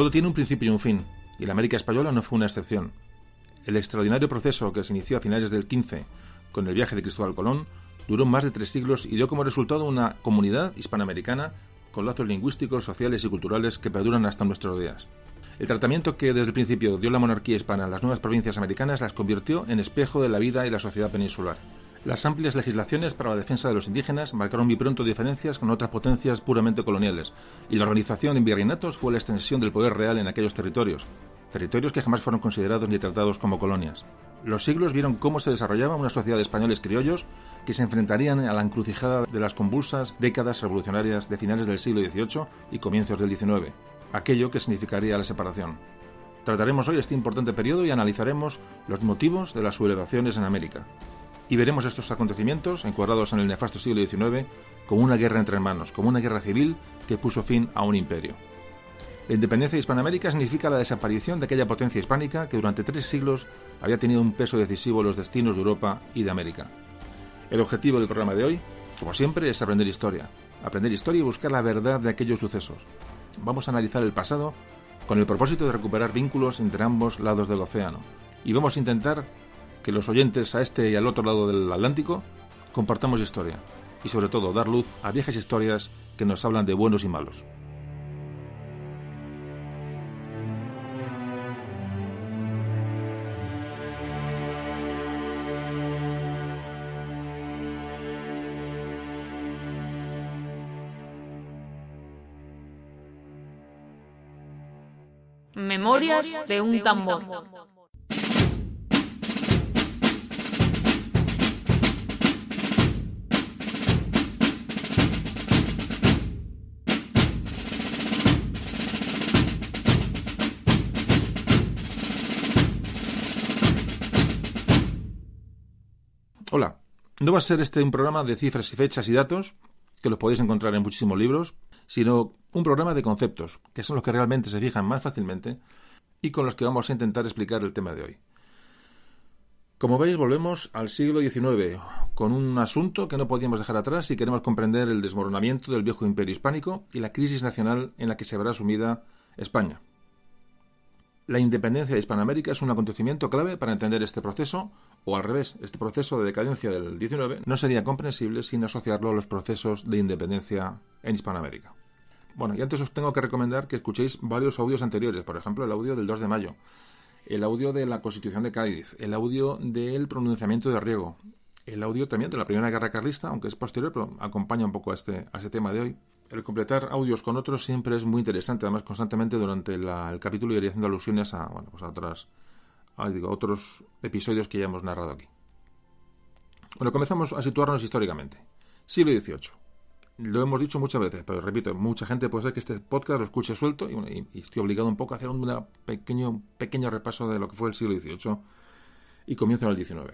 Todo tiene un principio y un fin, y la América española no fue una excepción. El extraordinario proceso que se inició a finales del XV con el viaje de Cristóbal Colón duró más de tres siglos y dio como resultado una comunidad hispanoamericana con lazos lingüísticos, sociales y culturales que perduran hasta nuestros días. El tratamiento que desde el principio dio la monarquía hispana a las nuevas provincias americanas las convirtió en espejo de la vida y la sociedad peninsular. Las amplias legislaciones para la defensa de los indígenas marcaron muy pronto diferencias con otras potencias puramente coloniales, y la organización en virreinatos fue la extensión del poder real en aquellos territorios, territorios que jamás fueron considerados ni tratados como colonias. Los siglos vieron cómo se desarrollaba una sociedad de españoles criollos que se enfrentarían a la encrucijada de las convulsas décadas revolucionarias de finales del siglo XVIII y comienzos del XIX, aquello que significaría la separación. Trataremos hoy este importante periodo y analizaremos los motivos de las sublevaciones en América. Y veremos estos acontecimientos encuadrados en el nefasto siglo XIX como una guerra entre hermanos, como una guerra civil que puso fin a un imperio. La independencia de Hispanoamérica significa la desaparición de aquella potencia hispánica que durante tres siglos había tenido un peso decisivo en los destinos de Europa y de América. El objetivo del programa de hoy, como siempre, es aprender historia. Aprender historia y buscar la verdad de aquellos sucesos. Vamos a analizar el pasado con el propósito de recuperar vínculos entre ambos lados del océano. Y vamos a intentar que los oyentes a este y al otro lado del Atlántico compartamos historia. Y sobre todo dar luz a viejas historias que nos hablan de buenos y malos. Memorias de un tambor. Hola, no va a ser este un programa de cifras y fechas y datos, que los podéis encontrar en muchísimos libros, sino un programa de conceptos, que son los que realmente se fijan más fácilmente y con los que vamos a intentar explicar el tema de hoy. Como veis, volvemos al siglo XIX, con un asunto que no podíamos dejar atrás si queremos comprender el desmoronamiento del viejo imperio hispánico y la crisis nacional en la que se verá sumida España. La independencia de Hispanoamérica es un acontecimiento clave para entender este proceso, o al revés, este proceso de decadencia del XIX no sería comprensible sin asociarlo a los procesos de independencia en Hispanoamérica. Bueno, y antes os tengo que recomendar que escuchéis varios audios anteriores, por ejemplo, el audio del 2 de mayo, el audio de la Constitución de Cádiz, el audio del pronunciamiento de Riego, el audio también de la Primera Guerra Carlista, aunque es posterior, pero acompaña un poco a este, a este tema de hoy, el completar audios con otros siempre es muy interesante. Además, constantemente durante el capítulo iría haciendo alusiones a, bueno, pues a, otras, digo, otros episodios que ya hemos narrado aquí. Bueno, comenzamos a situarnos históricamente. Siglo XVIII. Lo hemos dicho muchas veces, pero repito, mucha gente puede ser que este podcast lo escuche suelto y, estoy obligado un poco a hacer un pequeño, pequeño repaso de lo que fue el siglo XVIII y comienzo en el XIX.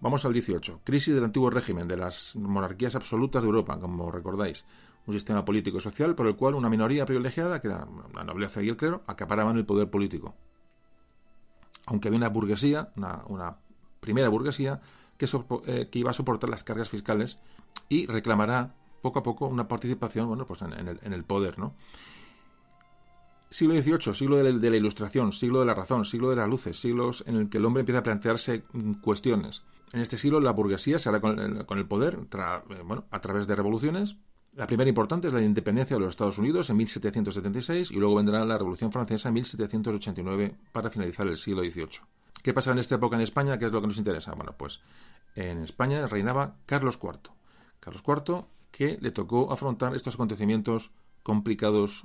Vamos al XVIII. Crisis del antiguo régimen de las monarquías absolutas de Europa, como recordáis un sistema político y social por el cual una minoría privilegiada, que era la nobleza y el clero, acaparaban el poder político. Aunque había una burguesía, una, primera burguesía, eh, que, iba a soportar las cargas fiscales y reclamará poco a poco una participación bueno, pues en, el, poder. ¿no? Siglo XVIII, siglo de la, ilustración, siglo de la razón, siglo de las luces, siglos en el que el hombre empieza a plantearse mm, cuestiones. En este siglo la burguesía se hará con, el poder eh, bueno, a través de revoluciones, la primera importante es la independencia de los Estados Unidos en 1776 y luego vendrá la Revolución Francesa en 1789 para finalizar el siglo XVIII. ¿Qué pasa en esta época en España? ¿Qué es lo que nos interesa? Bueno, pues en España reinaba Carlos IV. Carlos IV que le tocó afrontar estos acontecimientos complicados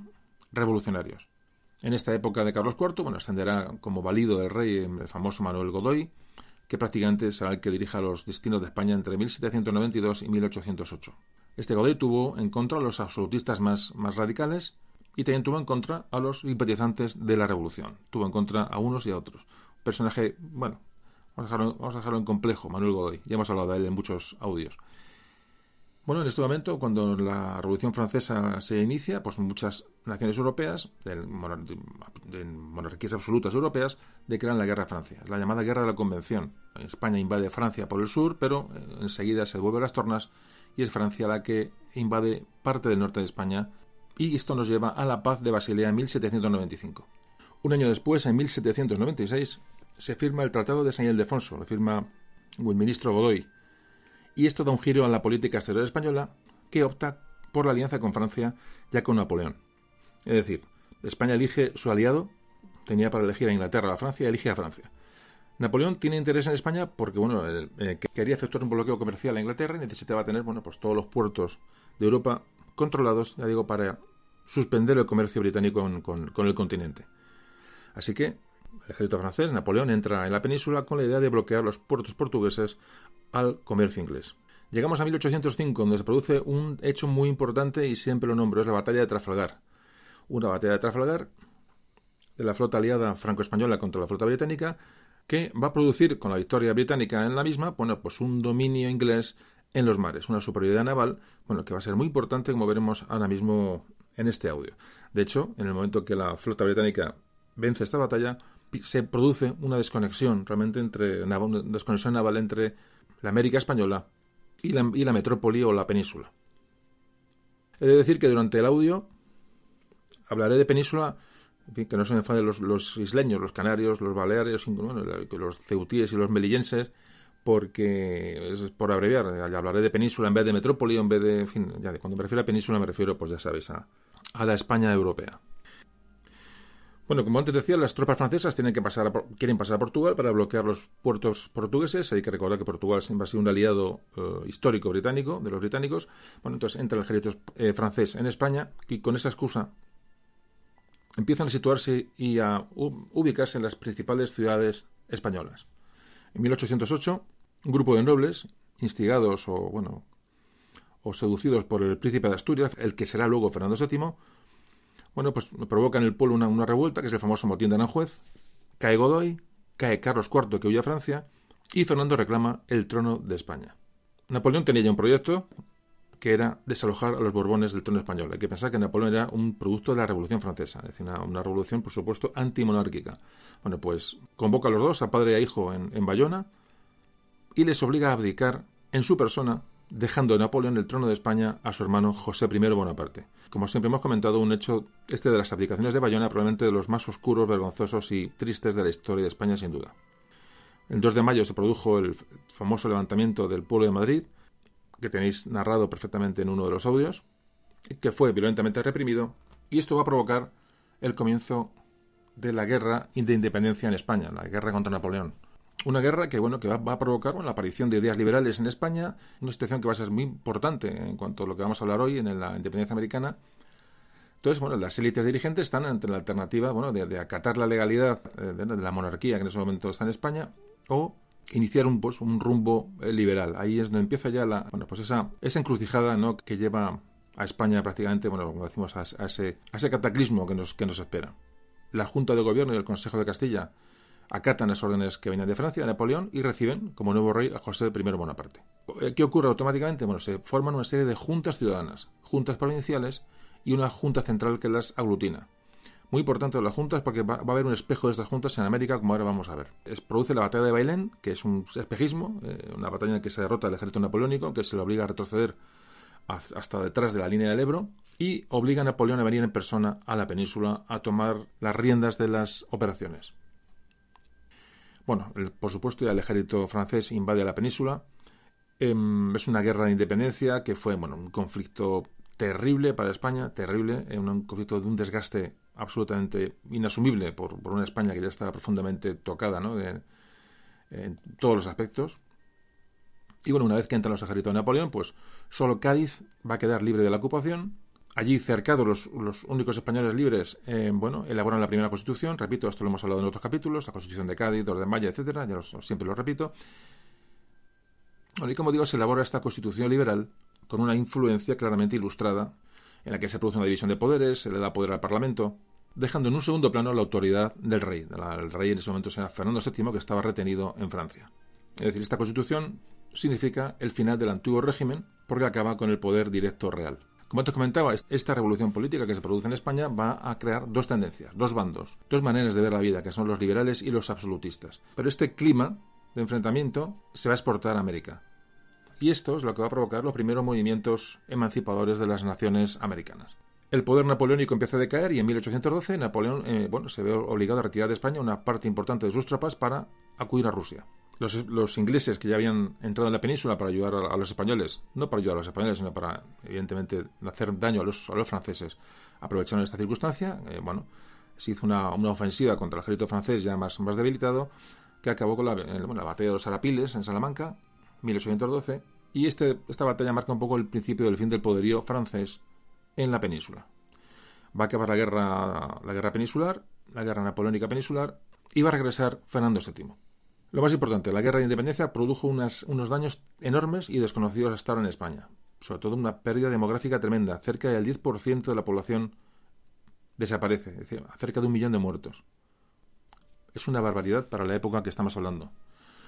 revolucionarios. En esta época de Carlos IV, bueno, ascenderá como valido del rey el famoso Manuel Godoy, que prácticamente será el que dirija los destinos de España entre 1792 y 1808. Este Godoy tuvo en contra a los absolutistas más, radicales y también tuvo en contra a los simpatizantes de la revolución. Tuvo en contra a unos y a otros. personaje, bueno, vamos a, dejarlo, vamos a dejarlo en complejo, Manuel Godoy. Ya hemos hablado de él en muchos audios. Bueno, en este momento, cuando la Revolución Francesa se inicia, pues muchas naciones europeas, de, monarquías absolutas europeas, declaran la guerra a Francia, la llamada Guerra de la Convención. España invade Francia por el sur, pero eh, enseguida se devuelve las tornas y es Francia la que invade parte del norte de España y esto nos lleva a la paz de Basilea en 1795. Un año después, en 1796, se firma el Tratado de San Ildefonso, lo firma el ministro Godoy, y esto da un giro a la política exterior española que opta por la alianza con Francia ya con Napoleón. Es decir, España elige su aliado, tenía para elegir a Inglaterra o a Francia, elige a Francia. Napoleón tiene interés en España porque bueno, eh, quería efectuar un bloqueo comercial a Inglaterra y necesitaba tener bueno, pues todos los puertos de Europa controlados, ya digo, para suspender el comercio británico con, con el continente. Así que el ejército francés, Napoleón, entra en la península con la idea de bloquear los puertos portugueses al comercio inglés. Llegamos a 1805, donde se produce un hecho muy importante y siempre lo nombro, es la batalla de Trafalgar. Una batalla de Trafalgar de la flota aliada franco-española contra la flota británica, que va a producir, con la victoria británica en la misma, bueno, pues un dominio inglés en los mares, una superioridad naval, bueno, que va a ser muy importante, como veremos ahora mismo en este audio. De hecho, en el momento que la flota británica vence esta batalla, se produce una desconexión realmente entre una desconexión naval entre la América española y la, y la metrópoli o la península. He de decir que durante el audio hablaré de península, que no se me enfaden los, isleños, los canarios, los baleares, los ceutíes y los melillenses, porque es por abreviar, hablaré de península en vez de metrópoli, en vez de, en fin, ya cuando me refiero a península me refiero, pues ya sabéis, a, a la España europea. Bueno, como antes decía, las tropas francesas tienen que pasar quieren pasar a Portugal para bloquear los puertos portugueses. Hay que recordar que Portugal siempre ha sido un aliado eh, histórico británico, de los británicos. Bueno, entonces entra el ejército eh, francés en España y con esa excusa empiezan a situarse y a ubicarse en las principales ciudades españolas. En 1808, un grupo de nobles, instigados o, bueno, o seducidos por el príncipe de Asturias, el que será luego Fernando VII, bueno, pues provoca en el pueblo una, revuelta, que es el famoso motín de Aranjuez, cae Godoy, cae Carlos IV, que huye a Francia, y Fernando reclama el trono de España. Napoleón tenía ya un proyecto que era desalojar a los Borbones del trono español. Hay que pensar que Napoleón era un producto de la Revolución Francesa, es decir, una, revolución, por supuesto, antimonárquica. Bueno, pues convoca a los dos, a padre e hijo, en, Bayona, y les obliga a abdicar en su persona dejando Napoleón el trono de España a su hermano José I Bonaparte. Como siempre hemos comentado, un hecho este de las abdicaciones de Bayona probablemente de los más oscuros, vergonzosos y tristes de la historia de España sin duda. El 2 de mayo se produjo el famoso levantamiento del pueblo de Madrid, que tenéis narrado perfectamente en uno de los audios, que fue violentamente reprimido, y esto va a provocar el comienzo de la guerra de independencia en España, la guerra contra Napoleón. Una guerra que, bueno, que va, a provocar la aparición de ideas liberales en España, una situación que va a ser muy importante en cuanto a lo que vamos a hablar hoy en la independencia americana. Entonces, bueno, las élites dirigentes están ante la alternativa, bueno, de, acatar la legalidad eh, de, la monarquía que en ese momento está en España o iniciar un, pues, un rumbo eh, liberal. Ahí es donde empieza ya la, bueno, pues esa, esa encrucijada, ¿no? que lleva a España prácticamente, bueno, como decimos, a, ese, a ese cataclismo que nos, que nos espera. La Junta de Gobierno y el Consejo de Castilla acatan las órdenes que venían de Francia, de Napoleón, y reciben como nuevo rey a José I Bonaparte. Eh, ¿Qué ocurre automáticamente? Bueno, se forman una serie de juntas ciudadanas, juntas provinciales y una junta central que las aglutina. Muy importante las juntas porque va, a haber un espejo de estas juntas en América, como ahora vamos a ver. Es, produce la batalla de Bailén, que es un espejismo, eh, una batalla en que se derrota el ejército napoleónico, que se le obliga a retroceder hasta detrás de la línea del Ebro, y obliga a Napoleón a venir en persona a la península a tomar las riendas de las operaciones. Bueno, por supuesto, ya el ejército francés invade la península. Em, es una guerra de independencia que fue bueno, un conflicto terrible para España, terrible, eh, un conflicto de un desgaste absolutamente inasumible por, una España que ya estaba profundamente tocada ¿no? en todos los aspectos. Y bueno, una vez que entran los ejércitos de Napoleón, pues solo Cádiz va a quedar libre de la ocupación Allí cercados los, los únicos españoles libres, eh, bueno, elaboran la primera constitución, repito, esto lo hemos hablado en otros capítulos, la constitución de Cádiz, 2 de Mayo, etcétera, ya siempre lo repito. y como digo, se elabora esta constitución liberal con una influencia claramente ilustrada, en la que se produce una división de poderes, se le da poder al Parlamento, dejando en un segundo plano la autoridad del rey. El rey en ese momento era Fernando VII, que estaba retenido en Francia. Es decir, esta constitución significa el final del antiguo régimen, porque acaba con el poder directo real. Como te comentaba, esta revolución política que se produce en España va a crear dos tendencias, dos bandos, dos maneras de ver la vida, que son los liberales y los absolutistas. Pero este clima de enfrentamiento se va a exportar a América. Y esto es lo que va a provocar los primeros movimientos emancipadores de las naciones americanas. El poder napoleónico empieza a decaer y en 1812 Napoleón eh, bueno, se ve obligado a retirar de España una parte importante de sus tropas para acudir a Rusia. Los, ingleses que ya habían entrado en la península para ayudar a, los españoles, no para ayudar a los españoles, sino para, evidentemente, hacer daño a los, franceses, aprovecharon esta circunstancia. Eh, bueno, se hizo una, ofensiva contra el ejército francés ya más, debilitado, que acabó con la, la batalla de los Arapiles en Salamanca, 1812, y este, esta batalla marca un poco el principio del fin del poderío francés en la península. Va a acabar la guerra, la guerra peninsular, la guerra napoleónica peninsular, y va a regresar Fernando VII. Lo más importante, la guerra de independencia produjo unos daños enormes y desconocidos hasta ahora en España. Sobre todo una pérdida demográfica tremenda. Cerca del 10% de la población desaparece, es decir, cerca de un millón de muertos. Es una barbaridad para la época que estamos hablando.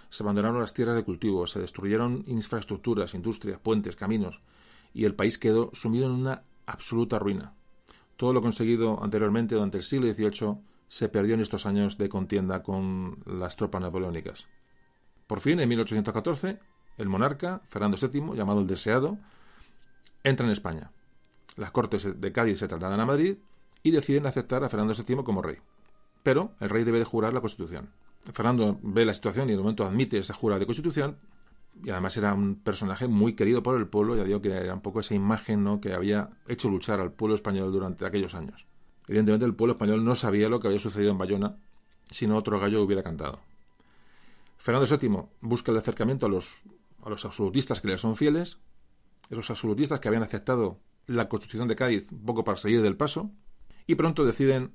Se abandonaron las tierras de cultivo, se destruyeron infraestructuras, industrias, puentes, caminos, y el país quedó sumido en una absoluta ruina. Todo lo conseguido anteriormente durante el siglo XVIII se perdió en estos años de contienda con las tropas napoleónicas. Por fin, en 1814, el monarca, Fernando VII, llamado el Deseado, entra en España. Las Cortes de Cádiz se trasladan a Madrid y deciden aceptar a Fernando VII como rey. Pero el rey debe de jurar la Constitución. Fernando ve la situación y en el momento admite esa jura de Constitución y además era un personaje muy querido por el pueblo, ya digo que era un poco esa imagen ¿no? que había hecho luchar al pueblo español durante aquellos años. Evidentemente el pueblo español no sabía lo que había sucedido en Bayona si no otro gallo hubiera cantado. Fernando VII busca el acercamiento a los, a los absolutistas que le son fieles, esos absolutistas que habían aceptado la Constitución de Cádiz poco para salir del paso, y pronto deciden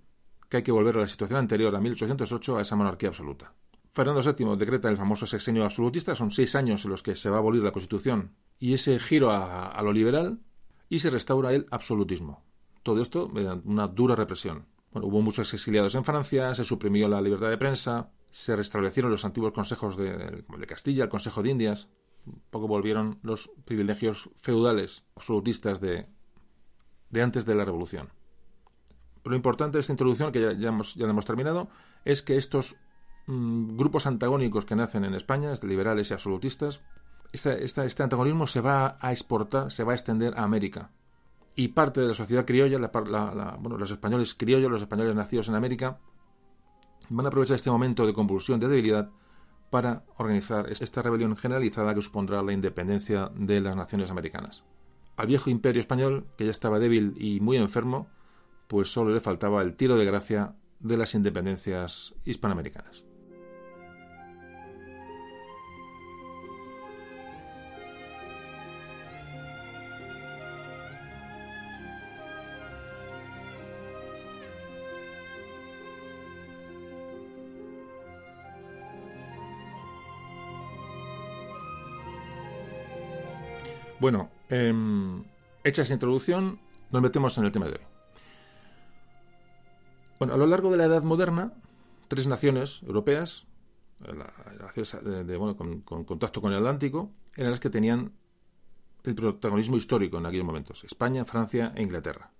que hay que volver a la situación anterior, a 1808, a esa monarquía absoluta. Fernando VII decreta el famoso sexenio absolutista, son seis años en los que se va a abolir la Constitución y ese giro a, lo liberal, y se restaura el absolutismo. Todo esto mediante una dura represión. Bueno, hubo muchos exiliados en Francia, se suprimió la libertad de prensa, se restablecieron los antiguos consejos de, Castilla, el Consejo de Indias, un poco volvieron los privilegios feudales absolutistas de antes de la Revolución. Pero lo importante de esta introducción, que ya, hemos, ya hemos terminado, es que estos mm, grupos antagónicos que nacen en España, liberales y absolutistas, este antagonismo se va a exportar, se va a extender a América y parte de la sociedad criolla, bueno, los españoles criollos, los españoles nacidos en América, van a aprovechar este momento de convulsión, de debilidad, para organizar esta rebelión generalizada que supondrá la independencia de las naciones americanas. Al viejo imperio español, que ya estaba débil y muy enfermo, pues solo le faltaba el tiro de gracia de las independencias hispanoamericanas. Bueno, em, hecha esa introducción, nos metemos en el tema de hoy. Bueno, a lo largo de la Edad Moderna, tres naciones europeas, con, contacto con el Atlántico, eran las que tenían el protagonismo histórico en aquellos momentos, España, Francia e Inglaterra.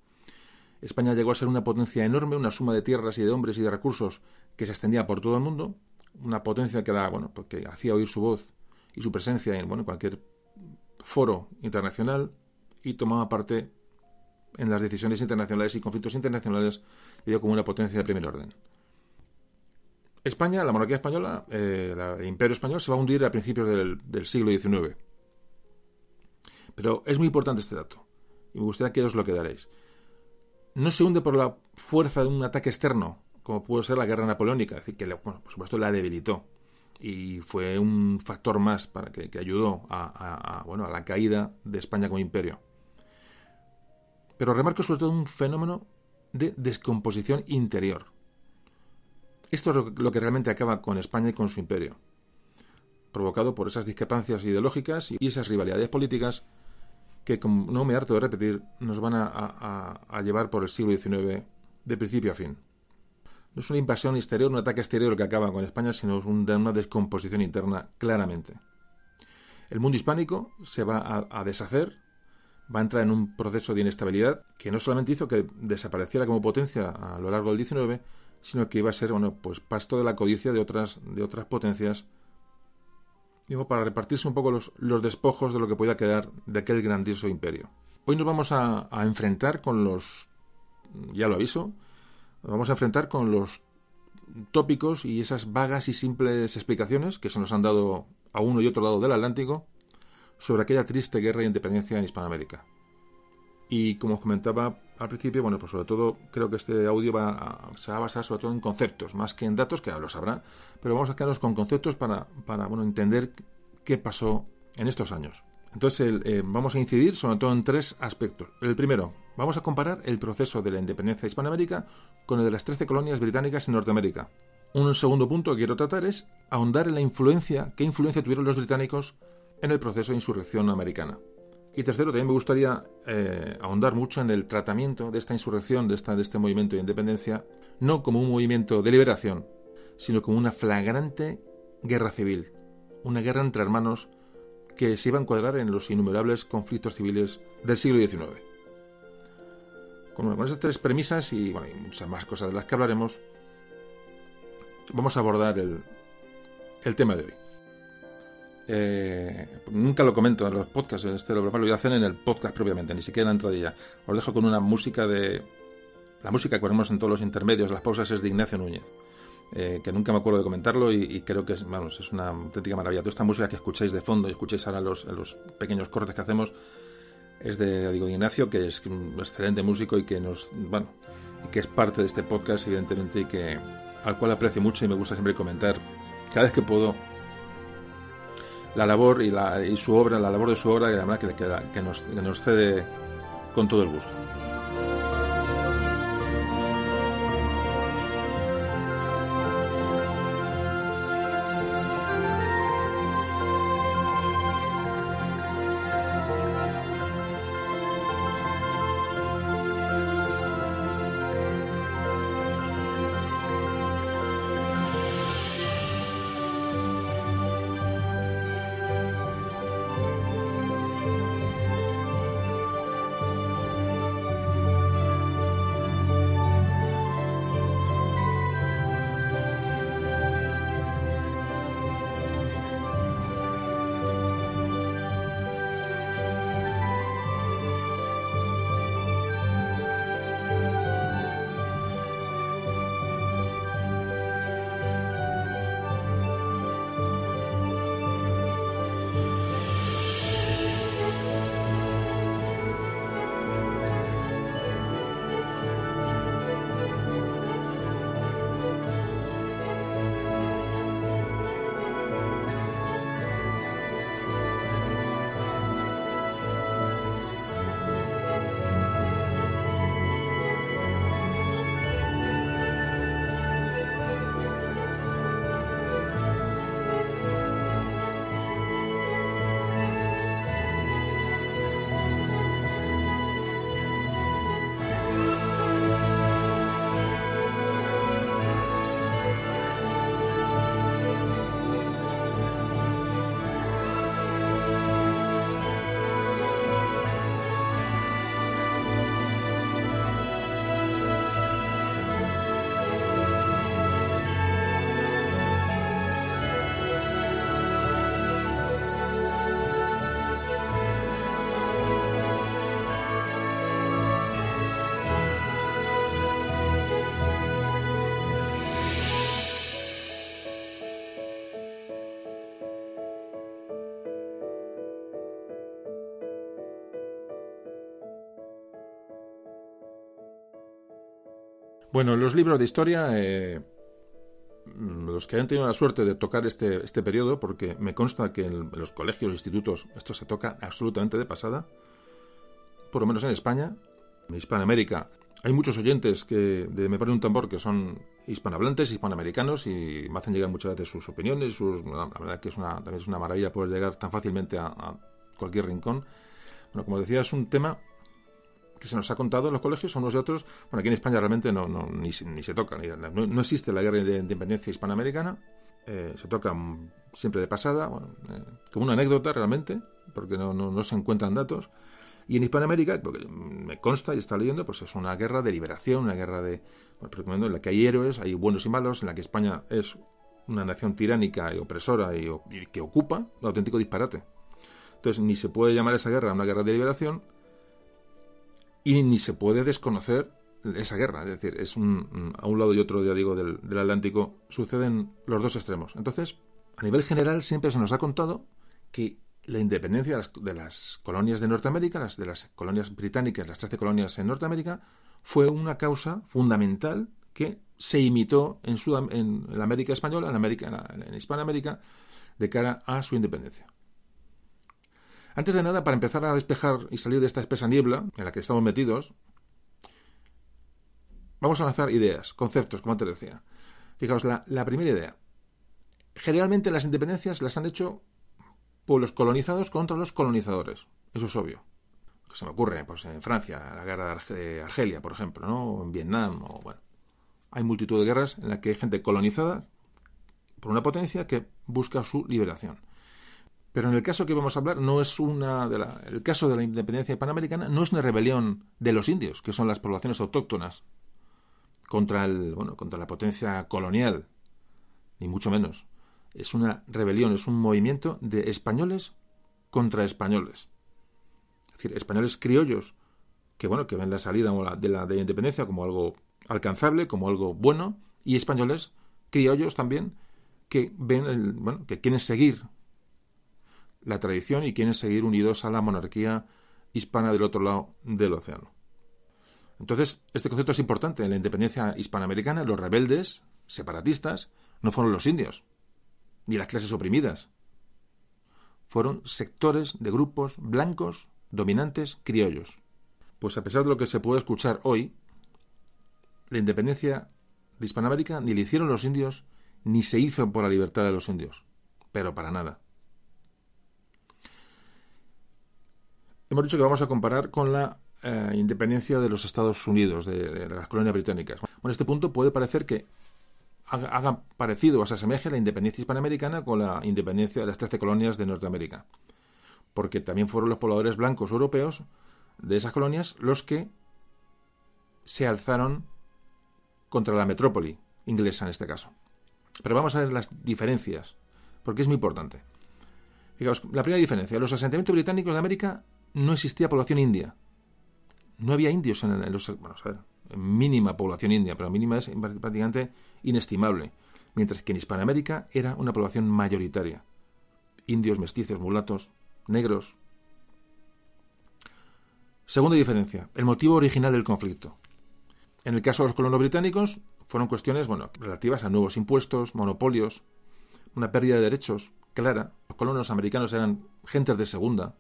España llegó a ser una potencia enorme, una suma de tierras y de hombres y de recursos que se extendía por todo el mundo, una potencia que, era, bueno, pues hacía oír su voz y su presencia en bueno, cualquier foro internacional y tomaba parte en las decisiones internacionales y conflictos internacionales dio como una potencia de primer orden. España, la monarquía española, eh, el imperio español se va a hundir a principios del, siglo XIX. Pero es muy importante este dato y me gustaría que os lo quedaréis. No se hunde por la fuerza de un ataque externo, como pudo ser la guerra napoleónica, es decir, que por supuesto la debilitó y fue un factor más para que, ayudó a, bueno, a la caída de España como imperio. Pero remarco sobre todo un fenómeno de descomposición interior. Esto es lo que realmente acaba con España y con su imperio, provocado por esas discrepancias ideológicas y esas rivalidades políticas que, como no me harto de repetir, nos van a llevar por el siglo XIX de principio a fin. No es una invasión exterior, un ataque exterior que acaba con España, sino una descomposición interna claramente. El mundo hispánico se va a, deshacer, va a entrar en un proceso de inestabilidad que no solamente hizo que desapareciera como potencia a lo largo del XIX, sino que iba a ser bueno, pues pasto de la codicia de otras, de otras potencias digo, para repartirse un poco los, los, despojos de lo que podía quedar de aquel grandioso imperio. Hoy nos vamos a, a enfrentar con los ya lo aviso, nos vamos a enfrentar con los tópicos y esas vagas y simples explicaciones que se nos han dado a uno y otro lado del Atlántico sobre aquella triste guerra de independencia en Hispanoamérica. Y como os comentaba al principio, bueno, pues sobre todo creo que este audio va a, se va a basar sobre todo en conceptos, más que en datos, que ahora lo sabrá, pero vamos a quedarnos con conceptos para, para bueno, entender qué pasó en estos años. Entonces eh, vamos a incidir sobre todo en tres aspectos. El primero, vamos a comparar el proceso de la independencia de Hispanoamérica con el de las 13 colonias británicas en Norteamérica. Un segundo punto que quiero tratar es ahondar en la influencia, qué influencia tuvieron los británicos en el proceso de insurrección americana. Y tercero, también me gustaría eh, ahondar mucho en el tratamiento de esta insurrección, de, esta, de este movimiento de independencia, no como un movimiento de liberación, sino como una flagrante guerra civil, una guerra entre hermanos que se iba a encuadrar en los innumerables conflictos civiles del siglo XIX. Con, esas tres premisas y, bueno, y muchas más cosas de las que hablaremos, vamos a abordar el, el tema de hoy. Eh, nunca lo comento en los podcasts, este lo, lo voy a hacer en el podcast propiamente, ni siquiera en la entradilla. Os dejo con una música de... La música que ponemos en todos los intermedios, las pausas, es de Ignacio Núñez. Eh, que nunca me acuerdo de comentarlo y, creo que es, vamos, es una auténtica maravilla. Toda esta música que escucháis de fondo y escucháis ahora los, los pequeños cortes que hacemos es de, digo, Ignacio, que es un excelente músico y que nos, bueno, y que es parte de este podcast, evidentemente, y que al cual aprecio mucho y me gusta siempre comentar cada vez que puedo la labor y, la, y su obra, la labor de su obra, que la que, que, nos, que nos cede con todo el gusto. Bueno, los libros de historia, eh, los que han tenido la suerte de tocar este, este periodo, porque me consta que en los colegios e institutos esto se toca absolutamente de pasada, por lo menos en España, en Hispanoamérica. Hay muchos oyentes que de Me Pone un Tambor que son hispanohablantes, hispanoamericanos y me hacen llegar muchas veces sus opiniones. Sus, la verdad que es una, también es una maravilla poder llegar tan fácilmente a, a cualquier rincón. Bueno, como decía, es un tema que se nos ha contado en los colegios, unos y otros. Bueno, aquí en España realmente no, no ni, ni, se toca, no, existe la guerra de independencia hispanoamericana, eh, se toca siempre de pasada, bueno, eh, como una anécdota realmente, porque no, no, se encuentran datos. Y en Hispanoamérica, porque me consta y está leyendo, pues es una guerra de liberación, una guerra de. Bueno, en la que hay héroes, hay buenos y malos, en la que España es una nación tiránica y opresora y, y que ocupa, un auténtico disparate. Entonces, ni se puede llamar esa guerra una guerra de liberación, y ni se puede desconocer esa guerra, es decir, es un, a un lado y otro, ya digo, del, del Atlántico, suceden los dos extremos. Entonces, a nivel general, siempre se nos ha contado que la independencia de las, colonias de Norteamérica, las de las colonias británicas, las 13 colonias en Norteamérica, fue una causa fundamental que se imitó en, en la América española, en, América, en Hispanoamérica, de cara a su independencia. Antes de nada, para empezar a despejar y salir de esta espesa niebla en la que estamos metidos, vamos a lanzar ideas, conceptos, como antes decía. Fijaos, la, primera idea. Generalmente las independencias las han hecho pueblos colonizados contra los colonizadores. Eso es obvio. Que se me ocurre, pues en Francia, la guerra de Argelia, por ejemplo, ¿no? O en Vietnam, o bueno. Hay multitud de guerras en las que hay gente colonizada por una potencia que busca su liberación. Pero en el caso que vamos a hablar, no es una de la, el caso de la independencia panamericana no es una rebelión de los indios, que son las poblaciones autóctonas, contra el, bueno, contra la potencia colonial, ni mucho menos. Es una rebelión, es un movimiento de españoles contra españoles. Es decir, españoles criollos que bueno, que ven la salida de la, de la independencia como algo alcanzable, como algo bueno, y españoles criollos también que ven el, bueno, que quieren seguir la tradición y quieren seguir unidos a la monarquía hispana del otro lado del océano. Entonces, este concepto es importante. En la independencia hispanoamericana, los rebeldes, separatistas, no fueron los indios, ni las clases oprimidas. Fueron sectores de grupos blancos, dominantes, criollos. Pues a pesar de lo que se puede escuchar hoy, la independencia de Hispanoamérica ni le hicieron los indios, ni se hizo por la libertad de los indios. Pero para nada. Hemos dicho que vamos a comparar con la eh, independencia de los Estados Unidos, de, las colonias británicas. Bueno, en este punto puede parecer que haga, parecido o se asemeje la independencia hispanoamericana con la independencia de las 13 colonias de Norteamérica. Porque también fueron los pobladores blancos europeos de esas colonias los que se alzaron contra la metrópoli inglesa en este caso. Pero vamos a ver las diferencias, porque es muy importante. Fijaos, la primera diferencia, los asentamientos británicos de América no existía población india. No había indios en, los... Bueno, a ver, mínima población india, pero mínima es prácticamente inestimable. Mientras que en Hispanoamérica era una población mayoritaria. Indios, mestizos, mulatos, negros. Segunda diferencia, el motivo original del conflicto. En el caso de los colonos británicos, fueron cuestiones bueno, relativas a nuevos impuestos, monopolios, una pérdida de derechos clara. Los colonos americanos eran gentes de segunda,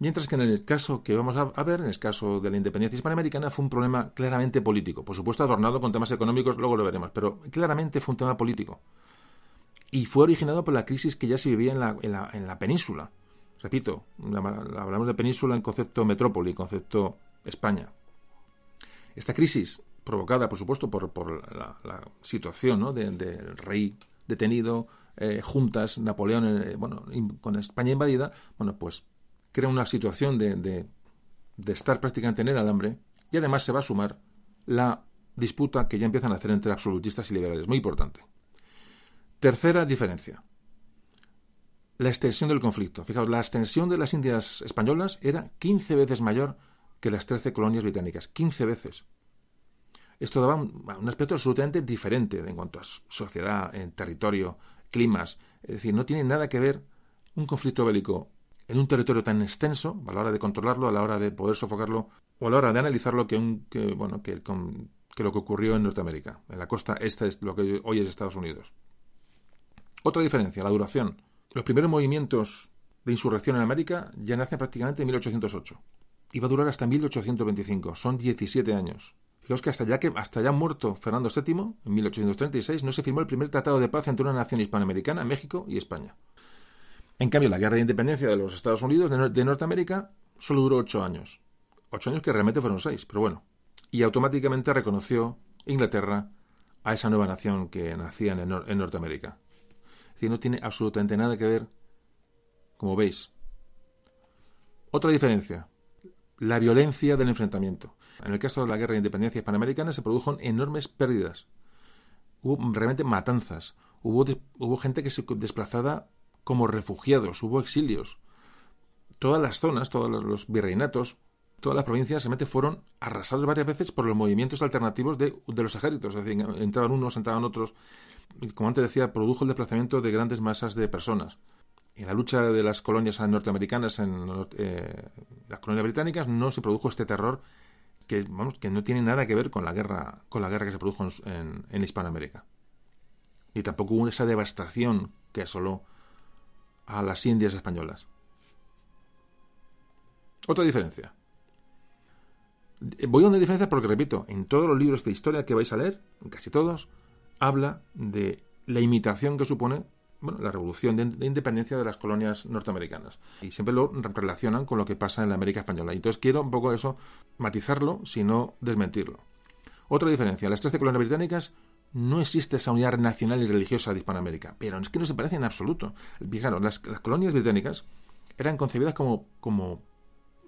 Mientras que en el caso que vamos a, ver, en el caso de la independencia hispanoamericana, fue un problema claramente político. Por supuesto, adornado con temas económicos, luego lo veremos, pero claramente fue un tema político. Y fue originado por la crisis que ya se vivía en la, en la, península. Repito, hablamos de península en concepto metrópoli, concepto España. Esta crisis, provocada, por supuesto, por, la, situación ¿no? del rey detenido, eh, juntas, Napoleón, eh, bueno, con España invadida, bueno, pues crea una situación de, de, estar prácticamente en el alambre y además se va a sumar la disputa que ya empiezan a hacer entre absolutistas y liberales. Muy importante. Tercera diferencia. La extensión del conflicto. Fijaos, la extensión de las Indias españolas era 15 veces mayor que las 13 colonias británicas. 15 veces. Esto daba un, aspecto absolutamente diferente en cuanto a sociedad, en territorio, climas. Es decir, no tiene nada que ver un conflicto bélico en un territorio tan extenso, a la hora de controlarlo, a la hora de poder sofocarlo, o a la hora de analizarlo que, un, que bueno, que, que lo que ocurrió en Norteamérica, en la costa este es lo que hoy es Estados Unidos. Otra diferencia, la duración. Los primeros movimientos de insurrección en América ya nacen prácticamente en 1808 y va a durar hasta 1825, son 17 años. Fijaos que hasta ya, que hasta ya muerto Fernando VII, en 1836, no se firmó el primer tratado de paz entre una nación hispanoamericana, México y España. En cambio, la guerra de independencia de los Estados Unidos de, Norteamérica solo duró ocho años. Ocho años que realmente fueron seis, pero bueno. Y automáticamente reconoció Inglaterra a esa nueva nación que nacía en, en Norteamérica. Es decir, no tiene absolutamente nada que ver, como veis. Otra diferencia, la violencia del enfrentamiento. En el caso de la guerra de independencia hispanoamericana se produjeron enormes pérdidas. Hubo realmente matanzas. Hubo, hubo gente que se desplazada como refugiados, hubo exilios. Todas las zonas, todos los virreinatos, todas las provincias realmente fueron arrasadas varias veces por los movimientos alternativos de, los ejércitos. Es decir, entraban unos, entraban otros. Como antes decía, produjo el desplazamiento de grandes masas de personas. En la lucha de las colonias norteamericanas, en eh, las colonias británicas, no se produjo este terror que, vamos, que no tiene nada que ver con la guerra, con la guerra que se produjo en, Hispanoamérica. Y tampoco hubo esa devastación que asoló a las Indias españolas. Otra diferencia. Voy a una diferencia porque, repito, en todos los libros de historia que vais a leer, casi todos, habla de la imitación que supone bueno, la revolución de, independencia de las colonias norteamericanas. Y siempre lo relacionan con lo que pasa en la América española. Y entonces quiero un poco eso matizarlo, sino desmentirlo. Otra diferencia, las 13 colonias británicas no existe esa unidad nacional y religiosa de Hispanoamérica, pero es que no se parece en absoluto. Fijaros, las, colonias británicas eran concebidas como, como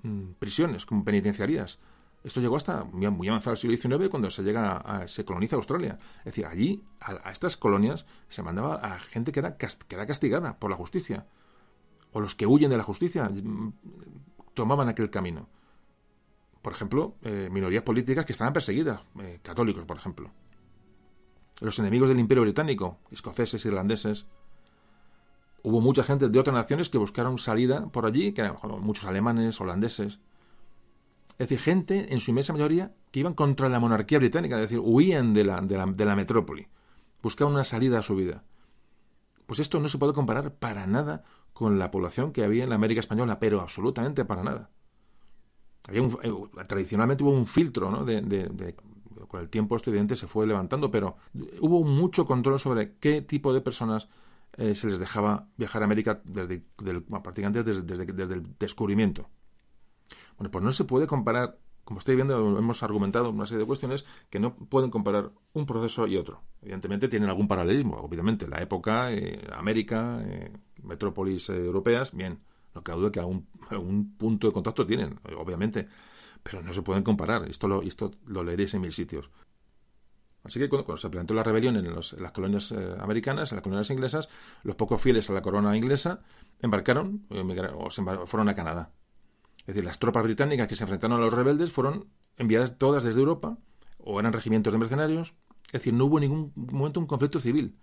mm, prisiones, como penitenciarías. Esto llegó hasta muy, avanzado el siglo XIX cuando se llega a, se coloniza Australia. Es decir, allí, a, estas colonias, se mandaba a gente que era, que era castigada por la justicia. O los que huyen de la justicia mm, tomaban aquel camino. Por ejemplo, eh, minorías políticas que estaban perseguidas, eh, católicos, por ejemplo los enemigos del Imperio Británico, escoceses, irlandeses. Hubo mucha gente de otras naciones que buscaron salida por allí, que eran muchos alemanes, holandeses. Es decir, gente, en su inmensa mayoría, que iban contra la monarquía británica, es decir, huían de la, de la, de la metrópoli, buscaban una salida a su vida. Pues esto no se puede comparar para nada con la población que había en la América Española, pero absolutamente para nada. Había un, eh, tradicionalmente hubo un filtro ¿no? de, con el tiempo esto evidente se fue levantando, pero hubo mucho control sobre qué tipo de personas eh, se les dejaba viajar a América desde, prácticamente desde, desde, el descubrimiento. Bueno, pues no se puede comparar, como estoy viendo, hemos argumentado una serie de cuestiones que no pueden comparar un proceso y otro. Evidentemente tienen algún paralelismo, obviamente, la época, eh, América, eh, metrópolis europeas, bien, no cabe duda que algún, algún punto de contacto tienen, obviamente pero no se pueden comparar. Esto lo, esto lo leeréis en mil sitios. Así que cuando, se planteó la rebelión en, las colonias eh, americanas, en las colonias inglesas, los pocos fieles a la corona inglesa embarcaron eh, o se fueron a Canadá. Es decir, las tropas británicas que se enfrentaron a los rebeldes fueron enviadas todas desde Europa o eran regimientos de mercenarios. Es decir, no hubo en ningún momento un conflicto civil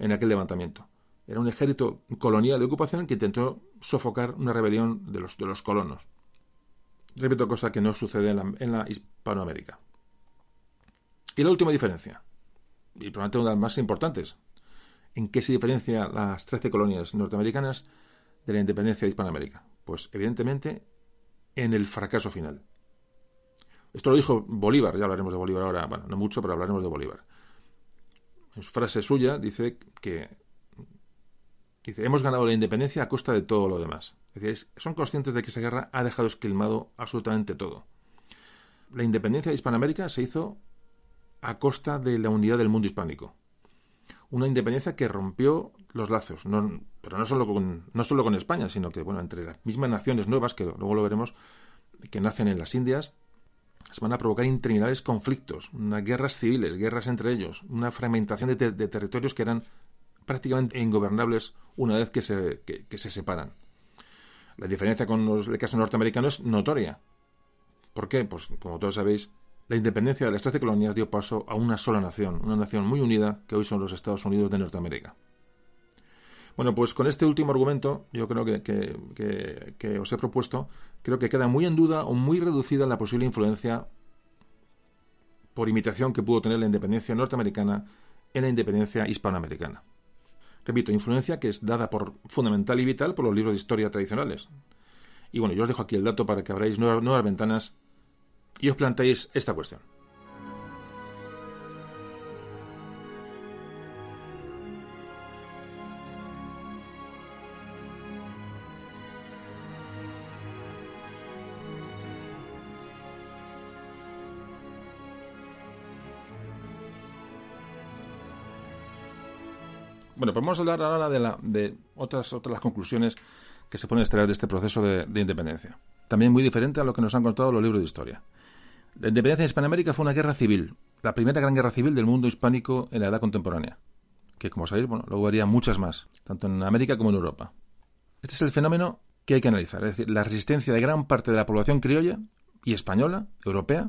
en aquel levantamiento. Era un ejército colonial de ocupación que intentó sofocar una rebelión de los, de los colonos. Repito, cosa que no sucede en la, Hispanoamérica. Y la última diferencia, y probablemente una de las más importantes, ¿en qué se diferencia las 13 colonias norteamericanas de la independencia de Hispanoamérica? Pues evidentemente en el fracaso final. Esto lo dijo Bolívar, ya hablaremos de Bolívar ahora, bueno, no mucho, pero hablaremos de Bolívar. En su frase suya dice que dice, hemos ganado la independencia a costa de todo lo demás. Es son conscientes de que esa guerra ha dejado esquilmado absolutamente todo. La independencia de Hispanoamérica se hizo a costa de la unidad del mundo hispánico. Una independencia que rompió los lazos, pero no solo, con, no solo con España, sino que, bueno, entre las mismas naciones nuevas, que luego lo veremos, que nacen en las Indias, van a provocar interminables conflictos, unas guerras civiles, guerras entre ellos, una fragmentación de, territorios que eran prácticamente ingobernables una vez que se, que se separan. La diferencia con los, el caso norteamericano es notoria. ¿Por qué? Pues como todos sabéis, la independencia de las 13 colonias dio paso a una sola nación, una nación muy unida que hoy son los Estados Unidos de Norteamérica. Bueno, pues con este último argumento, yo creo que, que, os he propuesto, creo que queda muy en duda o muy reducida la posible influencia por imitación que pudo tener la independencia norteamericana en la independencia hispanoamericana. Repito, influencia que es dada por fundamental y vital por los libros de historia tradicionales. Y bueno, yo os dejo aquí el dato para que abráis nuevas, nuevas ventanas y os planteéis esta cuestión. Bueno, pues vamos a hablar ahora de, la, de otras, otras conclusiones que se pueden extraer de este proceso de, independencia. También muy diferente a lo que nos han contado los libros de historia. La independencia de Hispanoamérica fue una guerra civil, la primera gran guerra civil del mundo hispánico en la edad contemporánea, que como sabéis, bueno, luego haría muchas más, tanto en América como en Europa. Este es el fenómeno que hay que analizar, es decir, la resistencia de gran parte de la población criolla y española, europea,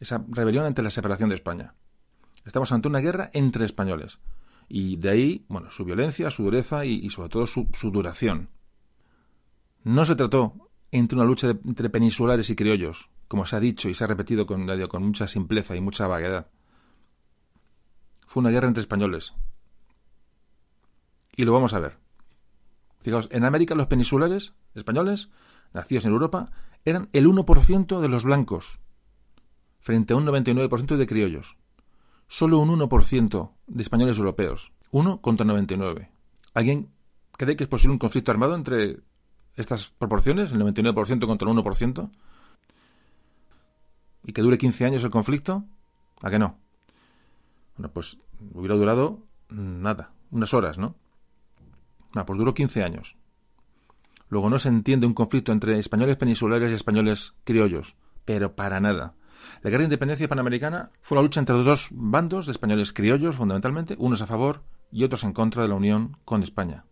esa rebelión ante la separación de España. Estamos ante una guerra entre españoles. Y de ahí, bueno, su violencia, su dureza y, sobre todo su, duración. No se trató entre una lucha entre peninsulares y criollos, como se ha dicho y se ha repetido con, con mucha simpleza y mucha vaguedad. Fue una guerra entre españoles. Y lo vamos a ver. Fijaos, en América los peninsulares españoles, nacidos en Europa, eran el 1% de los blancos, frente a un 99% de criollos solo un 1% de españoles europeos. 1 contra 99. ¿Alguien cree que es posible un conflicto armado entre estas proporciones, el 99% contra el 1%? ¿Y que dure 15 años el conflicto? ¿A qué no? Bueno, pues hubiera durado nada, unas horas, ¿no? No, pues duró 15 años. Luego no se entiende un conflicto entre españoles peninsulares y españoles criollos, pero para nada. La guerra de independencia panamericana fue la lucha entre dos bandos de españoles criollos, fundamentalmente, unos a favor y otros en contra de la unión con España,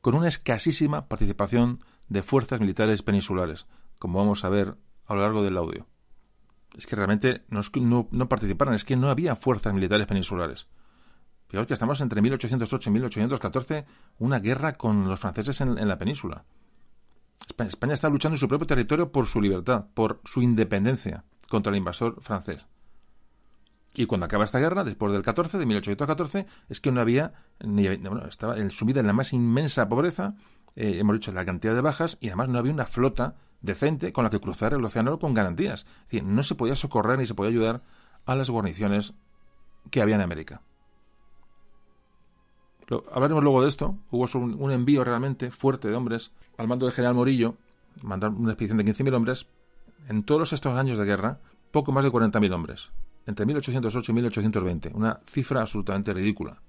con una escasísima participación de fuerzas militares peninsulares, como vamos a ver a lo largo del audio. Es que realmente no, participaron, es que no había fuerzas militares peninsulares. Fijaos que estamos entre 1808 y 1814, una guerra con los franceses en, en la península. España está luchando en su propio territorio por su libertad, por su independencia contra el invasor francés. Y cuando acaba esta guerra, después del 14, de 1814, es que no había, ni, bueno, estaba sumida en la más inmensa pobreza, eh, hemos dicho la cantidad de bajas, y además no había una flota decente con la que cruzar el océano con garantías. Es decir, no se podía socorrer ni se podía ayudar a las guarniciones que había en América. hablaremos luego de esto. Hubo un, envío realmente fuerte de hombres al mando del general Morillo, mandar una expedición de 15.000 hombres en todos estos años de guerra, poco más de 40.000 hombres, entre 1808 y 1820, una cifra absolutamente ridícula.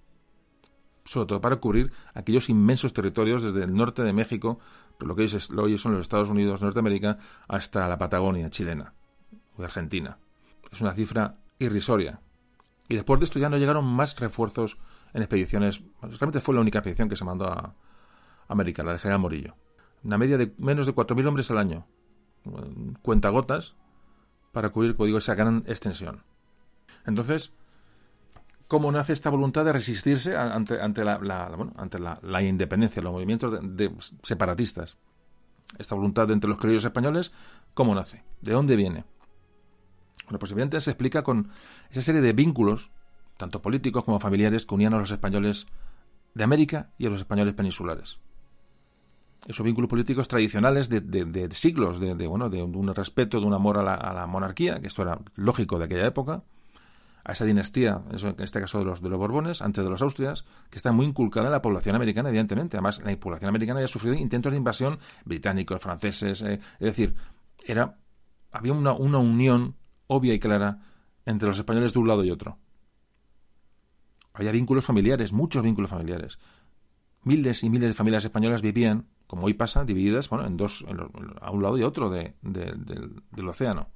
Sobre todo para cubrir aquellos inmensos territorios desde el norte de México, lo que hoy son los Estados Unidos, Norteamérica, hasta la Patagonia chilena o Argentina. Es una cifra irrisoria. Y después de esto ya no llegaron más refuerzos en expediciones. Realmente fue la única expedición que se mandó a América, la de General Morillo. Una media de menos de 4.000 hombres al año cuentagotas para cubrir, como digo, esa gran extensión. Entonces, ¿cómo nace esta voluntad de resistirse ante, ante, la, ante la, independencia, los movimientos de, separatistas? Esta voluntad de entre los criollos españoles, ¿cómo nace? ¿De dónde viene? Bueno, pues evidentemente se explica con esa serie de vínculos, tanto políticos como familiares, que unían a los españoles de América y a los españoles peninsulares esos vínculos políticos tradicionales de, siglos, de, bueno, de un respeto, de un amor a la, monarquía, que esto era lógico de aquella época, a esa dinastía, en este caso de los, de los Borbones, antes de los Austrias, que está muy inculcada en la población americana, evidentemente. Además, la población americana ya ha sufrido intentos de invasión británicos, franceses, eh, es decir, era había una, una unión obvia y clara entre los españoles de un lado y otro. Había vínculos familiares, muchos vínculos familiares. Miles y miles de familias españolas vivían como hoy pasa, divididas bueno, en dos, a un lado y otro de, del, océano.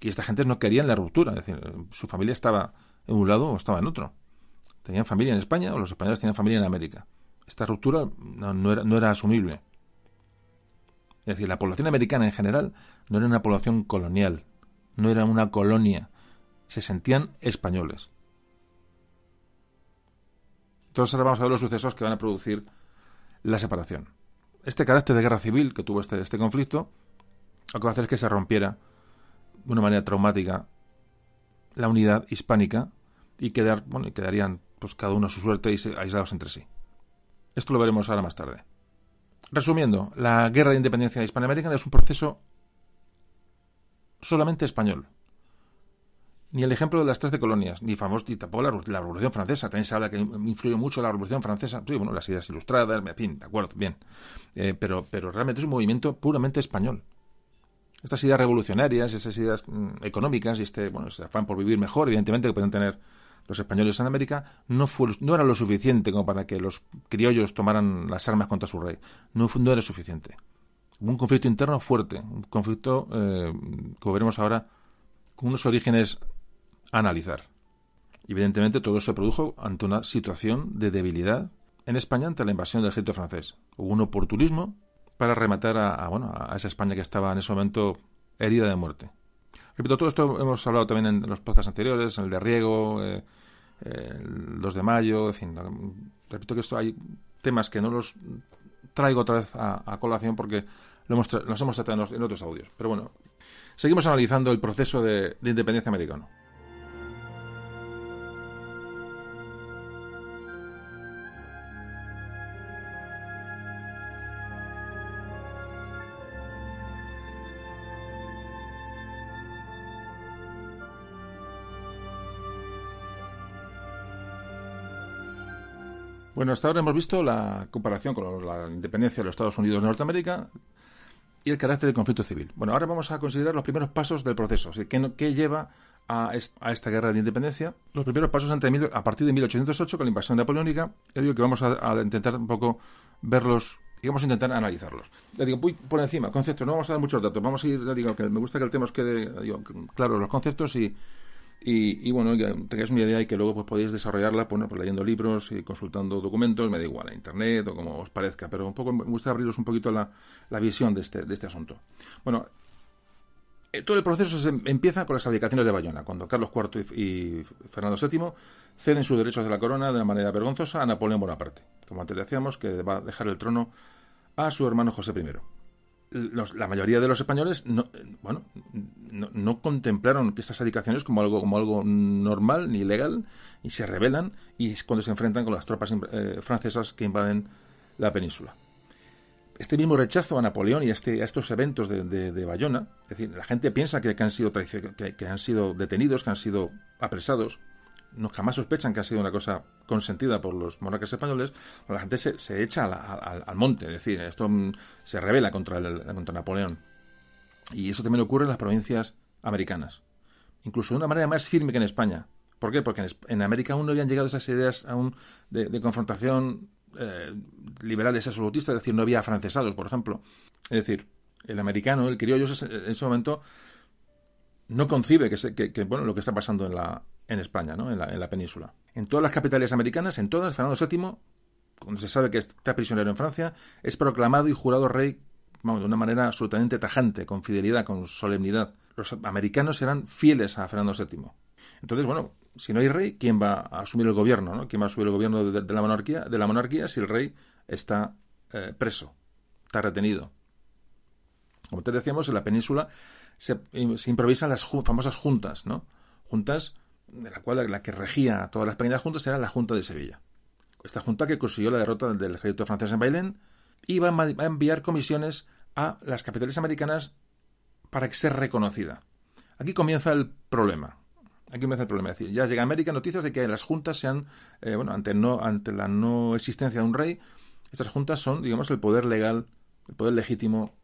Y esta gente no querían la ruptura, es decir, su familia estaba en un lado o estaba en otro. Tenían familia en España o los españoles tenían familia en América. Esta ruptura no, era, no era asumible. Es decir, la población americana en general no era una población colonial, no era una colonia, se sentían españoles. Entonces ahora vamos a ver los sucesos que van a producir la separación este carácter de guerra civil que tuvo este, este conflicto, lo que va a hacer es que se rompiera de una manera traumática la unidad hispánica y quedar, bueno, y quedarían pues cada uno a su suerte y aislados entre sí. Esto lo veremos ahora más tarde. Resumiendo, la guerra de independencia hispanoamericana es un proceso solamente español ni el ejemplo de las tres de colonias, ni famoso, ni tampoco la, Revolución Francesa. También se habla que influyó mucho la Revolución Francesa. Sí, bueno, las ideas ilustradas, fin, de acuerdo, bien. Eh, pero, pero realmente es un movimiento puramente español. Estas ideas revolucionarias, estas ideas mm, económicas y este, bueno, este afán por vivir mejor, evidentemente, que pueden tener los españoles en América, no, fue, no era lo suficiente como para que los criollos tomaran las armas contra su rey. No, no era suficiente. Hubo un conflicto interno fuerte, un conflicto, eh, como veremos ahora, con unos orígenes analizar. Evidentemente todo se produjo ante una situación de debilidad en España ante la invasión del ejército francés. Hubo un oportunismo para rematar a, bueno, a esa España que estaba en ese momento herida de muerte. Repito, todo esto hemos hablado también en los podcasts anteriores, en el de Riego, eh, el 2 de mayo, en fin. Repito que esto hay temas que no los traigo otra vez a, colación porque lo hemos, los hemos tratado en, otros audios. Pero bueno, seguimos analizando el proceso de independencia americano. Bueno, hasta ahora hemos visto la comparación con la independencia de los Estados Unidos de Norteamérica y el carácter del conflicto civil. Bueno, ahora vamos a considerar los primeros pasos del proceso. ¿Qué, lleva a, esta guerra de independencia? Los primeros pasos a partir de 1808 con la invasión napoleónica. Yo digo que vamos a, intentar un poco verlos y vamos a intentar analizarlos. Le digo, voy por encima, conceptos, no vamos a dar muchos datos, vamos a ir, le digo, que me gusta que el tema os quede digo, claro los conceptos y, y, bueno, que tengáis una idea y que luego pues podéis desarrollarla pues, leyendo libros y consultando documentos, me da igual, a internet o como os parezca, pero un poco me gusta abriros un poquito la, la visión de este, de este asunto. Bueno, eh, todo el proceso se empieza por las abdicaciones de Bayona, cuando Carlos IV y, Fernando VII ceden sus derechos de la corona de una manera vergonzosa a Napoleón Bonaparte, como antes decíamos, que va a dejar el trono a su hermano José I la mayoría de los españoles no, bueno, no, contemplaron que estas adicaciones como algo, como algo normal ni legal y se rebelan y es cuando se enfrentan con las tropas eh, francesas que invaden la península. Este mismo rechazo a Napoleón y a, este, a estos eventos de, de, Bayona, es decir, la gente piensa que, han sido que han sido detenidos, que han sido apresados, no jamás sospechan que ha sido una cosa consentida por los monarcas españoles, la gente se, echa al, monte, es decir, esto mm, se revela contra, Napoleón. Y eso también ocurre en las provincias americanas, incluso de una manera más firme que en España. ¿Por qué? Porque en, América aún no habían llegado esas ideas aún de, confrontación eh, liberales absolutistas, es decir, no había francesados, por ejemplo. Es decir, el americano, el criollo, en ese momento no concibe que, que, bueno, lo que está pasando en la, en España, ¿no? en, la, en la península. En todas las capitales americanas, en todas, Fernando VII, cuando se sabe que está prisionero en Francia, es proclamado y jurado rey de una manera absolutamente tajante, con fidelidad, con solemnidad. Los americanos eran fieles a Fernando VII. Entonces, bueno, si no hay rey, ¿quién va a asumir el gobierno? ¿no? ¿Quién va a asumir el gobierno de, la, monarquía, de la monarquía si el rey está eh, preso, está retenido? Como te decíamos, en la península se improvisan las famosas juntas, ¿no? Juntas de la cual la que regía todas las pequeñas juntas era la Junta de Sevilla. Esta junta que consiguió la derrota del ejército francés en Bailén iba a enviar comisiones a las capitales americanas para que sea reconocida. Aquí comienza el problema. Aquí comienza el problema. Es decir, ya llega a América noticias de que las juntas sean, eh, bueno, ante, no, ante la no existencia de un rey, estas juntas son, digamos, el poder legal, el poder legítimo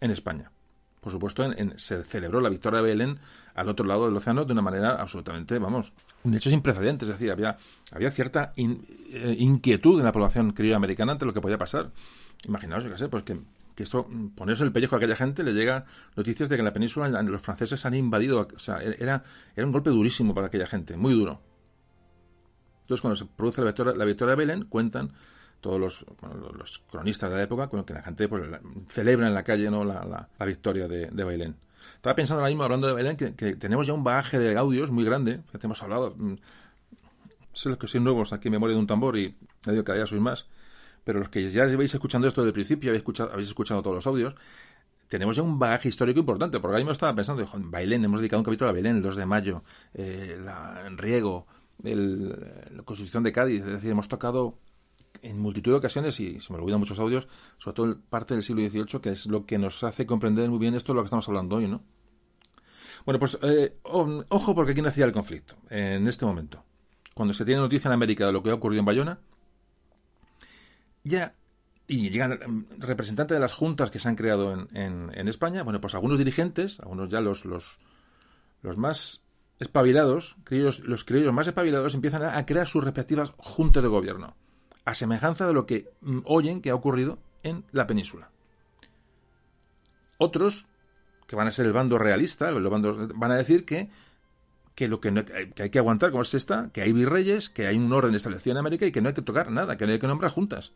en España por supuesto, en, se celebró la victoria de Belén al otro lado del océano de una manera absolutamente, vamos, un hecho sin precedentes. Es decir, había, había cierta eh, inquietud en la población criolla americana ante lo que podía pasar. Imaginaos, qué sé, pues que, esto, ponerse el pellejo a aquella gente le llega noticias de que en la península los franceses han invadido. O sea, era, era un golpe durísimo para aquella gente, muy duro. Entonces, cuando se produce la victoria, la victoria de Belén, cuentan todos los, cronistas de la época, que la gente pues, celebra en la calle ¿no? la, la, victoria de, de, Bailén. Estaba pensando ahora mismo, hablando de Bailén, que, tenemos ya un bagaje de audios muy grande, hemos hablado, mm, sé los que sois nuevos aquí en Memoria de un Tambor y digo cada día sois más, pero los que ya lleváis escuchando esto desde el principio, habéis escuchado, habéis escuchado todos los audios, tenemos ya un bagaje histórico importante, porque ahora mismo estaba pensando, Bailén, hemos dedicado un capítulo a Bailén el 2 de mayo, eh, la, Riego, el, la Constitución de Cádiz, es decir, hemos tocado en multitud de ocasiones, y se me olvidan muchos audios, sobre todo parte del siglo XVIII, que es lo que nos hace comprender muy bien esto de lo que estamos hablando hoy, ¿no? Bueno, pues eh, ojo porque aquí nacía el conflicto, en este momento. Cuando se tiene noticia en América de lo que ha ocurrido en Bayona, ya, y llegan mm, representantes de las juntas que se han creado en, en, España, bueno, pues algunos dirigentes, algunos ya los, los, los más espabilados, los criollos más espabilados, empiezan a crear sus respectivas juntas de gobierno a semejanza de lo que mm, oyen que ha ocurrido en la península. Otros, que van a ser el bando realista, los bandos, van a decir que, que lo que, hay que aguantar como es esta, que hay virreyes, que hay un orden establecido en América y que no hay que tocar nada, que no hay que nombrar juntas.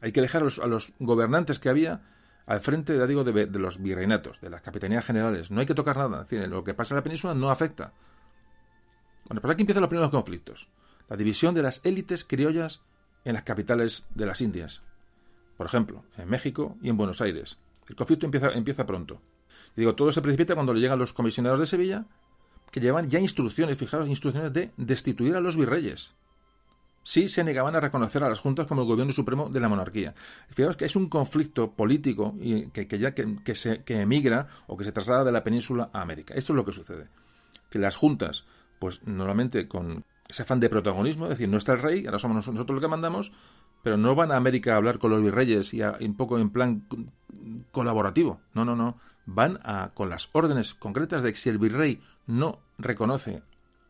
Hay que dejar a los, gobernantes que había al frente, ya digo, de, de, los virreinatos, de las capitanías generales. No hay que tocar nada. Decir, lo que pasa en la península no afecta. Bueno, pues aquí empiezan los primeros conflictos. La división de las élites criollas en las capitales de las Indias. Por ejemplo, en México y en Buenos Aires. El conflicto empieza, empieza pronto. Y digo, todo se precipita cuando le llegan los comisionados de Sevilla, que llevan ya instrucciones, fijaros, instrucciones de destituir a los virreyes. Sí se negaban a reconocer a las juntas como el gobierno supremo de la monarquía. Fijaros que es un conflicto político y que, que ya que, que, se, que emigra o que se traslada de la península a América. Esto es lo que sucede. Que las juntas, pues normalmente con ese afán de protagonismo, es decir, no está el rey, ahora somos nosotros los que mandamos, pero no van a América a hablar con los virreyes y, a, un poco en plan colaborativo. No, no, no. Van a, con las órdenes concretas de que si el virrey no reconoce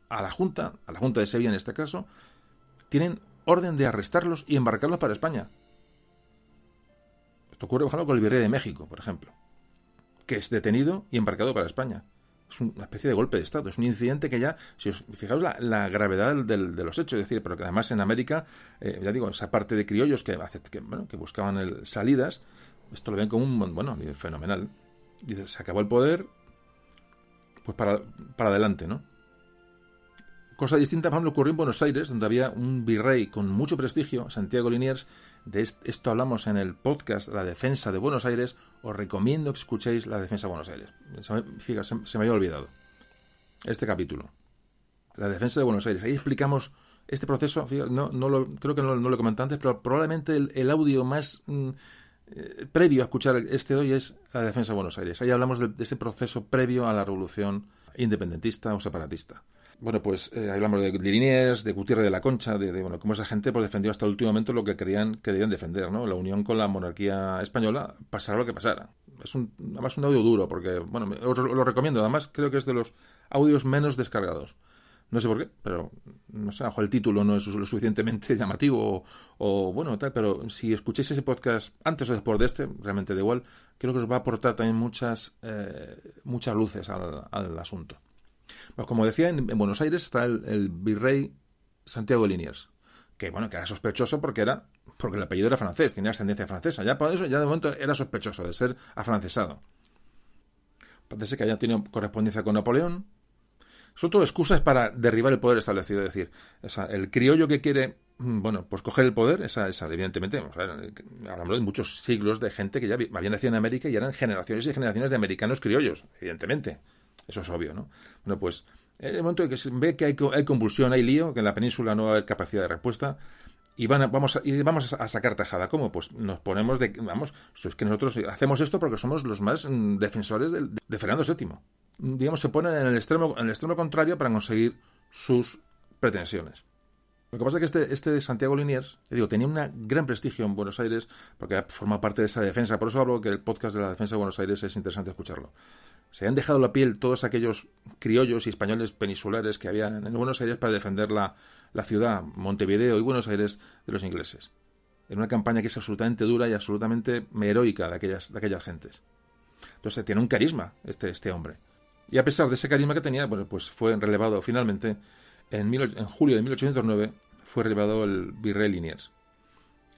a la Junta, a la Junta de Sevilla en este caso, tienen orden de arrestarlos y embarcarlos para España. Esto ocurre, por ejemplo, con el virrey de México, por ejemplo, que es detenido y embarcado para España. Es una especie de golpe de Estado, es un incidente que ya, si os fijaos la, gravedad de los hechos, es decir, pero que además en América, eh, ya digo, esa parte de criollos que, que, bueno, que buscaban salidas, esto lo ven como un, bueno, fenomenal. Dice, se acabó el poder, pues para, para adelante, ¿no? Cosa distinta, por ejemplo, ocurrió en Buenos Aires, donde había un virrey con mucho prestigio, Santiago Liniers. De esto hablamos en el podcast La Defensa de Buenos Aires. Os recomiendo que escuchéis La Defensa de Buenos Aires. Se me, fíjate, se, me había olvidado este capítulo. La Defensa de Buenos Aires. Ahí explicamos este proceso. Fíjate, no, no lo, creo que no, no, lo comenté antes, pero probablemente el, el audio más mm, eh, previo a escuchar este hoy es La Defensa de Buenos Aires. Ahí hablamos de, de ese proceso previo a la revolución independentista o separatista bueno, pues eh, hablamos de Liniers, de Gutiérrez de la Concha, de, bueno, cómo esa gente pues, defendió hasta el último momento lo que creían que debían defender, ¿no? La unión con la monarquía española, pasara lo que pasara. Es un, además un audio duro, porque, bueno, os lo recomiendo, además creo que es de los audios menos descargados. No sé por qué, pero no sé, bajo el título no es lo suficientemente llamativo o, o, bueno, tal, pero si escuchéis ese podcast antes o después de este, realmente da igual, creo que os va a aportar también muchas, eh, muchas luces al asunto. Pues como decía, en, en Buenos Aires está el, virrey Santiago Liniers, que bueno, que era sospechoso porque era porque el apellido era francés, tenía ascendencia francesa. Ya por eso, ya de momento era sospechoso de ser afrancesado. Parece que haya tenido correspondencia con Napoleón. Son todo excusas para derribar el poder establecido. Es decir, el criollo que quiere, bueno, pues coger el poder, esa, esa evidentemente, sea, hablamos de muchos siglos de gente que ya habían nacido en América y eran generaciones y generaciones de americanos criollos, evidentemente. Eso es obvio, ¿no? Bueno, pues en el momento en que se ve que hay, hay, convulsión, hay lío, que en la península no va a haber capacidad de respuesta, y van a, vamos a, y vamos a sacar tajada. ¿Cómo? Pues nos ponemos de... Vamos, es que nosotros hacemos esto porque somos los más mm, defensores de, de Fernando VII. Digamos, se ponen en el extremo, en el extremo contrario para conseguir sus pretensiones. Lo que pasa es que este, este Santiago Liniers, digo, tenía un gran prestigio en Buenos Aires porque forma parte de esa defensa. Por eso hablo que el podcast de la defensa de Buenos Aires es interesante escucharlo. Se han dejado la piel todos aquellos criollos y españoles peninsulares que había en Buenos Aires para defender la, la ciudad, Montevideo y Buenos Aires, de los ingleses. En una campaña que es absolutamente dura y absolutamente heroica de aquellas, de aquellas gentes. Entonces tiene un carisma este, este hombre. Y a pesar de ese carisma que tenía, bueno, pues fue relevado finalmente en, mil, en julio de 1809 fue relevado el virrey Liniers.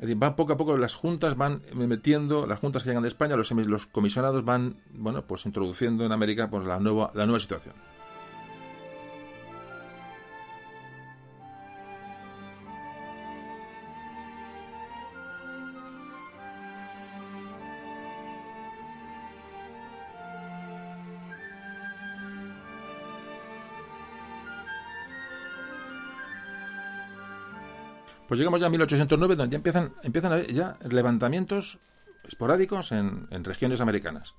Es decir, va poco a poco, las juntas van metiendo, las juntas que llegan de España, los, los comisionados van, bueno, pues introduciendo en América pues, la, nueva, la nueva situación. Pues llegamos ya a 1809, donde ya empiezan, a haber ya levantamientos esporádicos en, en, regiones americanas.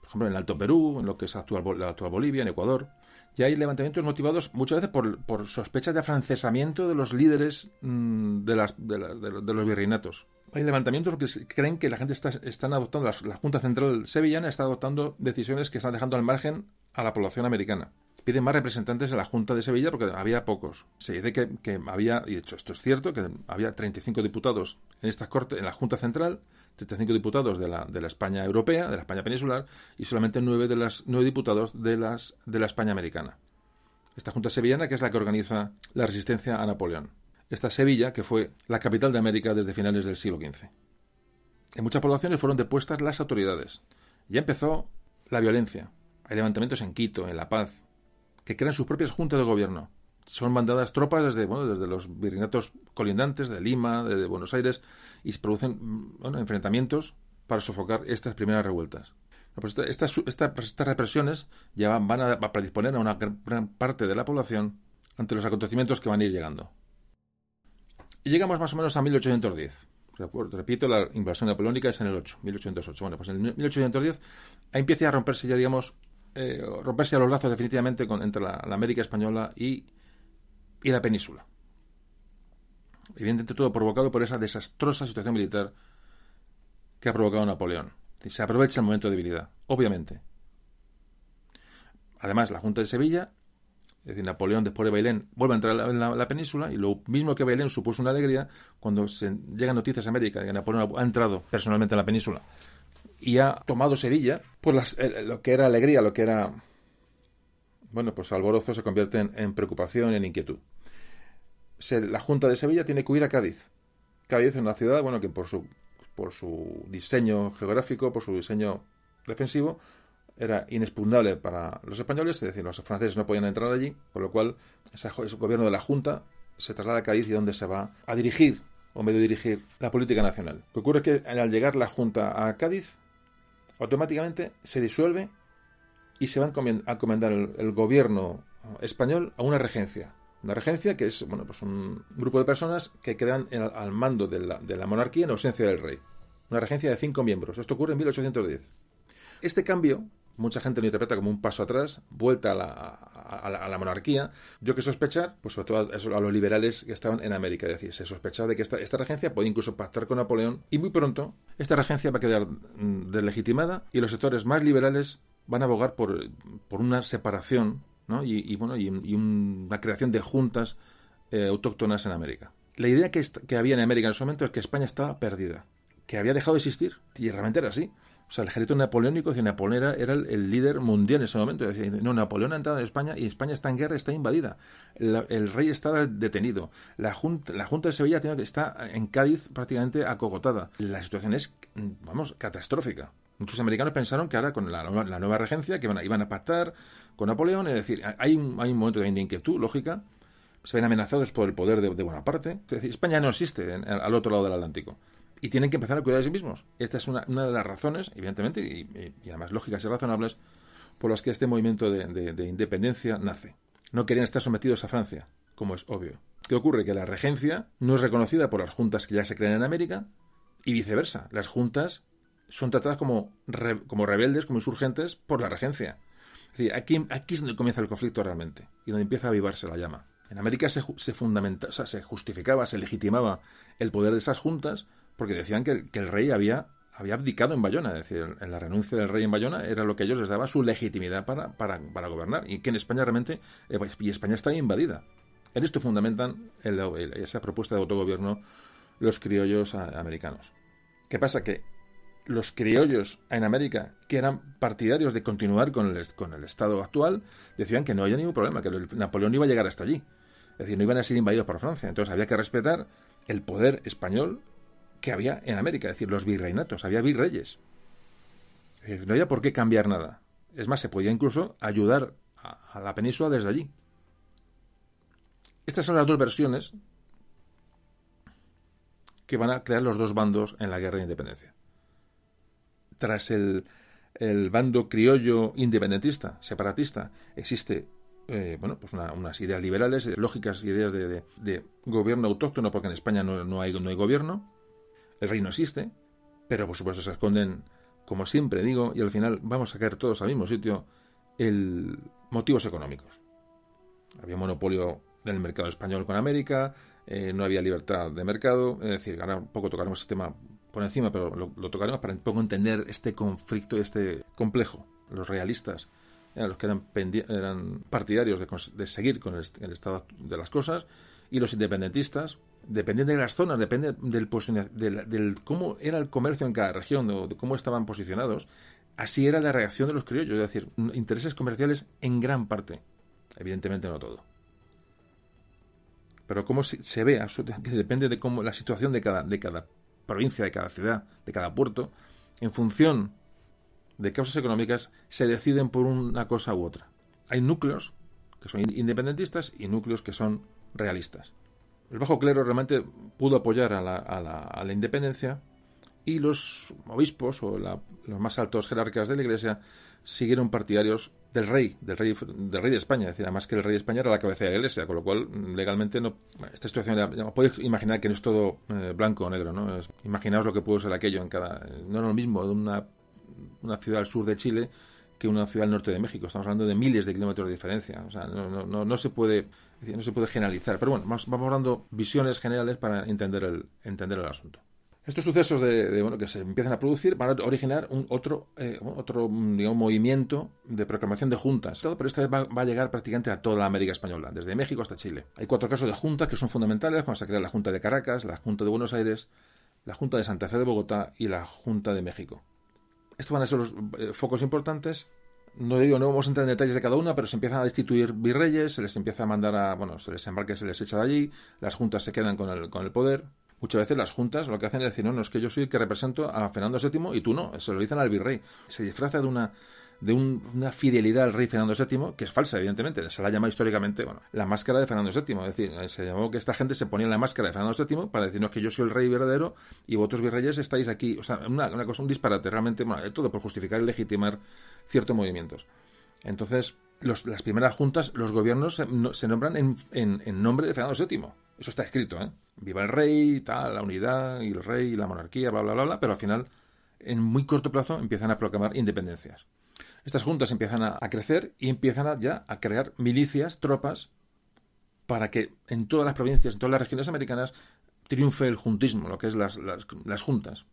Por ejemplo, en el Alto Perú, en lo que es actual, la actual Bolivia, en Ecuador. Ya hay levantamientos motivados muchas veces por, sospechas de afrancesamiento de los líderes mmm, de, las, de, la, de, los virreinatos. Hay levantamientos que creen que la gente está están adoptando, la Junta Central Sevillana está adoptando decisiones que están dejando al margen a la población americana piden más representantes en la Junta de Sevilla porque había pocos. Se dice que, que, había, y de hecho esto es cierto, que había 35 diputados en esta corte, en la Junta Central, 35 diputados de la, de la España europea, de la España peninsular, y solamente 9 de las 9 diputados de las de la España americana. Esta Junta Sevillana que es la que organiza la resistencia a Napoleón. Esta Sevilla, que fue la capital de América desde finales del siglo XV. En muchas poblaciones fueron depuestas las autoridades. Ya empezó la violencia. Hay levantamientos en Quito, en La Paz, que crean sus propias juntas de gobierno. Son mandadas tropas desde, bueno, desde los virreinatos colindantes de Lima, de, Buenos Aires, y se producen bueno, enfrentamientos para sofocar estas primeras revueltas. Pues estas, estas, represiones ya van a, predisponer a una gran parte de la población ante los acontecimientos que van a ir llegando. Y llegamos más o menos a 1810. Repito, la invasión napoleónica es en el 8, 1808. Bueno, pues en 1810 ahí empieza a romperse ya, digamos, eh, romperse a los lazos definitivamente con, entre la, América española y, y la península. Evidentemente todo provocado por esa desastrosa situación militar que ha provocado Napoleón. Se aprovecha el momento de debilidad, obviamente. Además, la Junta de Sevilla, es decir, Napoleón después de Bailén, vuelve a entrar en la, península y lo mismo que Bailén supuso una alegría cuando se llegan noticias a América de que Napoleón ha entrado personalmente en la península y ha tomado Sevilla, pues lo que era alegría, lo que era, bueno, pues alborozo se convierte en, preocupación en inquietud. la Junta de Sevilla tiene que huir a Cádiz. Cádiz es una ciudad, bueno, que por su por su diseño geográfico, por su diseño defensivo, era inexpugnable para los españoles, es decir, los franceses no podían entrar allí, por lo cual ese, gobierno de la Junta se traslada a Cádiz y donde se va a dirigir o medio dirigir la política nacional. Que ocurre que al llegar la Junta a Cádiz, automáticamente se disuelve y se va a encomendar el gobierno español a una regencia, una regencia que es bueno, pues un grupo de personas que quedan al mando de la, de la, monarquía en ausencia del rey. Una regencia de cinco miembros. Esto ocurre en 1810. Este cambio, mucha gente lo interpreta como un paso atrás, vuelta a la, a, la, monarquía. Dio que sospechar, pues sobre todo a, los liberales que estaban en América. Es decir, se sospechaba de que esta, esta regencia puede incluso pactar con Napoleón. Y muy pronto, esta regencia va a quedar mm, deslegitimada y los sectores más liberales van a abogar por, una separación y, bueno, y, una creación de juntas eh, autóctonas en América. La idea que, que había en América en ese momento es que España estaba perdida, que había dejado de existir, y realmente era así. O sea, el ejército napoleónico, decía, Napoleón era, el, líder mundial en ese momento. Decía, no, Napoleón ha entrado en España y España está en guerra, está invadida. el rey está detenido. La junta, la junta de Sevilla tiene, está en Cádiz prácticamente acogotada. La situación es, vamos, catastrófica. Muchos americanos pensaron que ahora con la, nueva regencia, que iban a, pactar con Napoleón, es decir, hay un, hay un momento de inquietud, lógica, se ven amenazados por el poder de, buena parte. Es decir, España no existe al otro lado del Atlántico. Y tienen que empezar a cuidar de sí mismos. Esta es una, de las razones, evidentemente, y, además lógicas y razonables, por las que este movimiento de, de independencia nace. No querían estar sometidos a Francia, como es obvio. ¿Qué ocurre? Que la regencia no es reconocida por las juntas que ya se creen en América y viceversa. Las juntas son tratadas como, como rebeldes, como insurgentes por la regencia. Es decir, aquí, aquí es donde comienza el conflicto realmente y donde empieza a avivarse la llama. En América se, se, fundamenta, se justificaba, se legitimaba el poder de esas juntas porque decían que, el rey había, abdicado en Bayona, es decir, en la renuncia del rey en Bayona era lo que ellos les daba su legitimidad para, gobernar y que en España realmente, eh, pues, y España está invadida. En esto fundamentan esa propuesta de autogobierno los criollos americanos. ¿Qué pasa? Que los criollos en América, que eran partidarios de continuar con el, con el Estado actual, decían que no había ningún problema, que Napoleón iba a llegar hasta allí. Es decir, no iban a ser invadidos por Francia. Entonces había que respetar el poder español que había en América, es decir, los virreinatos, había virreyes. no había por qué cambiar nada. Es más, se podía incluso ayudar a, la península desde allí. Estas son las dos versiones que van a crear los dos bandos en la guerra de independencia tras el, bando criollo independentista, separatista, existe eh, bueno, pues unas ideas liberales, lógicas ideas de, gobierno autóctono, porque en España no, hay, no hay gobierno, el rey no existe, pero por supuesto se esconden, como siempre digo, y al final vamos a caer todos al mismo sitio, el motivos económicos. Había monopolio del mercado español con América, eh, no había libertad de mercado, es decir, ahora un poco tocaremos el tema por encima, pero lo, tocaremos para un entender este conflicto, este complejo. Los realistas eran los que eran partidarios de, seguir con el, estado de las cosas y los independentistas, dependiendo de las zonas, depende del, del, cómo era el comercio en cada región, de, de cómo estaban posicionados, así era la reacción de los criollos, es decir, intereses comerciales en gran parte, evidentemente no todo. Pero cómo se, ve, que depende de cómo la situación de cada, de cada provincia, de cada ciudad, de cada puerto, en función de causas económicas, se deciden por una cosa u otra. Hay núcleos que son independentistas y núcleos que son realistas. El bajo clero realmente pudo apoyar a la, a la, a la independencia y los obispos o la, los más altos jerarcas de la Iglesia siguieron partidarios del rey, del rey, del rey de España. Es decir, además que el rey de España era la cabeza de la Iglesia, con lo cual legalmente no. Esta situación, podéis imaginar que no es todo eh, blanco o negro, ¿no? Es, imaginaos lo que pudo ser aquello en cada. No es lo mismo de una, una ciudad al sur de Chile que una ciudad al norte de México. Estamos hablando de miles de kilómetros de diferencia. O sea, no, no, no, no se puede no se puede generalizar. Pero bueno, vamos, vamos dando visiones generales para entender el, entender el asunto. Estos sucesos de, bueno, que se empiezan a producir van a originar un otro, eh, otro digamos, movimiento de proclamación de juntas. Pero esta vez va, va, a llegar prácticamente a toda la América española, desde México hasta Chile. Hay cuatro casos de juntas que son fundamentales cuando se crea la Junta de Caracas, la Junta de Buenos Aires, la Junta de Santa Fe de Bogotá y la Junta de México. Estos van a ser los eh, focos importantes. No digo, no vamos a entrar en detalles de cada una, pero se empiezan a destituir virreyes, se les empieza a mandar a, bueno, se les embarca, se les echa de allí, las juntas se quedan con el, con el poder. Muchas veces las juntas lo que hacen es decir, no, no, es que yo soy el que represento a Fernando VII y tú no, se lo dicen al virrey. Se disfraza de una de un, una fidelidad al rey Fernando VII, que es falsa, evidentemente. Se la llama históricamente, bueno, la máscara de Fernando VII. Es decir, se llamó que esta gente se ponía la máscara de Fernando VII para decirnos que yo soy el rey verdadero y vosotros virreyes estáis aquí. O sea, una, cosa, un disparate, realmente, bueno, todo por justificar y legitimar ciertos movimientos. Entonces, las primeras juntas, los gobiernos se, no, se nombran en, nombre de Fernando VII. Eso está escrito, ¿eh? Viva el rey, tal, la unidad, y el rey, y la monarquía, bla, bla, bla, bla, pero al final, en muy corto plazo, empiezan a proclamar independencias. Estas juntas empiezan a, crecer y empiezan a, ya a crear milicias, tropas, para que en todas las provincias, en todas las regiones americanas, triunfe el juntismo, lo que es las, juntas.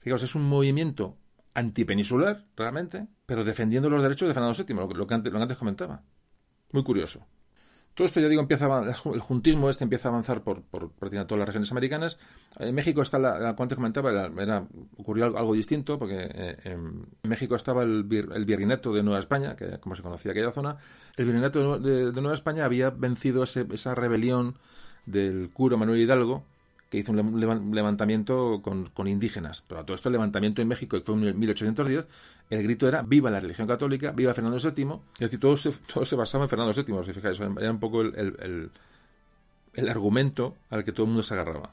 Fijaos, es un movimiento antipeninsular, realmente, pero defendiendo los derechos de Fernando VII, lo, lo, que, antes, lo que antes comentaba. Muy curioso. Todo esto, ya digo, empieza a, el juntismo este empieza a avanzar por, por prácticamente todas las regiones americanas. En México está, la, la antes comentaba, era, ocurrió algo, distinto, porque eh, en México estaba el, vir, el, virreinato de Nueva España, que como se conocía aquella zona. El virreinato de, de, de Nueva España había vencido ese, esa rebelión del cura Manuel Hidalgo, que hizo un levantamiento con, indígenas. Pero a todo esto el levantamiento en México, que fue en 1810, el grito era viva la religión católica, viva Fernando VII. Es decir, todo se, todo se basaba en Fernando VII, si fijáis, era un poco el, el, el, argumento al que todo el mundo se agarraba.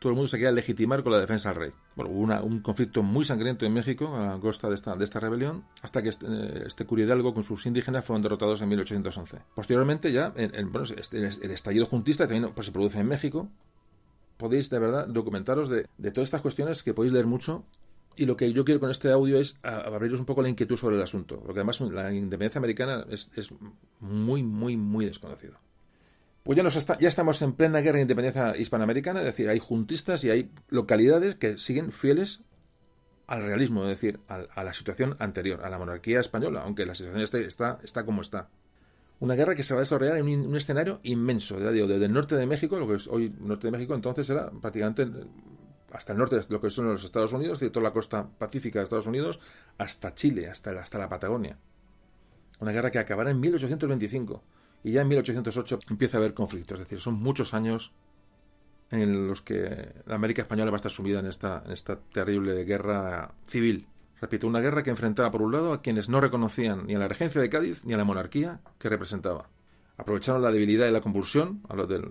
Todo el mundo se quería legitimar con la defensa del rey. Bueno, hubo un conflicto muy sangriento en México a costa de esta, de esta rebelión, hasta que este, este cura Hidalgo con sus indígenas fueron derrotados en 1811. Posteriormente ya, en, bueno, este, el estallido juntista también pues, se produce en México, podéis de verdad documentaros de, de, todas estas cuestiones que podéis leer mucho. Y lo que yo quiero con este audio es abriros un poco la inquietud sobre el asunto, porque además la independencia americana es, es muy, muy, muy desconocido. Pues ya, nos está, ya estamos en plena guerra de independencia hispanoamericana, es decir, hay juntistas y hay localidades que siguen fieles al realismo, es decir, a, a la situación anterior, a la monarquía española, aunque la situación esté, está, está como está una guerra que se va a desarrollar en un, escenario inmenso, desde el norte de México, lo que es hoy norte de México, entonces era prácticamente hasta el norte de lo que son los Estados Unidos, de toda la costa pacífica de Estados Unidos, hasta Chile, hasta, hasta la Patagonia. Una guerra que acabará en 1825 y ya en 1808 empieza a haber conflictos, es decir, son muchos años en los que la América española va a estar sumida en esta, en esta terrible guerra civil. Repito, una guerra que enfrentaba por un lado a quienes no reconocían ni a la regencia de Cádiz ni a la monarquía que representaba. Aprovecharon la debilidad y la convulsión a del,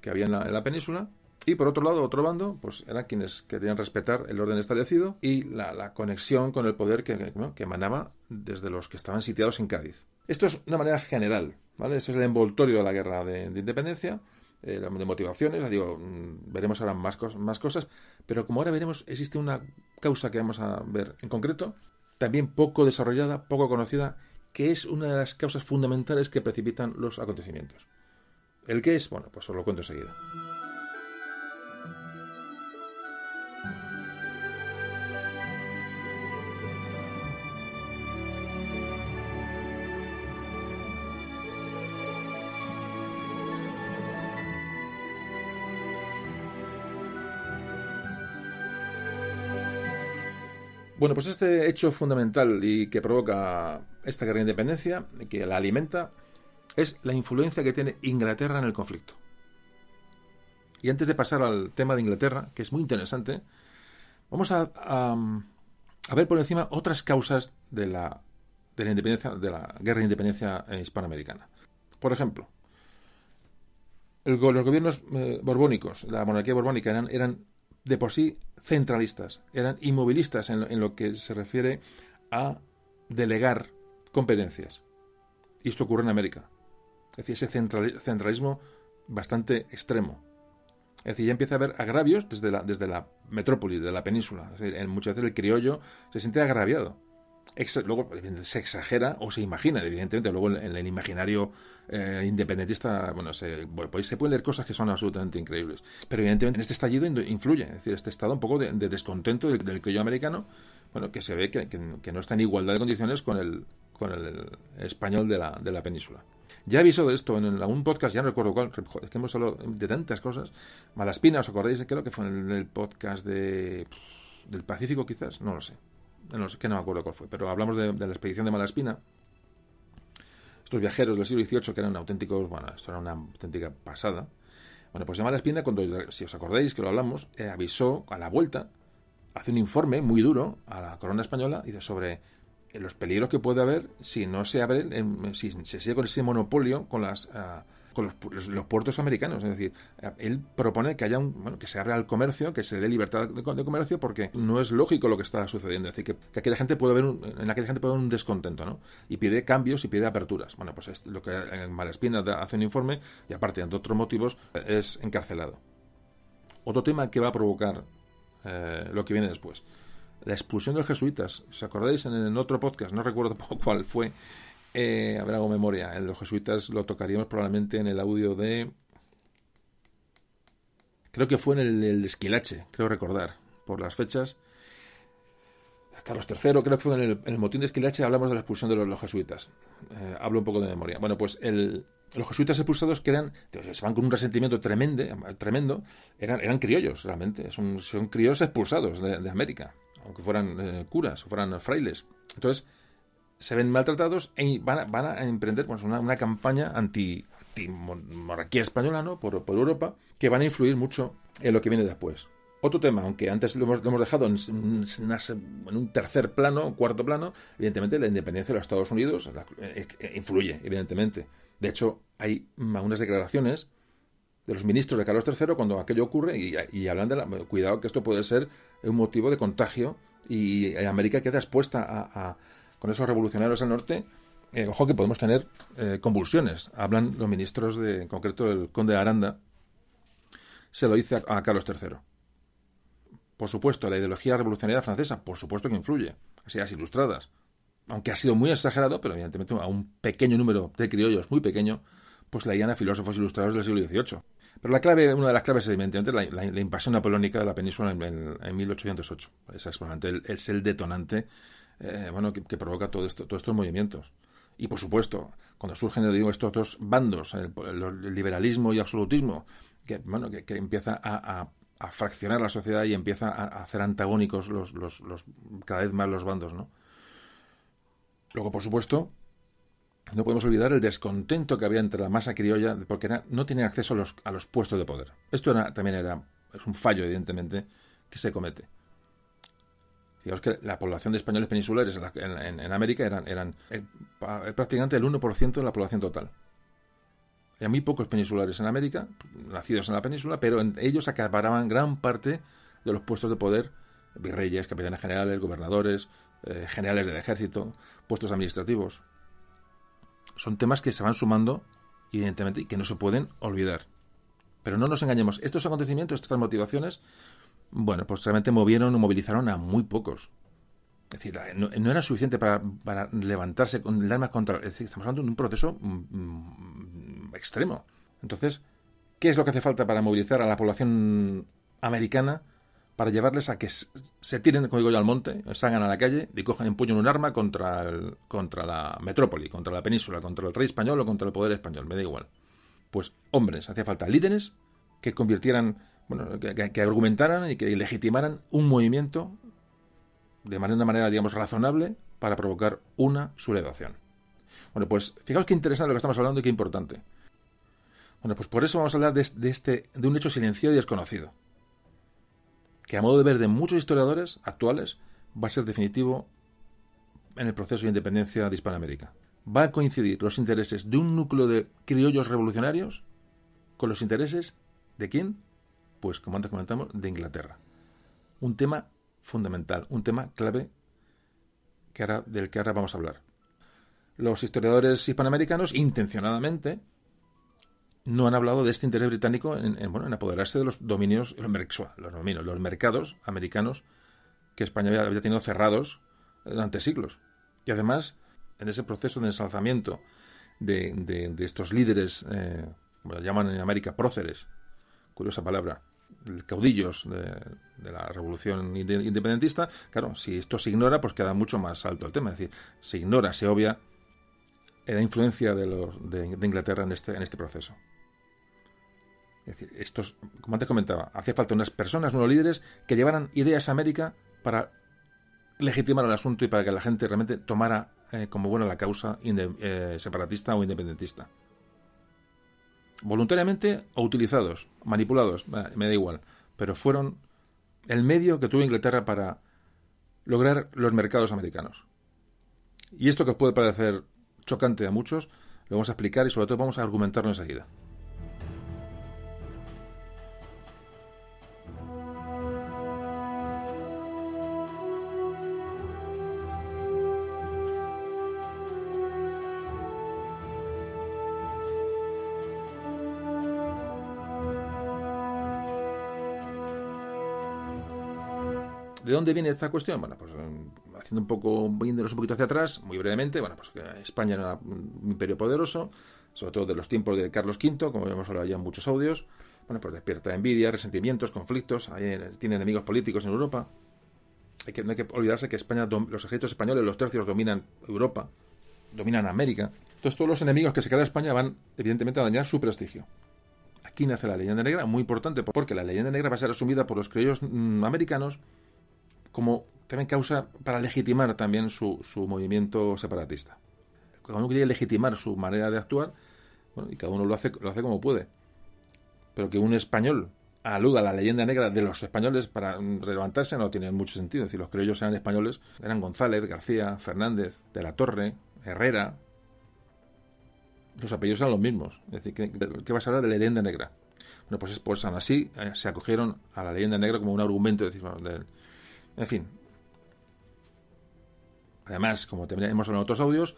que había en la, en la, península. Y por otro lado, otro bando, pues eran quienes querían respetar el orden establecido y la, conexión con el poder que, emanaba desde los que estaban sitiados en Cádiz. Esto es una manera general, ¿vale? Esto es el envoltorio de la guerra de independencia eh, de motivaciones, digo, veremos ahora más, más cosas, pero como ahora veremos, existe una causa que vamos a ver en concreto, también poco desarrollada, poco conocida, que es una de las causas fundamentales que precipitan los acontecimientos. ¿El qué es? Bueno, pues os lo cuento enseguida. Bueno, pues este hecho fundamental y que provoca esta guerra de independencia, que la alimenta, es la influencia que tiene Inglaterra en el conflicto. Y antes de pasar al tema de Inglaterra, que es muy interesante, vamos a, ver por encima otras causas de la, de la independencia, de la guerra de independencia hispanoamericana. Por ejemplo, los gobiernos eh, borbónicos, la monarquía borbónica, eran de por sí centralistas, eran inmovilistas en lo, que se refiere a delegar competencias. Y esto ocurre en América. Es decir, ese centralismo bastante extremo. Es decir, ya empieza a haber agravios desde la, desde la metrópoli, de la península. Es muchas veces el criollo se siente agraviado luego se exagera o se imagina, evidentemente, luego en, el imaginario eh, independentista, bueno, se, pues se pueden leer cosas que son absolutamente increíbles. Pero evidentemente en este estallido influye, es decir, este estado un poco de, descontento del, del criollo americano, bueno, que se ve que, no está en igualdad de condiciones con el, con el español de la, de la península. Ya aviso de esto en algún podcast, ya no recuerdo cuál, es que hemos hablado de tantas cosas. Malaspina, ¿os acordáis? Creo que fue en el podcast de, del Pacífico, quizás, no lo sé no sé, que no me acuerdo cuál fue, pero hablamos de, la expedición de Malaspina. Estos viajeros del siglo XVIII que eran auténticos, bueno, esto era una auténtica pasada. Bueno, pues de Malaspina, cuando, si os acordáis que lo hablamos, eh, avisó a la vuelta, hace un informe muy duro a la corona española dice sobre los peligros que puede haber si no se abre, si se sigue con ese monopolio con las ah, con los, puertos americanos. Es decir, él propone que haya un, bueno, que se abra el comercio, que se dé libertad de, comercio, porque no es lógico lo que está sucediendo. Es decir, que, aquella gente puede haber un, en aquella gente puede haber un descontento, ¿no? Y pide cambios y pide aperturas. Bueno, pues es lo que en Malespina hace un informe y aparte de otros motivos es encarcelado. Otro tema que va a provocar eh, lo que viene después. La expulsión de los jesuitas. ¿Os acordáis en otro podcast? No recuerdo cuál fue eh, a ver, memoria. En los jesuitas lo tocaríamos probablemente en el audio de. Creo que fue en el, Esquilache, creo recordar, por las fechas. Carlos III, creo que fue en el, motín de Esquilache, hablamos de la expulsión de los, jesuitas. Eh, hablo un poco de memoria. Bueno, pues los jesuitas expulsados que eran, se van con un resentimiento tremendo, tremendo eran, criollos realmente, son, son criollos expulsados de, América, aunque fueran eh, curas o fueran frailes. Entonces, se ven maltratados y van a, van a emprender pues, una, una, campaña anti, monarquía española ¿no? por, por, Europa que van a influir mucho en lo que viene después. Otro tema, aunque antes lo hemos, dejado en, un tercer plano, un cuarto plano, evidentemente la independencia de los Estados Unidos eh, eh, influye, evidentemente. De hecho, hay unas declaraciones de los ministros de Carlos III cuando aquello ocurre y, hablan de la, cuidado que esto puede ser un motivo de contagio y América queda expuesta a con esos revolucionarios al norte, eh, ojo que podemos tener eh, convulsiones. Hablan los ministros, de, en concreto el conde de Aranda, se lo dice a, Carlos III. Por supuesto, la ideología revolucionaria francesa, por supuesto que influye, así las ilustradas. Aunque ha sido muy exagerado, pero evidentemente a un pequeño número de criollos, muy pequeño, pues leían a filósofos ilustrados del siglo XVIII. Pero la clave, una de las claves, evidentemente, es la, invasión napoleónica de la península en, 1808. Esa es, es el detonante eh, bueno, que, provoca todo esto, todos estos movimientos. Y por supuesto, cuando surgen digo, estos dos bandos, el, liberalismo y absolutismo, que, bueno, que, empieza a, fraccionar la sociedad y empieza a, hacer antagónicos los, los, los, cada vez más los bandos, ¿no? Luego, por supuesto, no podemos olvidar el descontento que había entre la masa criolla porque no tenían acceso a los, a los puestos de poder. Esto también era un fallo, evidentemente, que se comete. Digamos que la población de españoles peninsulares en, América eran, eran eh, prácticamente el 1% de la población total. Hay muy pocos peninsulares en América, nacidos en la península, pero ellos acaparaban gran parte de los puestos de poder, virreyes, capitanes generales, gobernadores, eh, generales del ejército, puestos administrativos. Son temas que se van sumando, evidentemente, y que no se pueden olvidar. Pero no nos engañemos, estos acontecimientos, estas motivaciones, bueno, pues realmente movieron o movilizaron a muy pocos. Es decir, no, era suficiente para, levantarse con el arma contra... Estamos hablando de un proceso mm, mm, extremo. Entonces, ¿qué es lo que hace falta para movilizar a la población americana para llevarles a que se tiren, como digo yo, al monte, salgan a la calle y cojan, empuñen un arma contra, contra la metrópoli, contra la península, contra el rey español o contra el poder español, me da igual. Pues hombres, hacía falta líderes que convirtieran bueno, que, argumentaran y que legitimaran un movimiento de manera, una manera, digamos, razonable para provocar una sublevación. Bueno, pues fijaos qué interesante lo que estamos hablando y qué importante. Bueno, pues por eso vamos a hablar de, este, de un hecho silenciado y desconocido, que a modo de ver de muchos historiadores actuales va a ser definitivo en el proceso de independencia de Hispanoamérica. Va a coincidir los intereses de un núcleo de criollos revolucionarios con los intereses de quién? Pues, como antes comentamos, de Inglaterra. Un tema fundamental, un tema clave que del que ahora vamos a hablar. Los historiadores hispanoamericanos, intencionadamente, no han hablado de este interés británico en, bueno, en apoderarse de los dominios, los, los, dominios, los mercados americanos que España había, tenido cerrados durante siglos. Y además, en ese proceso de ensalzamiento de, estos líderes, eh, como llaman en América, próceres, curiosa palabra, caudillos de, la revolución independentista, claro, si esto se ignora, pues queda mucho más alto el tema. Es decir, se ignora, se obvia la influencia de, los, de, Inglaterra en este, en este proceso. Es decir, estos, como antes comentaba, hacía falta unas personas, unos líderes que llevaran ideas a América para legitimar el asunto y para que la gente realmente tomara eh, como buena la causa eh, separatista o independentista. Voluntariamente o utilizados, manipulados, me da igual, pero fueron el medio que tuvo Inglaterra para lograr los mercados americanos. Y esto que os puede parecer chocante a muchos, lo vamos a explicar y sobre todo vamos a argumentarlo enseguida. ¿De dónde viene esta cuestión? Bueno, pues mm, haciendo un poco, viéndonos un poquito hacia atrás, muy brevemente, bueno, pues que España era un imperio poderoso, sobre todo de los tiempos de Carlos V, como hemos hablado ya en muchos audios, bueno, pues despierta envidia, resentimientos, conflictos, tiene enemigos políticos en Europa. Hay que, no hay que olvidarse que España, los ejércitos españoles, los tercios dominan Europa, dominan América. Entonces todos los enemigos que se quedan en España van evidentemente a dañar su prestigio. Aquí nace la leyenda negra, muy importante, porque la leyenda negra va a ser asumida por los criollos mm, americanos como también causa para legitimar también su, su movimiento separatista. Cada uno quiere legitimar su manera de actuar, bueno, y cada uno lo hace, lo hace como puede. Pero que un español aluda a la leyenda negra de los españoles para levantarse no tiene mucho sentido. Es decir, los que ellos eran españoles eran González, García, Fernández, de la Torre, Herrera. Los apellidos eran los mismos. Es decir, ¿qué, vas a hablar de la leyenda negra? Bueno, pues, pues aún así eh, se acogieron a la leyenda negra como un argumento, de, en fin. Además, como hemos hablado en otros audios,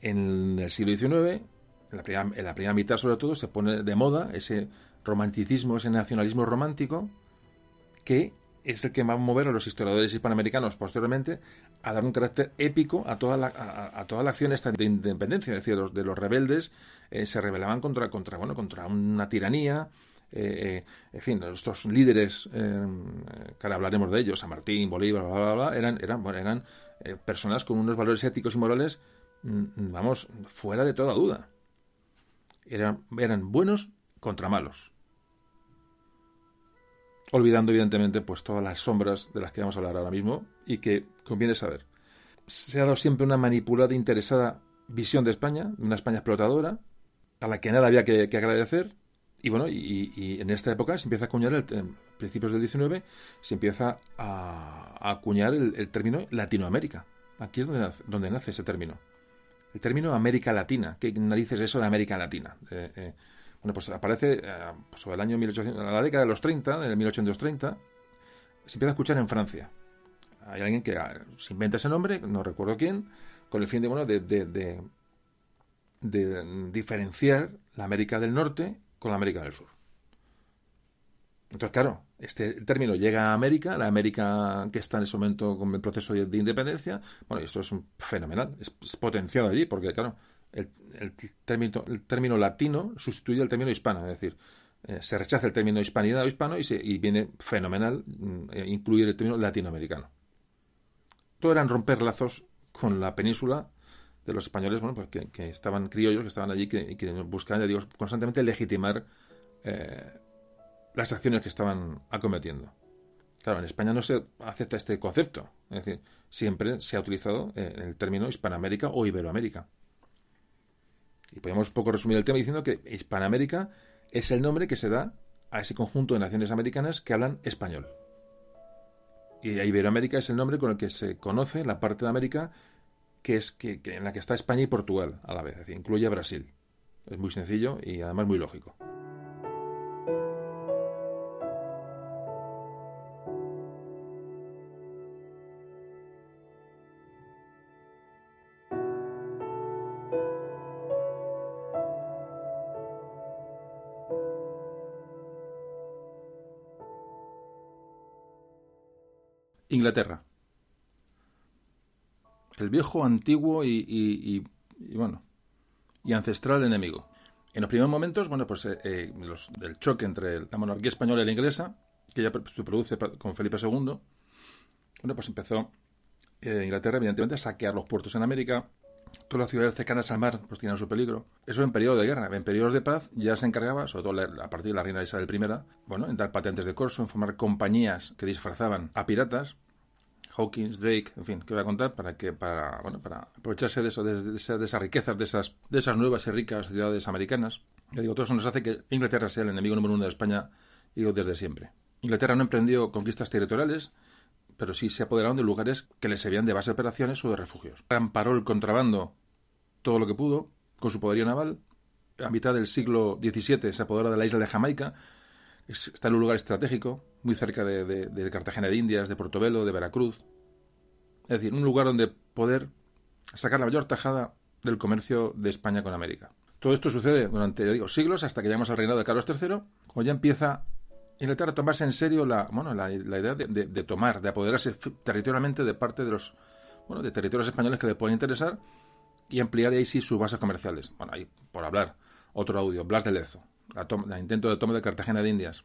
en el siglo XIX, en la, primera, en la primera mitad sobre todo, se pone de moda ese romanticismo, ese nacionalismo romántico, que es el que va a mover a los historiadores hispanoamericanos posteriormente a dar un carácter épico a toda la, a, toda la acción esta de independencia. Es decir, los, de los rebeldes eh, se rebelaban contra, contra, bueno, contra una tiranía, eh, eh, en fin, estos líderes, eh, ahora hablaremos de ellos, San Martín, Bolívar, bla, bla, bla, eran, eran, eran personas con unos valores éticos y morales, mm, vamos, fuera de toda duda. Eran, eran buenos contra malos. Olvidando, evidentemente, pues todas las sombras de las que vamos a hablar ahora mismo y que conviene saber. Se ha dado siempre una manipulada, interesada visión de España, una España explotadora, a la que nada había que agradecer, y bueno, y, en esta época se empieza a acuñar, el, en principios del 19, se empieza a, acuñar el, término Latinoamérica. Aquí es donde nace, donde nace, ese término. El término América Latina. ¿Qué narices es eso de América Latina? Eh, eh, bueno, pues aparece eh, pues sobre el año 1800, la década de los 30, en el 1830, se empieza a escuchar en Francia. Hay alguien que ah, se inventa ese nombre, no recuerdo quién, con el fin de, bueno, de, de diferenciar la América del Norte con la América del Sur. Entonces, claro, este término llega a América, la América que está en ese momento con el proceso de, independencia, bueno, y esto es un fenomenal, es, potenciado allí, porque, claro, el, término, latino sustituye el término hispano, es decir, eh, se rechaza el término hispanidad o hispano y, se, y viene fenomenal mm, eh, incluir el término latinoamericano. Todo eran romper lazos con la península de los españoles, bueno, pues que, estaban criollos, que estaban allí, que, que buscaban, digo, constantemente legitimar eh, las acciones que estaban acometiendo. Claro, en España no se acepta este concepto, es decir, siempre se ha utilizado eh, el término Hispanoamérica o Iberoamérica. Y podemos poco resumir el tema diciendo que Hispanoamérica es el nombre que se da a ese conjunto de naciones americanas que hablan español. Y Iberoamérica es el nombre con el que se conoce la parte de América que es que, en la que está España y Portugal a la vez, incluye a Brasil. Es muy sencillo y además muy lógico. Inglaterra. El viejo, antiguo y, bueno y ancestral enemigo. En los primeros momentos, bueno, pues eh, eh, el choque entre la monarquía española y la inglesa, que ya se produce con Felipe II, bueno, pues empezó eh, Inglaterra, evidentemente, a saquear los puertos en América. Todas las ciudades cercanas al mar pues tienen su peligro. Eso en periodo de guerra. En periodos de paz ya se encargaba, sobre todo a partir de la reina Isabel I, bueno, en dar patentes de corso, en formar compañías que disfrazaban a piratas Hawkins, Drake, en fin, que voy a contar para que para bueno para aprovecharse de eso, de, de, esas riquezas, de esas de esas nuevas y ricas ciudades americanas. Ya digo, todo eso nos hace que Inglaterra sea el enemigo número uno de España, digo desde siempre. Inglaterra no emprendió conquistas territoriales, pero sí se apoderaron de lugares que les servían de base de operaciones o de refugios. Amparó el contrabando todo lo que pudo con su poderío naval. A mitad del siglo XVII se apoderó de la isla de Jamaica, está en un lugar estratégico, muy cerca de, Cartagena de Indias, de Portobelo, de Veracruz. Es decir, un lugar donde poder sacar la mayor tajada del comercio de España con América. Todo esto sucede durante digo, siglos hasta que llegamos al reinado de Carlos III, cuando ya empieza Inglaterra a tomarse en serio la, bueno, la, idea de, tomar, de apoderarse territorialmente de parte de los bueno, de territorios españoles que le pueden interesar y ampliar ahí sí sus bases comerciales. Bueno, ahí por hablar, otro audio, Blas de Lezo, el intento de toma de Cartagena de Indias.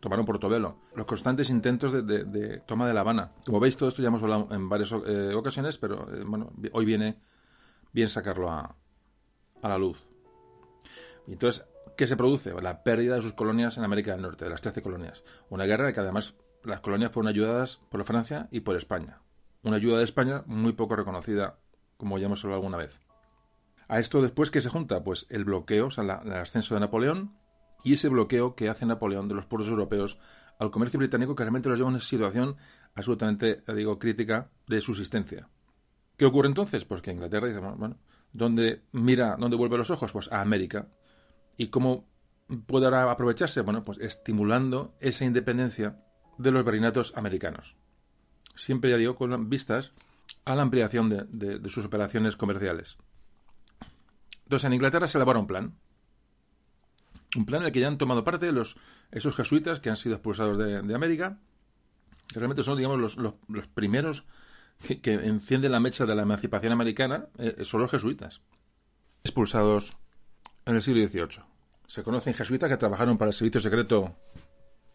Tomaron Portobelo. Los constantes intentos de, toma de La Habana. Como veis, todo esto ya hemos hablado en varias eh, ocasiones, pero eh, bueno, hoy viene bien sacarlo a, a, la luz. Y entonces, ¿qué se produce? La pérdida de sus colonias en América del Norte, de las 13 colonias. Una guerra que además las colonias fueron ayudadas por Francia y por España. Una ayuda de España muy poco reconocida, como ya hemos hablado alguna vez. A esto después, ¿qué se junta? Pues el bloqueo, o sea, el ascenso de Napoleón y ese bloqueo que hace Napoleón de los puertos europeos al comercio británico que realmente los lleva a una situación absolutamente, digo, crítica de subsistencia. ¿Qué ocurre entonces? Pues que Inglaterra dice, bueno, ¿dónde mira, dónde vuelve los ojos? Pues a América. ¿Y cómo puede ahora aprovecharse? Bueno, pues estimulando esa independencia de los virreinatos americanos. Siempre, ya digo, con vistas a la ampliación de sus operaciones comerciales. Entonces en Inglaterra se elabora un plan. Un plan en el que ya han tomado parte los, esos jesuitas que han sido expulsados de, América, que realmente son, digamos, los, primeros que, encienden la mecha de la emancipación americana, eh, son los jesuitas, expulsados en el siglo XVIII. Se conocen jesuitas que trabajaron para el servicio secreto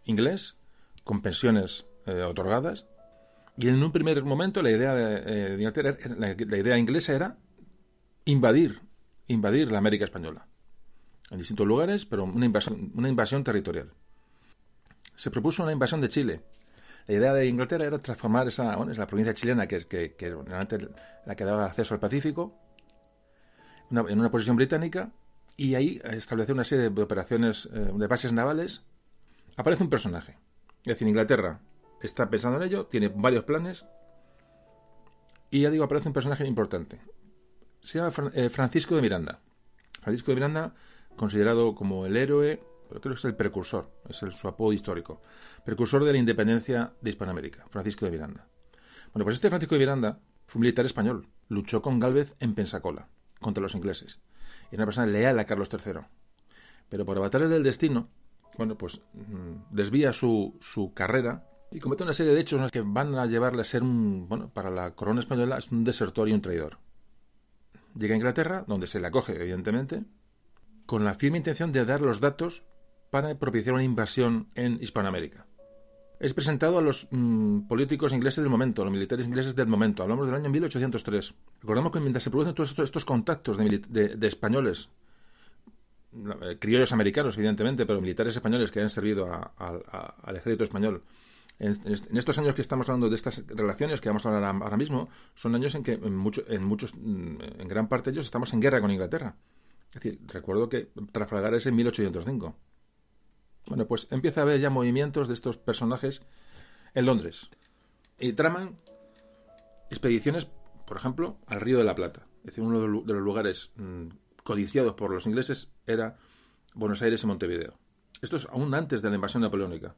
inglés, con pensiones eh, otorgadas, y en un primer momento la idea de, Inglaterra, la idea inglesa era invadir invadir la América Española. En distintos lugares, pero una invasión, una invasión territorial. Se propuso una invasión de Chile. La idea de Inglaterra era transformar esa, bueno, la provincia chilena, que, que, que la que daba acceso al Pacífico, en una posición británica, y ahí establecer una serie de operaciones, eh, de bases navales. Aparece un personaje. Es decir, Inglaterra está pensando en ello, tiene varios planes, y ya digo, aparece un personaje importante se llama eh, Francisco de Miranda. Francisco de Miranda, considerado como el héroe, creo que es el precursor, es el, su apodo histórico, precursor de la independencia de Hispanoamérica, Francisco de Miranda. Bueno, pues este Francisco de Miranda fue un militar español, luchó con Gálvez en Pensacola, contra los ingleses, y era una persona leal a Carlos III. Pero por avatares del destino, bueno, pues mm, desvía su, su carrera y comete una serie de hechos que van a llevarle a ser un, bueno, para la corona española es un desertor y un traidor. Llega a Inglaterra, donde se le acoge, evidentemente, con la firme intención de dar los datos para propiciar una invasión en Hispanoamérica. Es presentado a los mm, políticos ingleses del momento, a los militares ingleses del momento. Hablamos del año 1803. Recordamos que mientras se producen todos estos, contactos de, españoles, eh, criollos americanos, evidentemente, pero militares españoles que han servido al ejército español en, estos años que estamos hablando de estas relaciones que vamos a hablar ahora mismo, son años en que en, muchos, mm, en gran parte de ellos estamos en guerra con Inglaterra. Es decir, recuerdo que Trafalgar es en 1805. Bueno, pues empieza a haber ya movimientos de estos personajes en Londres. Y traman expediciones, por ejemplo, al Río de la Plata. Es decir, uno de los lugares mm, codiciados por los ingleses era Buenos Aires y Montevideo. Esto es aún antes de la invasión napoleónica.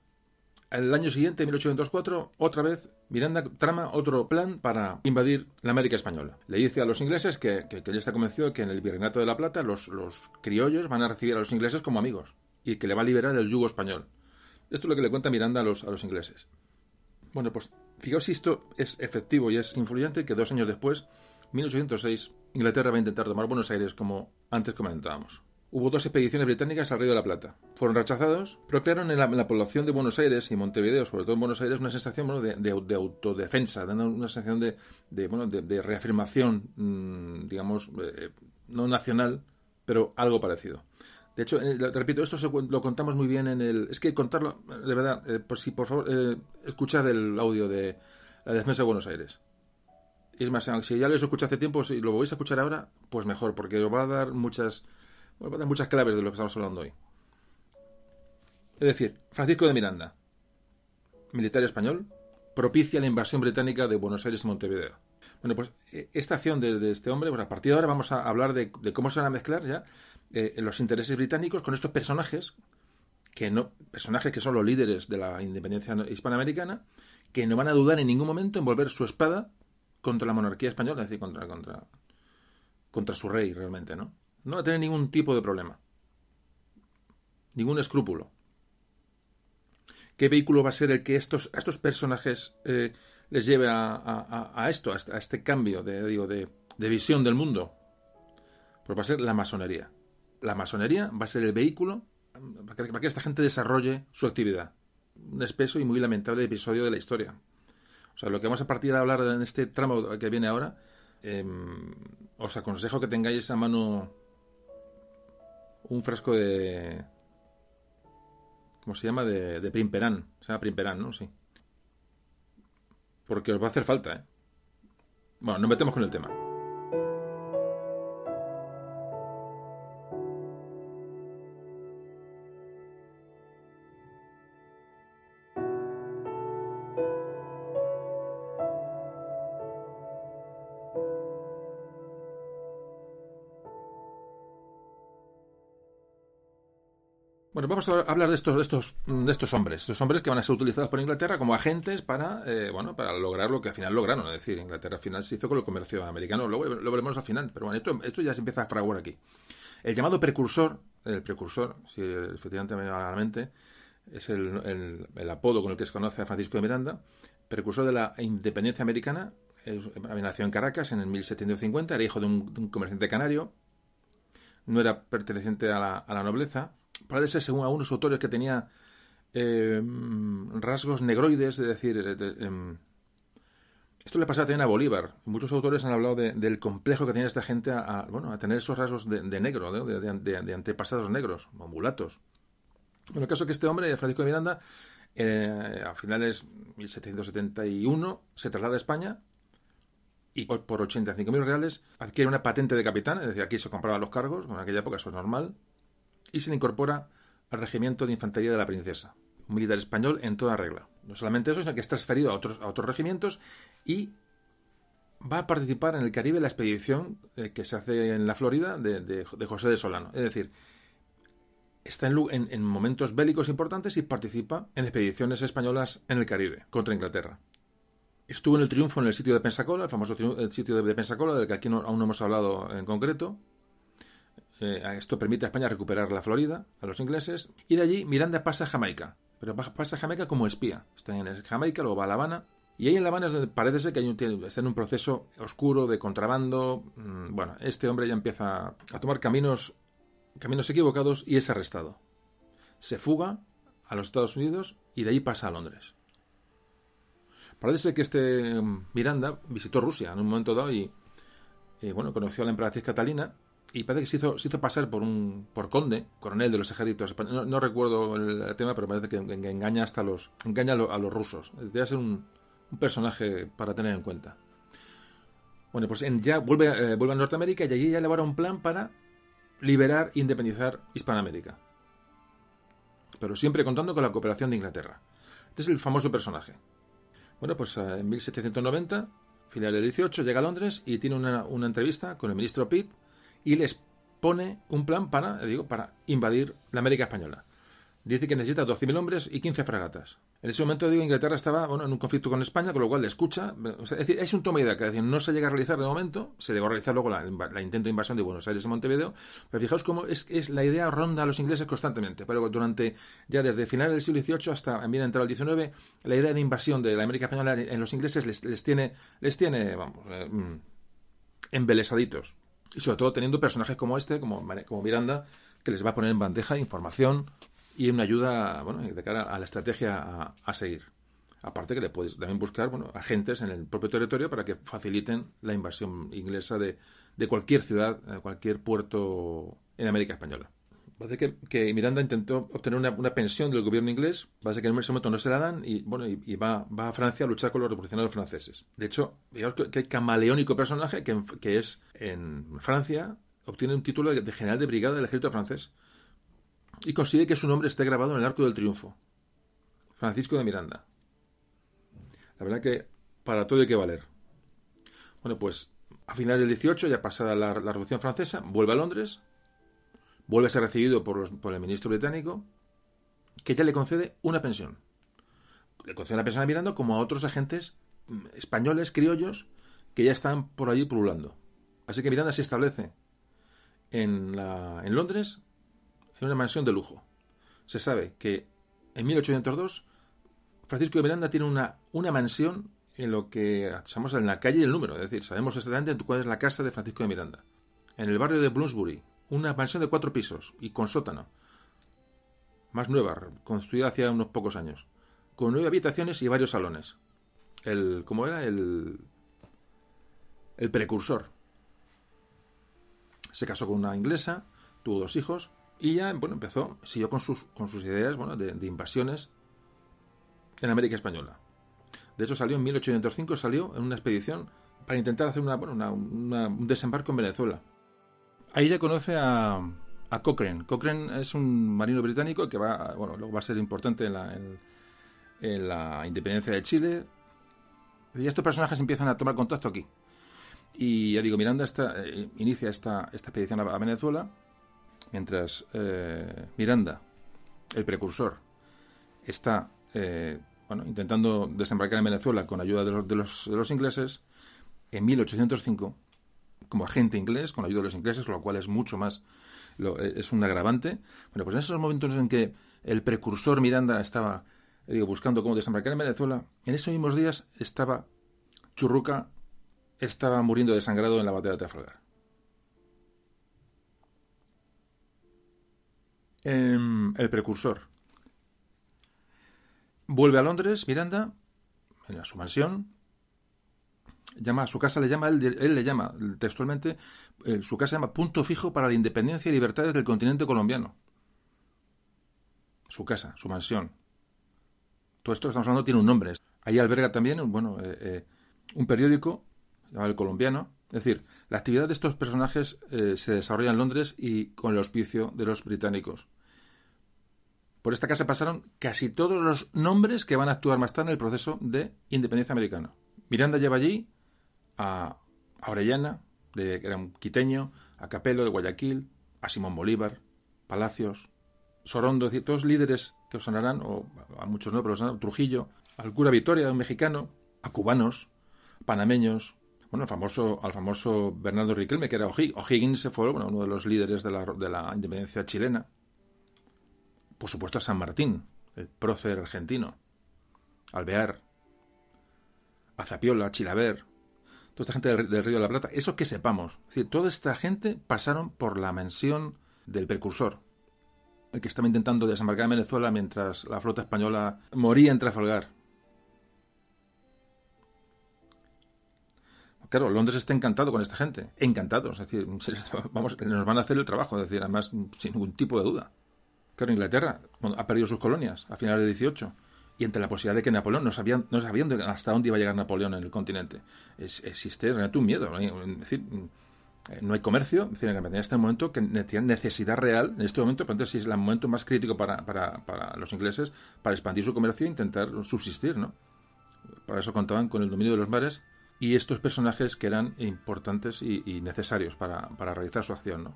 El año siguiente, 1804, otra vez Miranda trama otro plan para invadir la América Española. Le dice a los ingleses que, que, ya está convencido de que en el Virreinato de la Plata los, los criollos van a recibir a los ingleses como amigos y que le va a liberar del yugo español. Esto es lo que le cuenta Miranda a los, a los ingleses. Bueno, pues fijaos si esto es efectivo y es influyente que dos años después, 1806, Inglaterra va a intentar tomar Buenos Aires como antes comentábamos. Hubo dos expediciones británicas al Río de la Plata. Fueron rechazados, pero crearon en la, población de Buenos Aires y Montevideo, sobre todo en Buenos Aires, una sensación de, autodefensa, una, sensación de, reafirmación, mm, digamos, eh, no nacional, pero algo parecido. De hecho, eh, repito, esto lo contamos muy bien en el... Es que contarlo, de verdad, eh, por si por favor, escuchad el audio de la defensa de Buenos Aires. Es más, si ya lo he escuchado hace tiempo, si lo vais a escuchar ahora, pues mejor, porque os va a dar muchas bueno, dar muchas claves de lo que estamos hablando hoy. Es decir, Francisco de Miranda, militar español, propicia la invasión británica de Buenos Aires y Montevideo. Bueno, pues e, esta acción de, este hombre, pues a partir de ahora vamos a hablar de, cómo se van a mezclar ya eh, los intereses británicos con estos personajes, que no, personajes que son los líderes de la independencia hispanoamericana, que no van a dudar en ningún momento en volver su espada contra la monarquía española, es decir, contra, contra, contra su rey realmente, ¿no? No va a tener ningún tipo de problema. Ningún escrúpulo. ¿Qué vehículo va a ser el que estos, a estos personajes eh, les lleve a, esto, a este, cambio de, digo, de, visión del mundo? Pues va a ser la masonería. La masonería va a ser el vehículo para que, esta gente desarrolle su actividad. Un espeso y muy lamentable episodio de la historia. O sea, lo que vamos a partir a hablar en este tramo que viene ahora, em, os aconsejo que tengáis a mano un frasco de... ¿Cómo se llama? De, de Primperán. Se llama Primperán, ¿no? Sí. Porque os va a hacer falta, ¿eh? Bueno, nos metemos con el tema. Vamos a hablar de estos, de estos, de estos hombres, estos hombres que van a ser utilizados por Inglaterra como agentes para, eh, bueno, para lograr lo que al final lograron. Es decir, Inglaterra al final se hizo con el comercio americano. Luego lo veremos al final, pero bueno, esto, esto ya se empieza a fraguar aquí. El llamado precursor, el precursor, si efectivamente me viene a la mente, es el, el, apodo con el que se conoce a Francisco de Miranda, precursor de la independencia americana. Había nacido en Caracas en el 1750, era hijo de un, comerciante canario, no era perteneciente a la, a la nobleza parece ser, según algunos autores, que tenía eh, rasgos negroides, es decir, em, esto le pasa también a Bolívar. Muchos autores han hablado del complejo que tenía esta gente a, bueno, a tener esos rasgos de, negro, de, antepasados negros, o mulatos. Bueno, el caso es que este hombre, Francisco de Miranda, eh, a finales de 1771, se traslada a España y por 85.000 reales adquiere una patente de capitán, es decir, aquí se compraban los cargos, en aquella época eso es normal, y se le incorpora al Regimiento de Infantería de la Princesa, un militar español en toda regla. No solamente eso, sino que es transferido a otros, regimientos y va a participar en el Caribe la expedición eh, que se hace en la Florida de, José de Solano. Es decir, está en, en, momentos bélicos importantes y participa en expediciones españolas en el Caribe contra Inglaterra. Estuvo en el triunfo en el sitio de Pensacola, el famoso sitio de Pensacola, del que aquí aún no hemos hablado en concreto, eh, esto permite a España recuperar la Florida, a los ingleses, y de allí Miranda pasa a Jamaica, pero pasa a Jamaica como espía. Está en Jamaica, luego va a La Habana, y ahí en La Habana parece ser que hay un, está en un proceso oscuro de contrabando. Mm, bueno, este hombre ya empieza a tomar caminos, caminos equivocados y es arrestado. Se fuga a los Estados Unidos y de ahí pasa a Londres. Parece que este mm, Miranda visitó Rusia en un momento dado y, bueno, conoció a la emperatriz Catalina y parece que se hizo, pasar por un por conde, coronel de los ejércitos españoles. No, recuerdo el, tema, pero parece que, engaña hasta los engaña a, los rusos. Debe ser un, personaje para tener en cuenta. Bueno, pues ya vuelve, eh, vuelve a Norteamérica y allí ya elabora un plan para liberar e independizar Hispanoamérica. Pero siempre contando con la cooperación de Inglaterra. Este es el famoso personaje. Bueno, pues eh, en 1790, final del 18, llega a Londres y tiene una, una entrevista con el ministro Pitt y les pone un plan para, digo, para invadir la América Española. Dice que necesita 12.000 hombres y 15 fragatas. En ese momento, digo, Inglaterra estaba bueno, en un conflicto con España, con lo cual le escucha. es decir, es un toma de idea, que no se llega a realizar de momento, se llegó a realizar luego la, intento de invasión de Buenos Aires y Montevideo, pero fijaos cómo es, es la idea ronda a los ingleses constantemente. Pero durante, ya desde finales del siglo XVIII hasta bien entrado el XIX, la idea de invasión de la América Española en los ingleses les, tiene, les tiene, vamos, eh, mm, embelesaditos. Y sobre todo teniendo personajes como este, como, como Miranda, que les va a poner en bandeja información, y una ayuda bueno, de cara a la estrategia a, seguir. Aparte que le puedes también buscar bueno, agentes en el propio territorio para que faciliten la invasión inglesa de, de cualquier ciudad, cualquier puerto en América Española. Parece que, que Miranda intentó obtener una, una, pensión del gobierno inglés, parece que en ese momento no se la dan y, bueno, y, va, va, a Francia a luchar con los revolucionarios franceses. De hecho, digamos que, el camaleónico personaje que, que, es en Francia obtiene un título de, de general de brigada del ejército francés y consigue que su nombre esté grabado en el Arco del Triunfo. Francisco de Miranda. La verdad que para todo hay que valer. Bueno, pues a finales del 18, ya pasada la, Revolución Francesa, vuelve a Londres, vuelve a ser recibido por, por el ministro británico, que ya le concede una pensión. Le concede una pensión a Miranda como a otros agentes mm, españoles, criollos, que ya están por allí pululando. Así que Miranda se establece en, la, en Londres en una mansión de lujo. Se sabe que en 1802 Francisco de Miranda tiene una, una mansión en lo que llamamos en la calle y el número, es decir, sabemos exactamente cuál es la casa de Francisco de Miranda. En el barrio de Bloomsbury, una mansión de cuatro pisos y con sótano. Más nueva, construida hace unos pocos años. Con nueve habitaciones y varios salones. El, ¿cómo era? El, el precursor. Se casó con una inglesa, tuvo dos hijos y ya, bueno, empezó, siguió con sus, con sus ideas bueno, de, invasiones en América Española. De hecho, salió en 1805, salió en una expedición para intentar hacer una, bueno, un desembarco en Venezuela. Ahí ya conoce a, Cochrane. Cochrane es un marino británico que va, bueno, luego va a ser importante en la, en, la independencia de Chile. Y estos personajes empiezan a tomar contacto aquí. Y ya digo, Miranda eh, inicia esta, esta expedición a Venezuela mientras eh, Miranda, el precursor, está eh, bueno, intentando desembarcar en Venezuela con ayuda de los, de, los, de los, ingleses, en 1805, como agente inglés, con ayuda de los ingleses, lo cual es mucho más, eh, es un agravante. Bueno, pues en esos momentos en que el precursor Miranda estaba digo, buscando cómo desembarcar en Venezuela, en esos mismos días estaba Churruca, estaba muriendo desangrado en la batalla de Trafalgar. el precursor. Vuelve a Londres, Miranda, en su mansión, llama su casa le llama él, le llama textualmente su casa llama punto fijo para la independencia y libertades del continente colombiano. Su casa su mansión. Todo esto que estamos hablando tiene un nombre. Ahí alberga también bueno eh, eh, un periódico llamado el colombiano. Es decir la actividad de estos personajes eh, se desarrolla en Londres y con el auspicio de los británicos. Por esta casa pasaron casi todos los nombres que van a actuar más tarde en el proceso de independencia americana. Miranda lleva allí a, Orellana, de, que era un quiteño, a Capelo de Guayaquil, a Simón Bolívar, Palacios, Sorondo, es todos líderes que os sonarán, o a muchos no, pero os Trujillo, al cura Victoria, un mexicano, a cubanos, panameños, bueno, al famoso, al famoso Bernardo Riquelme, que era O'Higgins, fue bueno, uno de los líderes de la, de la independencia chilena. Por supuesto a San Martín, el prócer argentino, Alvear, Azapiola, Chilaver, toda esta gente del, Río de la Plata, eso que sepamos. Es decir, toda esta gente pasaron por la mansión del precursor, el que estaba intentando desembarcar en Venezuela mientras la flota española moría en Trafalgar. Claro, Londres está encantado con esta gente, encantado, es decir, vamos, nos van a hacer el trabajo, es decir, además sin ningún tipo de duda. Claro, Inglaterra ha perdido sus colonias a finales del 18 y entre la posibilidad de que Napoleón no sabían, no sabían hasta dónde iba a llegar Napoleón en el continente. Es, existe realmente un miedo. Es decir, Eh, no hay comercio, es decir, en Gran en este momento que tienen necesidad real, en este momento, pero sí es el momento más crítico para, para, para, los ingleses para expandir su comercio e intentar subsistir, ¿no? Para eso contaban con el dominio de los mares y estos personajes que eran importantes y, necesarios para, para, realizar su acción, ¿no?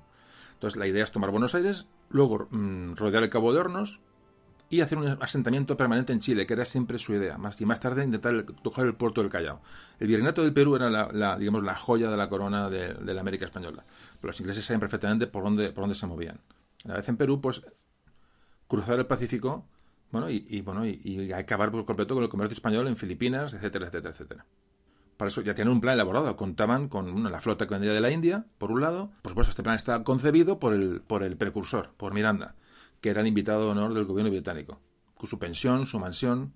Entonces la idea es tomar Buenos Aires, luego mm, rodear el Cabo de Hornos, y hacer un asentamiento permanente en Chile, que era siempre su idea. Más, y más tarde intentar tocar el puerto del Callao. El virreinato del Perú era la, digamos, la joya de la corona de, la América española. Pero los ingleses sabían perfectamente por dónde, por dónde se movían. Una vez en Perú, pues cruzar el Pacífico bueno, y, bueno, y, acabar por completo con el comercio español en Filipinas, etcétera, etcétera, etcétera. Para eso ya tienen un plan elaborado. Contaban con la flota que vendría de la India, por un lado. Por supuesto, este plan está concebido por el, por el precursor, por Miranda que era el invitado de honor del gobierno británico, con su pensión, su mansión.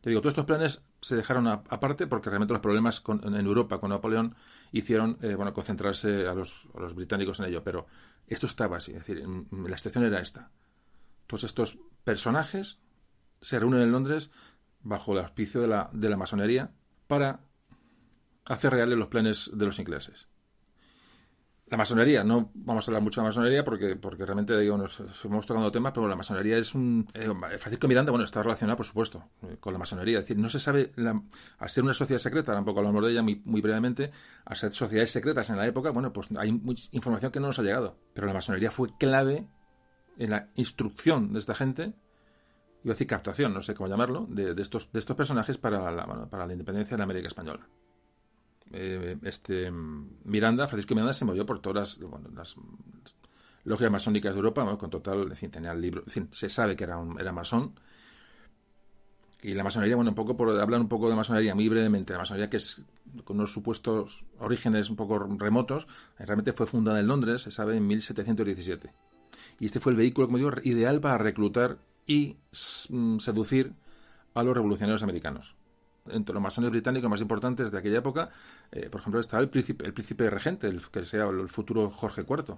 Te digo, todos estos planes se dejaron aparte porque realmente los problemas en Europa con Napoleón hicieron eh, bueno, concentrarse a los, británicos en ello. Pero esto estaba así, es decir, la situación era esta. Todos estos personajes se reúnen en Londres bajo el auspicio de la, de la masonería para hacer reales los planes de los ingleses. La masonería, no vamos a hablar mucho de la masonería porque, porque realmente digo, nos estamos tocando temas, pero la masonería es un... Eh, Francisco Miranda, bueno, está relacionado, por supuesto, eh, con la masonería. Es decir, no se sabe, al ser una sociedad secreta, tampoco hablamos de ella muy, muy brevemente, al ser sociedades secretas en la época, bueno, pues hay mucha información que no nos ha llegado. Pero la masonería fue clave en la instrucción de esta gente, iba a decir captación, no sé cómo llamarlo, de, estos, de estos personajes para la, para la independencia de la América Española. Eh, este Miranda, Francisco Miranda, se movió por todas las, logias masónicas de Europa, con total, en fin, tenía el libro, en fin, se sabe que era, un, era masón. Y la masonería, bueno, un poco por hablar un poco de masonería muy brevemente, la masonería que es con unos supuestos orígenes un poco remotos, realmente fue fundada en Londres, se sabe, en 1717. Y este fue el vehículo, como digo, ideal para reclutar y mm, seducir a los revolucionarios americanos entre los masones británicos más importantes de aquella época, eh, por ejemplo, estaba el príncipe, regente, el, que sea el futuro Jorge IV.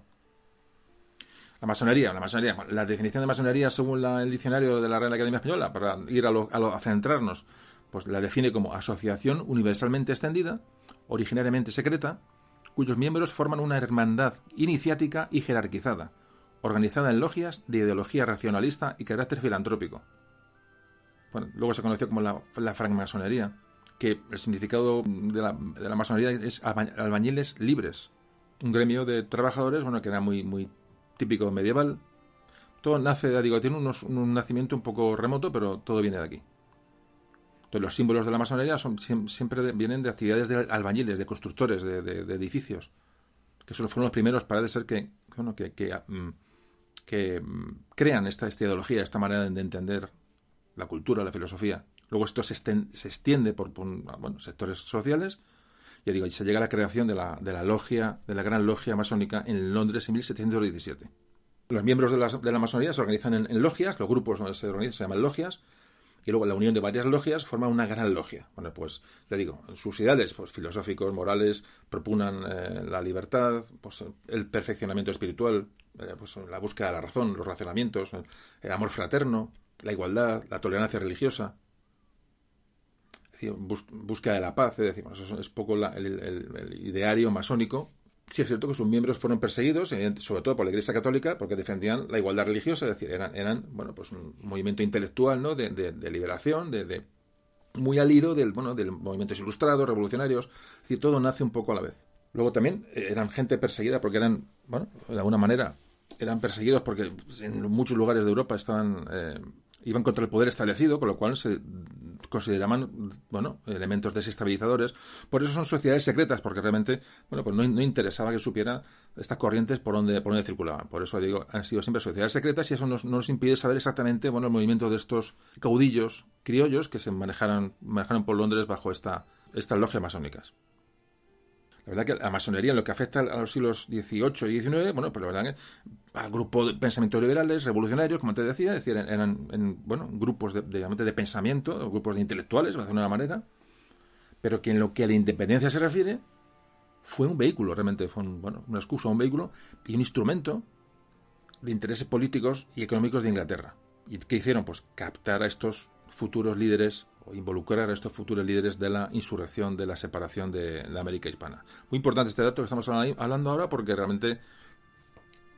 La masonería, la masonería, la definición de masonería según el diccionario de la Real Academia Española, para ir a, lo, a, centrarnos, pues la define como asociación universalmente extendida, originariamente secreta, cuyos miembros forman una hermandad iniciática y jerarquizada, organizada en logias de ideología racionalista y carácter filantrópico luego se conoció como la, francmasonería, que el significado de la, de la, masonería es albañiles libres, un gremio de trabajadores, bueno, que era muy, muy típico medieval. Todo nace, digo, tiene un nacimiento un poco remoto, pero todo viene de aquí. Entonces, los símbolos de la masonería son, siempre vienen de actividades de albañiles, de constructores, de, edificios, que solo fueron los primeros, parece ser que, bueno, que, que, mm, mm, crean esta, esta ideología, esta manera de entender la cultura, la filosofía. Luego esto se, extiende por, sectores sociales. Ya digo, se llega a la creación de la, de la logia, de la gran logia masónica en Londres en 1717. Los miembros de la, de la masonería se organizan en, logias, los grupos donde se organizan se llaman logias, y luego la unión de varias logias forma una gran logia. Bueno, pues ya digo, sus ideales pues, filosóficos, morales, proponen eh, la libertad, pues, el perfeccionamiento espiritual, eh, pues, la búsqueda de la razón, los razonamientos, el amor fraterno, la igualdad, la tolerancia religiosa, es decir, búsqueda de la paz, es decir, eso es poco el, ideario masónico. Sí es cierto que sus miembros fueron perseguidos, sobre todo por la Iglesia Católica, porque defendían la igualdad religiosa, es decir, eran, eran bueno, pues un movimiento intelectual, ¿no? De, liberación, de, muy al hilo del, bueno, del movimientos ilustrados, revolucionarios, es decir, todo nace un poco a la vez. Luego también eh, eran gente perseguida porque eran, bueno, de alguna manera, eran perseguidos porque en muchos lugares de Europa estaban eh, iban contra el poder establecido, con lo cual se consideraban bueno, elementos desestabilizadores. Por eso son sociedades secretas, porque realmente bueno, pues no, interesaba que supiera estas corrientes por dónde, por circulaban. Por eso digo, han sido siempre sociedades secretas y eso nos, nos impide saber exactamente bueno, el movimiento de estos caudillos criollos que se manejaron, manejaron por Londres bajo esta, estas logias masónicas. La verdad que la masonería, en lo que afecta a los siglos XVIII y XIX, bueno, pues la verdad que a grupos de pensamientos liberales, revolucionarios, como te decía, decir, eran en, bueno, grupos de, de, pensamiento, grupos de intelectuales, de una manera, pero que en lo que a la independencia se refiere, fue un vehículo, realmente fue bueno, una excusa, un vehículo y un instrumento de intereses políticos y económicos de Inglaterra. ¿Y qué hicieron? Pues captar a estos futuros líderes o involucrar a estos futuros líderes de la insurrección, de la separación de la América hispana. Muy importante este dato que estamos hablando ahora porque realmente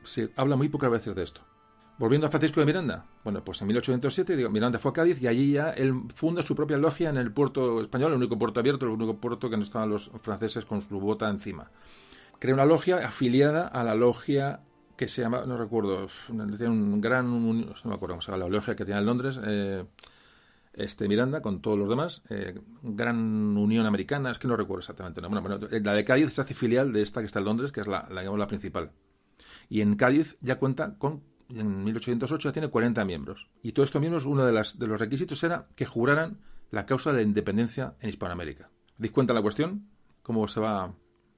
se habla muy pocas veces de esto. Volviendo a Francisco de Miranda, bueno, pues en 1807 Miranda fue a Cádiz y allí ya él funda su propia logia en el puerto español, el único puerto abierto, el único puerto que no estaban los franceses con su bota encima. Crea una logia afiliada a la logia que se llama, no recuerdo, tiene un gran, no me acuerdo cómo se llama, la logia que tiene en Londres, eh, este Miranda con todos los demás, eh, Gran Unión Americana, es que no recuerdo exactamente. Bueno, la de Cádiz se hace filial de esta que está en Londres, que es la, la, la principal. Y en Cádiz ya cuenta con en 1808 ya tiene 40 miembros. Y todos estos miembros, uno de, las, de los requisitos era que juraran la causa de la independencia en Hispanoamérica. ¿Dis cuenta la cuestión? ¿Cómo se va...?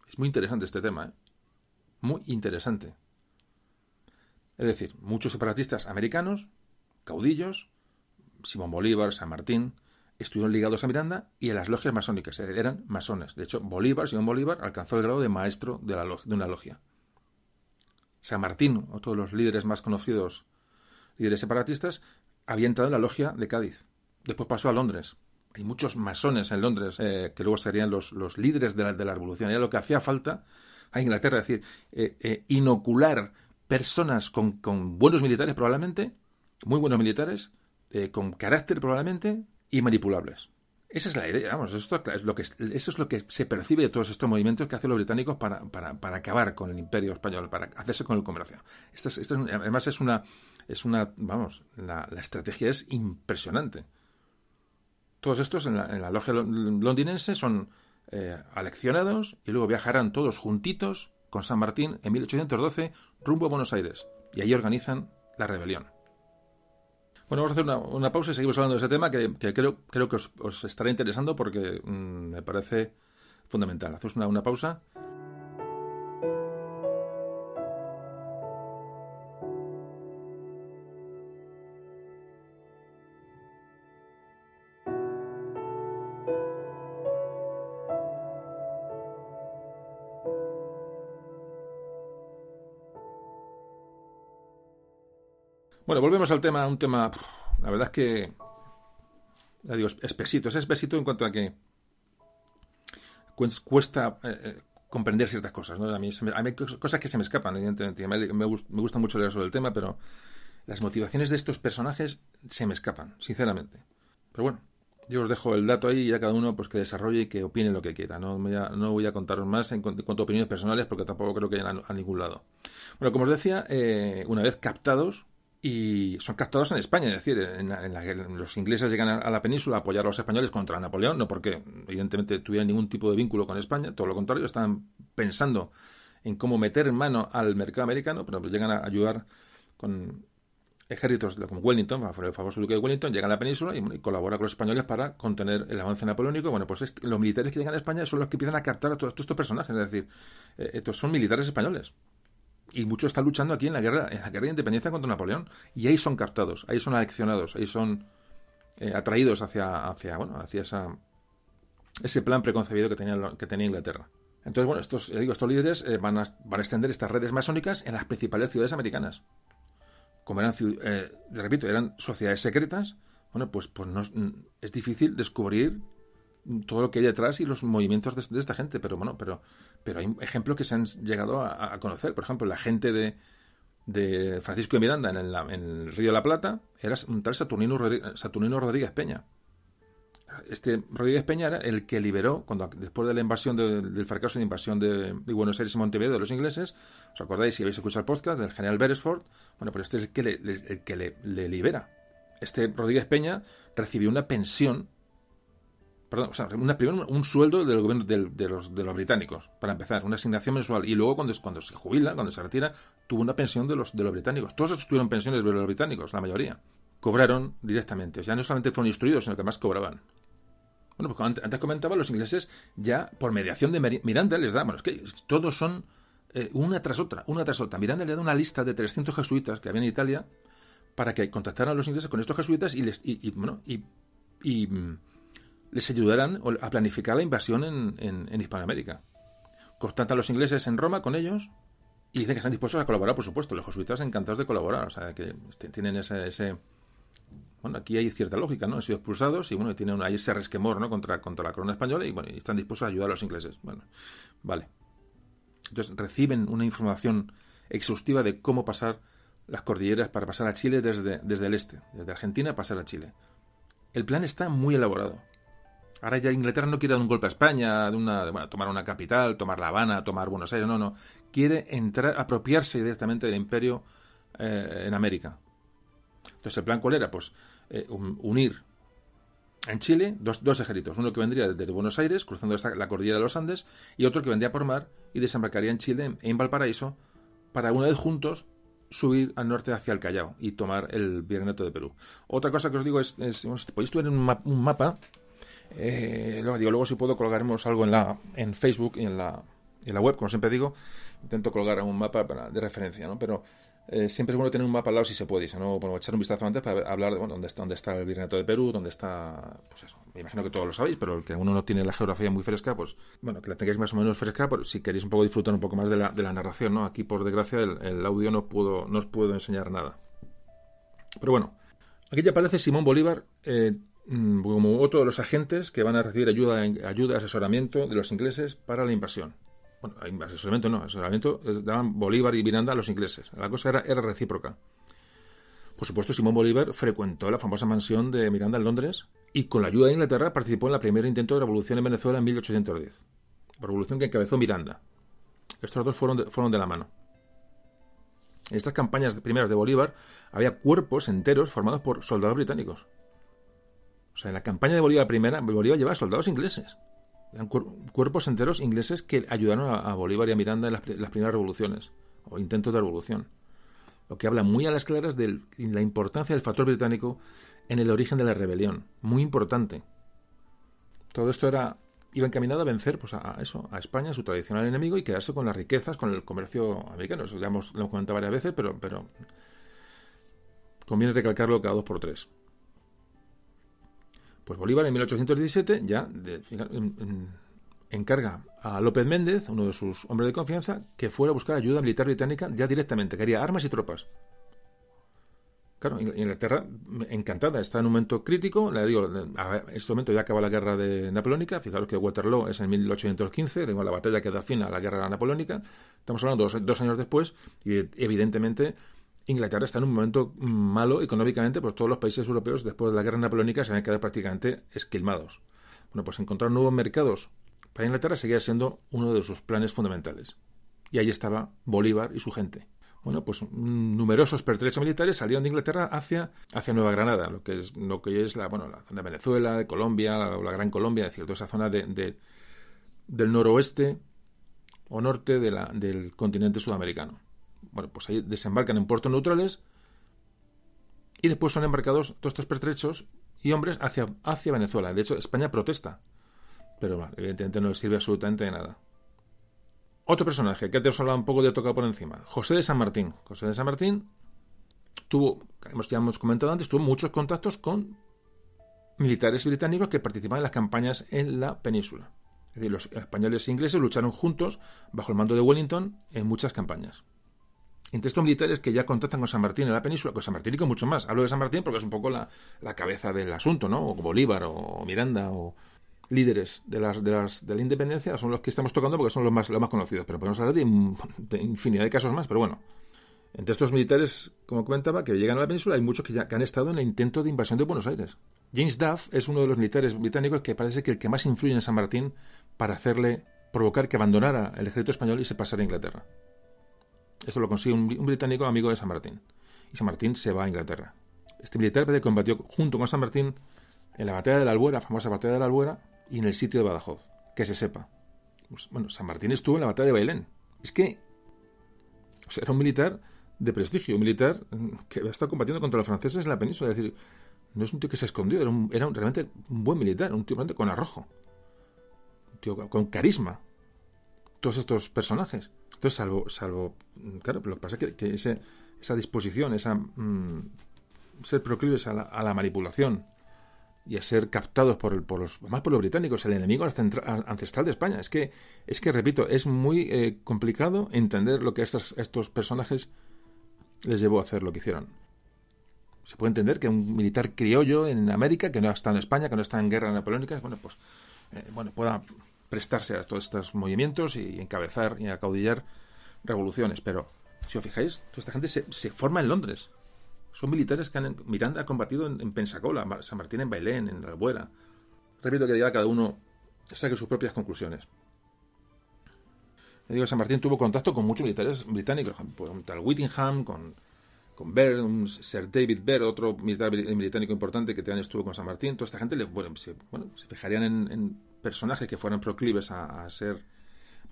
Es muy interesante este tema, ¿eh? Muy interesante. Es decir, muchos separatistas americanos, caudillos, Simón Bolívar, San Martín, estuvieron ligados a Miranda y a las logias masónicas. Eran masones. De hecho, Bolívar, Simón Bolívar, alcanzó el grado de maestro de, la, de una logia. San Martín, otro de los líderes más conocidos, líderes separatistas, había entrado en la logia de Cádiz. Después pasó a Londres. Hay muchos masones en Londres eh, que luego serían los, líderes de la, revolución. Ya lo que hacía falta a Inglaterra, es decir, eh, eh, inocular personas con, buenos militares probablemente, muy buenos militares, con carácter probablemente y manipulables. Esa es la idea, vamos, esto es lo que, eso es lo que se percibe de todos estos movimientos que hacen los británicos para, para, para acabar con el imperio español, para hacerse con el comercio. Esto es, esto es, además es una, es una, vamos, la, la estrategia es impresionante. Todos estos en la, en la logia londinense son eh, aleccionados y luego viajarán todos juntitos con San Martín en 1812 rumbo a Buenos Aires y ahí organizan la rebelión. Bueno, vamos a hacer una, una, pausa y seguimos hablando de ese tema que, que creo, creo que os, os, estará interesando porque mmm, me parece fundamental. Hacemos una, una pausa. Volvemos al tema, un tema, la verdad es que, ya digo, espesito, es espesito en cuanto a que cuesta eh, comprender ciertas cosas, ¿no? A mí, me, a mí, hay cosas que se me escapan, evidentemente. Me, gusta mucho leer sobre el tema, pero las motivaciones de estos personajes se me escapan, sinceramente. Pero bueno, yo os dejo el dato ahí y ya cada uno pues que desarrolle y que opine lo que quiera. No, voy a, no voy a contaros más en, cuanto a opiniones personales porque tampoco creo que vayan a, a ningún lado. Bueno, como os decía, eh, una vez captados, y son captados en España, es decir, en, la, en los ingleses llegan a, la península a apoyar a los españoles contra Napoleón, no porque evidentemente tuvieran ningún tipo de vínculo con España, todo lo contrario, estaban pensando en cómo meter mano al mercado americano, pero llegan a ayudar con ejércitos como Wellington, el famoso duque de Wellington, llega a la península y, colabora con los españoles para contener el avance napoleónico. Bueno, pues este, los militares que llegan a España son los que empiezan a captar a todos, todos estos personajes, es decir, eh, estos son militares españoles, y muchos están luchando aquí en la guerra, en la guerra de independencia contra Napoleón, y ahí son captados, ahí son aleccionados, ahí son eh, atraídos hacia, hacia, bueno, hacia esa, ese plan preconcebido que tenía, que tenía Inglaterra. Entonces, bueno, estos, digo, estos líderes eh, van, a, van a extender estas redes masónicas en las principales ciudades americanas. Como eran, eh, repito, eran sociedades secretas, bueno, pues, pues no, es difícil descubrir todo lo que hay detrás y los movimientos de, esta gente, pero bueno, pero, pero hay ejemplos que se han llegado a, conocer. Por ejemplo, la gente de, de Francisco de Miranda en el, Río de la Plata era un tal Saturnino, Saturnino Rodríguez Peña. Este Rodríguez Peña era el que liberó, cuando después de la invasión de, del fracaso de invasión de, Buenos Aires y Montevideo de los ingleses, ¿os acordáis si habéis escuchado el podcast del general Beresford? Bueno, pues este es el que le, que le libera. Este Rodríguez Peña recibió una pensión perdón, o sea, una, primero un sueldo del gobierno de, los, de los británicos, para empezar, una asignación mensual. Y luego, cuando, cuando se jubila, cuando se retira, tuvo una pensión de los, de los británicos. Todos estos tuvieron pensiones de los británicos, la mayoría. Cobraron directamente. O sea, no solamente fueron instruidos, sino que además cobraban. Bueno, pues antes, antes comentaba, los ingleses ya, por mediación de Miranda, les da, bueno, es que todos son eh, una tras otra, una tras otra. Miranda le da una lista de 300 jesuitas que había en Italia para que contactaran a los ingleses con estos jesuitas y les, y, y bueno, y, y les ayudarán a planificar la invasión en, Hispanoamérica. Contactan a los ingleses en Roma con ellos y dicen que están dispuestos a colaborar, por supuesto. Los jesuitas encantados de colaborar, o sea, que tienen ese, ese, Bueno, aquí hay cierta lógica, ¿no? Han sido expulsados y, bueno, tienen ahí ese resquemor, ¿no? Contra, contra la corona española y, bueno, y están dispuestos a ayudar a los ingleses. Bueno, vale. Entonces reciben una información exhaustiva de cómo pasar las cordilleras para pasar a Chile desde, desde el este, desde Argentina pasar a Chile. El plan está muy elaborado. Ahora ya Inglaterra no quiere dar un golpe a España, de una, bueno, tomar una capital, tomar La Habana, tomar Buenos Aires, no, no. Quiere entrar, apropiarse directamente del imperio eh, en América. Entonces, ¿el plan cuál era? Pues eh, unir en Chile dos, ejércitos. Uno que vendría desde Buenos Aires, cruzando la cordillera de los Andes, y otro que vendría por mar y desembarcaría en Chile, en Valparaíso, para una vez juntos subir al norte hacia el Callao y tomar el Virreinato de Perú. Otra cosa que os digo es, es podéis ver un, un mapa, eh, luego, digo, luego si puedo colgaremos algo en, la, en Facebook y en la, en la web, como siempre digo, intento colgar un mapa de referencia, ¿no? Pero eh, siempre es bueno tener un mapa al lado si se puede, ¿no? Bueno, echar un vistazo antes para hablar de bueno, dónde está, dónde está el Virreinato de Perú, dónde está, pues eso, me imagino que todos lo sabéis, pero el que uno no tiene la geografía muy fresca, pues bueno, que la tengáis más o menos fresca, pues, si queréis un poco disfrutar un poco más de la, de la narración, ¿no? Aquí, por desgracia, el, audio no, puedo, no os puedo enseñar nada. Pero bueno, aquí ya aparece Simón Bolívar eh, como otro de los agentes que van a recibir ayuda, ayuda, asesoramiento de los ingleses para la invasión. Bueno, asesoramiento no, asesoramiento eh, daban Bolívar y Miranda a los ingleses. La cosa era, era recíproca. Por supuesto, Simón Bolívar frecuentó la famosa mansión de Miranda en Londres y con la ayuda de Inglaterra participó en el primer intento de revolución en Venezuela en 1810. Revolución que encabezó Miranda. Estos dos fueron fueron de la mano. En estas campañas primeras de Bolívar había cuerpos enteros formados por soldados británicos. O sea, en la campaña de Bolívar primera, Bolívar llevaba soldados ingleses. Eran cuerpos enteros ingleses que ayudaron a, Bolívar y a Miranda en las, primeras revoluciones, o intentos de revolución. Lo que habla muy a las claras de la importancia del factor británico en el origen de la rebelión. Muy importante. Todo esto era iba encaminado a vencer pues, a, eso, a España, su tradicional enemigo, y quedarse con las riquezas, con el comercio americano. Eso ya lo hemos comentado varias veces, pero, pero conviene recalcarlo cada dos por tres. Pues Bolívar en 1817 ya encarga a López Méndez, uno de sus hombres de confianza, que fuera a buscar ayuda militar británica ya directamente, que haría armas y tropas. Claro, Inglaterra, encantada, está en un momento crítico. Le digo, en este momento ya acaba la guerra de napoleónica. Fijaros que Waterloo es en 1815, digo, la batalla que da fin a la guerra napoleónica. Estamos hablando dos años después, y evidentemente Inglaterra está en un momento malo económicamente, pues todos los países europeos después de la guerra napoleónica se han quedado prácticamente esquilmados. Bueno, pues encontrar nuevos mercados para Inglaterra seguía siendo uno de sus planes fundamentales. Y ahí estaba Bolívar y su gente. Bueno, pues numerosos pertrechos militares salieron de Inglaterra hacia, hacia Nueva Granada, lo que es, lo que es la, la zona de Venezuela, de Colombia, la, Gran Colombia, es decir, toda esa zona de, del noroeste o norte de la, del continente sudamericano. Bueno, pues ahí desembarcan en puertos neutrales y después son embarcados todos estos pertrechos y hombres hacia, hacia Venezuela. De hecho, España protesta, pero evidentemente no le sirve absolutamente de nada. Otro personaje que te os hablado un poco de tocar por encima, José de San Martín. José de San Martín tuvo, ya hemos comentado antes, tuvo muchos contactos con militares británicos que participaban en las campañas en la península. Es decir, los españoles e ingleses lucharon juntos bajo el mando de Wellington en muchas campañas entre estos militares que ya contactan con San Martín en la península, con San Martín y con mucho más. Hablo de San Martín porque es un poco la, cabeza del asunto, ¿no? O Bolívar o Miranda o líderes de las, de las de la independencia son los que estamos tocando porque son los más, los más conocidos. Pero podemos hablar de, infinidad de casos más, pero bueno. Entre estos militares, como comentaba, que llegan a la península, hay muchos que ya han estado en el intento de invasión de Buenos Aires. James Duff es uno de los militares británicos que parece que el que más influye en San Martín para hacerle provocar que abandonara el ejército español y se pasara a Inglaterra. Esto lo consigue un, británico amigo de San Martín. Y San Martín se va a Inglaterra. Este militar combatió junto con San Martín en la batalla de la Albuera, famosa batalla de la Albuera, y en el sitio de Badajoz. Que se sepa. Pues, bueno, San Martín estuvo en la batalla de Bailén. Es que o sea, era un militar de prestigio, un militar que había estado combatiendo contra los franceses en la península. Es decir, no es un tío que se escondió, era, un, realmente un buen militar, un tío realmente con arrojo, un tío con carisma. Todos estos personajes. Entonces, salvo, salvo claro, lo que pasa es que, esa disposición, esa mm, ser proclives a la, manipulación y a ser captados por, por los más por los británicos, el enemigo ancestral de España. Es que, es que repito, es muy eh, complicado entender lo que a estos, estos personajes les llevó a hacer lo que hicieron. Se puede entender que un militar criollo en América, que no estado en España, que no está en guerra napoleónica, bueno, pues eh, bueno, pueda prestarse a todos estos movimientos y encabezar y acaudillar revoluciones. Pero, si os fijáis, toda esta gente se, se forma en Londres. Son militares que han, Miranda ha combatido en, Pensacola, San Martín en Bailén, en La Albuera. Repito que ya cada uno saque sus propias conclusiones. Digo, San Martín tuvo contacto con muchos militares británicos, con tal Whittingham, con, con Baird, un Sir David Baird, otro militar británico importante que también estuvo con San Martín. Toda esta gente le, bueno, se, bueno, se fijarían en, personajes que fueran proclives a, ser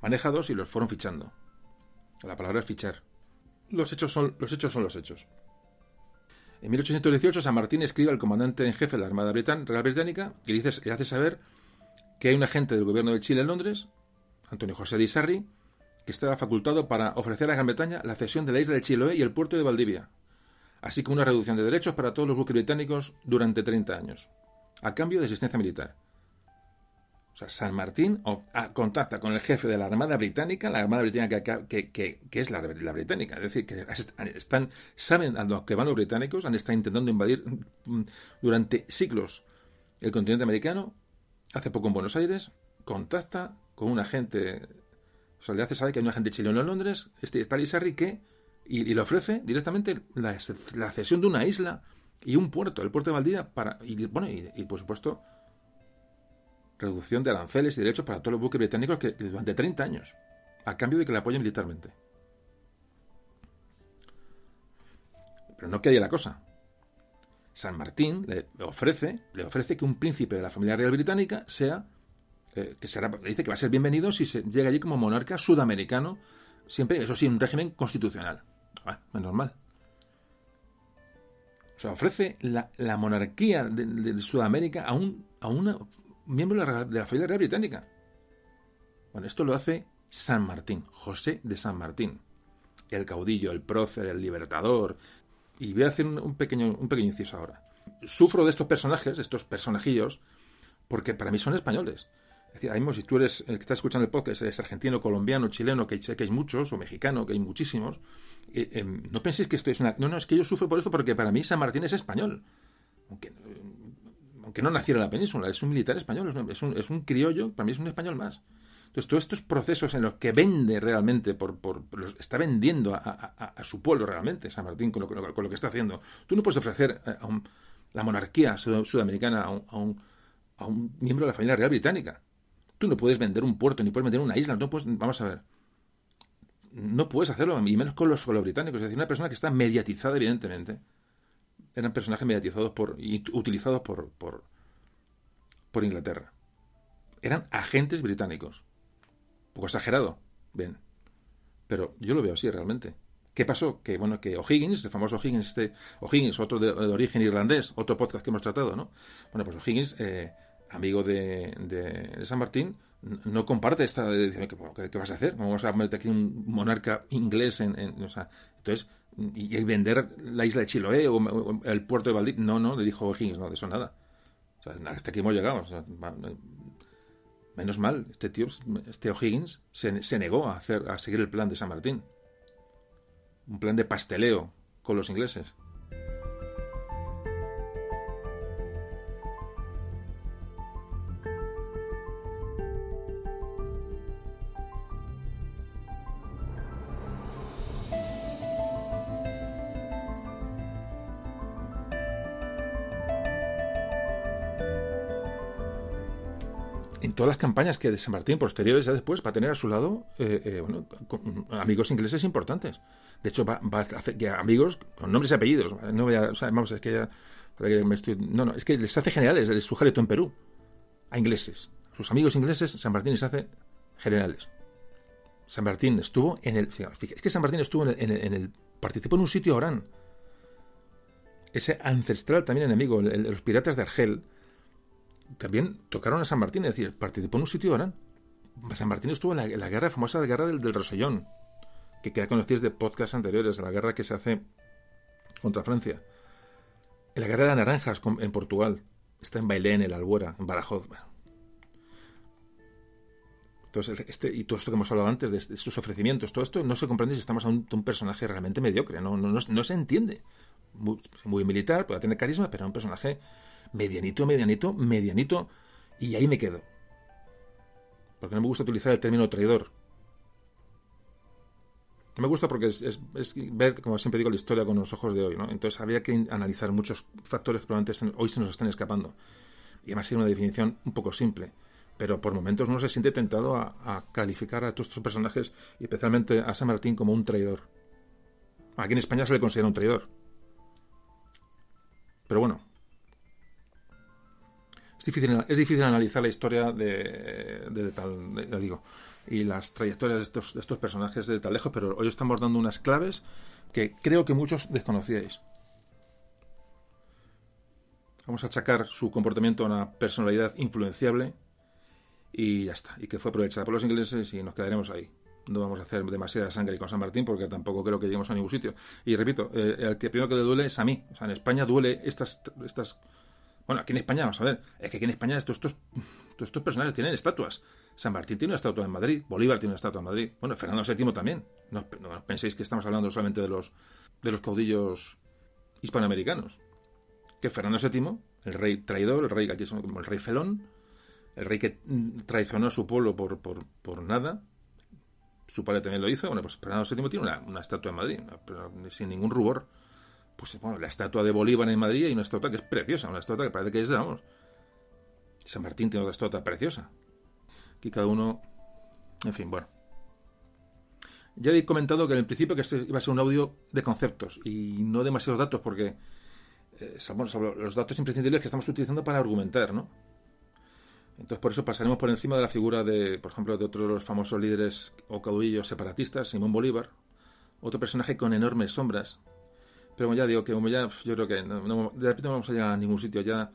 manejados y los fueron fichando. La palabra es fichar. Los hechos son los hechos. En 1818 San Martín escribe al comandante en jefe de la Armada Real Británica y dice, le hace saber que hay un agente del gobierno de Chile en Londres, Antonio José de Isarri, que estaba facultado para ofrecer a Gran Bretaña la cesión de la isla de Chiloé y el puerto de Valdivia, así como una reducción de derechos para todos los buques británicos durante 30 años, a cambio de asistencia militar. O sea, San Martín ah, contacta con el jefe de la Armada Británica, la Armada Británica que, es la, británica, es decir, que están, saben a lo que van los británicos, han estado intentando invadir mm, durante siglos el continente americano, hace poco en Buenos Aires, contacta con un agente o sea, le hace saber que hay un agente chileno en Londres, este Talisarri, que y, le ofrece directamente la, cesión de una isla y un puerto, el puerto de Valdivia, para, y, bueno, y, por supuesto, reducción de aranceles y derechos para todos los buques británicos que durante 30 años, a cambio de que le apoyen militarmente. Pero no queda la cosa. San Martín le ofrece, le ofrece que un príncipe de la familia real británica sea eh, que será, dice que va a ser bienvenido si se llega allí como monarca sudamericano, siempre, eso sí, un régimen constitucional. Ah, es normal. O sea, ofrece la, monarquía de, Sudamérica a un a una miembro de la, familia real británica. Bueno, esto lo hace San Martín, José de San Martín, el caudillo, el prócer, el libertador. Y voy a hacer un, pequeño, un pequeño inciso ahora. Sufro de estos personajes, estos personajillos, porque para mí son españoles. Es decir, si tú eres el que está escuchando el podcast, eres argentino, colombiano, chileno, que que hay muchos, o mexicano, que hay muchísimos, eh, em, no penséis que esto es una... No, no, es que yo sufro por esto porque para mí San Martín es español. Aunque, aunque no naciera en la península, es un militar español, es un, es un criollo, para mí es un español más. Entonces, todos estos procesos en los que vende realmente, por, por, los, está vendiendo a, su pueblo realmente, San Martín, con lo, con lo, que está haciendo. Tú no puedes ofrecer a la monarquía sudamericana a un, a un miembro de la familia real británica. Tú no puedes vender un puerto, ni puedes vender una isla, no puedes, vamos a ver. No puedes hacerlo, y menos con los, británicos. Es decir, una persona que está mediatizada, evidentemente. Eran personajes mediatizados por, y utilizados por, por, por Inglaterra. Eran agentes británicos. Un poco exagerado, ven. Pero yo lo veo así realmente. ¿Qué pasó? Que bueno, que O'Higgins, el famoso O'Higgins, este, O'Higgins, otro de, origen irlandés, otro podcast que hemos tratado, ¿no? Bueno, pues O'Higgins eh, amigo de, San Martín, no comparte esta ¿qué, ¿qué, vas a hacer? Vamos a meter aquí un monarca inglés en, entonces y, vender la isla de Chiloé o, el puerto de Valdivia. No, no, le dijo Higgins, no, de eso nada. hasta aquí hemos llegado. menos mal, este tío, este O'Higgins, se, se negó a hacer, a seguir el plan de San Martín. Un plan de pasteleo con los ingleses. Todas las campañas que de San Martín posteriores ya después va a tener a su lado eh, eh, amigos ingleses importantes. De hecho, va, a hacer que amigos con nombres y apellidos. No voy a, vamos, es que ya, no, no, es que les hace generales, les sujeto en Perú a ingleses. Sus amigos ingleses, San Martín les hace generales. San Martín estuvo en el. Es que San Martín estuvo en el. En el, participó en un sitio Orán. Ese ancestral también enemigo, los piratas de Argel también tocaron a San Martín, es decir, participó en un sitio Orán. San Martín estuvo en la, guerra famosa de guerra del, del, Rosellón, que queda conocidos de podcasts anteriores, la guerra que se hace contra Francia. En la guerra de las naranjas en Portugal. Está en Bailén, en la Albuera, en Badajoz. Entonces, este, y todo esto que hemos hablado antes, de, sus ofrecimientos, todo esto no se comprende si estamos ante un, personaje realmente mediocre, no, no, se entiende. Muy, muy, militar, puede tener carisma, pero es un personaje medianito, medianito, medianito, y ahí me quedo. Porque no me gusta utilizar el término traidor. No me gusta porque es, ver, como siempre digo, la historia con los ojos de hoy, ¿no? Entonces había que analizar muchos factores que probablemente hoy se nos están escapando. Y además tiene una definición un poco simple pero por momentos no se siente tentado a, calificar a todos estos personajes, y especialmente a San Martín, como un traidor. Aquí en España se le considera un traidor. Pero bueno, es difícil, analizar la historia de, de, tal, digo, y las trayectorias de estos, de personajes de tal lejos, pero hoy estamos dando unas claves que creo que muchos desconocíais. Vamos a achacar su comportamiento a una personalidad influenciable, y ya está. Y que fue aprovechada por los ingleses y nos quedaremos ahí. No vamos a hacer demasiada sangre con San Martín porque tampoco creo que lleguemos a ningún sitio. Y repito, eh, el que primero que le duele es a mí. O sea, en España duele estas, estas... Bueno, aquí en España, vamos a ver, es que aquí en España estos, estos, estos personajes tienen estatuas. San Martín tiene una estatua en Madrid, Bolívar tiene una estatua en Madrid, bueno, Fernando VII también. No, no penséis que estamos hablando solamente de los, de los caudillos hispanoamericanos. Que Fernando VII, el rey traidor, el rey aquí son como el rey felón, el rey que traicionó a su pueblo por, por, por nada, su padre también lo hizo, bueno, pues Fernando VII tiene una, estatua en Madrid, sin ningún rubor. Pues bueno, la estatua de Bolívar en Madrid y una estatua que es preciosa, una estatua que parece que es, vamos, San Martín tiene otra estatua preciosa. Aquí cada uno, en fin, bueno. Ya he comentado que en el principio que este iba a ser un audio de conceptos y no demasiados datos porque eh, los datos imprescindibles que estamos utilizando para argumentar, ¿no? Entonces, por eso pasaremos por encima de la figura de, por ejemplo, de otros de los famosos líderes o caudillos separatistas, Simón Bolívar, otro personaje con enormes sombras. Pero ya digo, que como ya, yo creo que de repente no vamos a llegar a ningún sitio ya.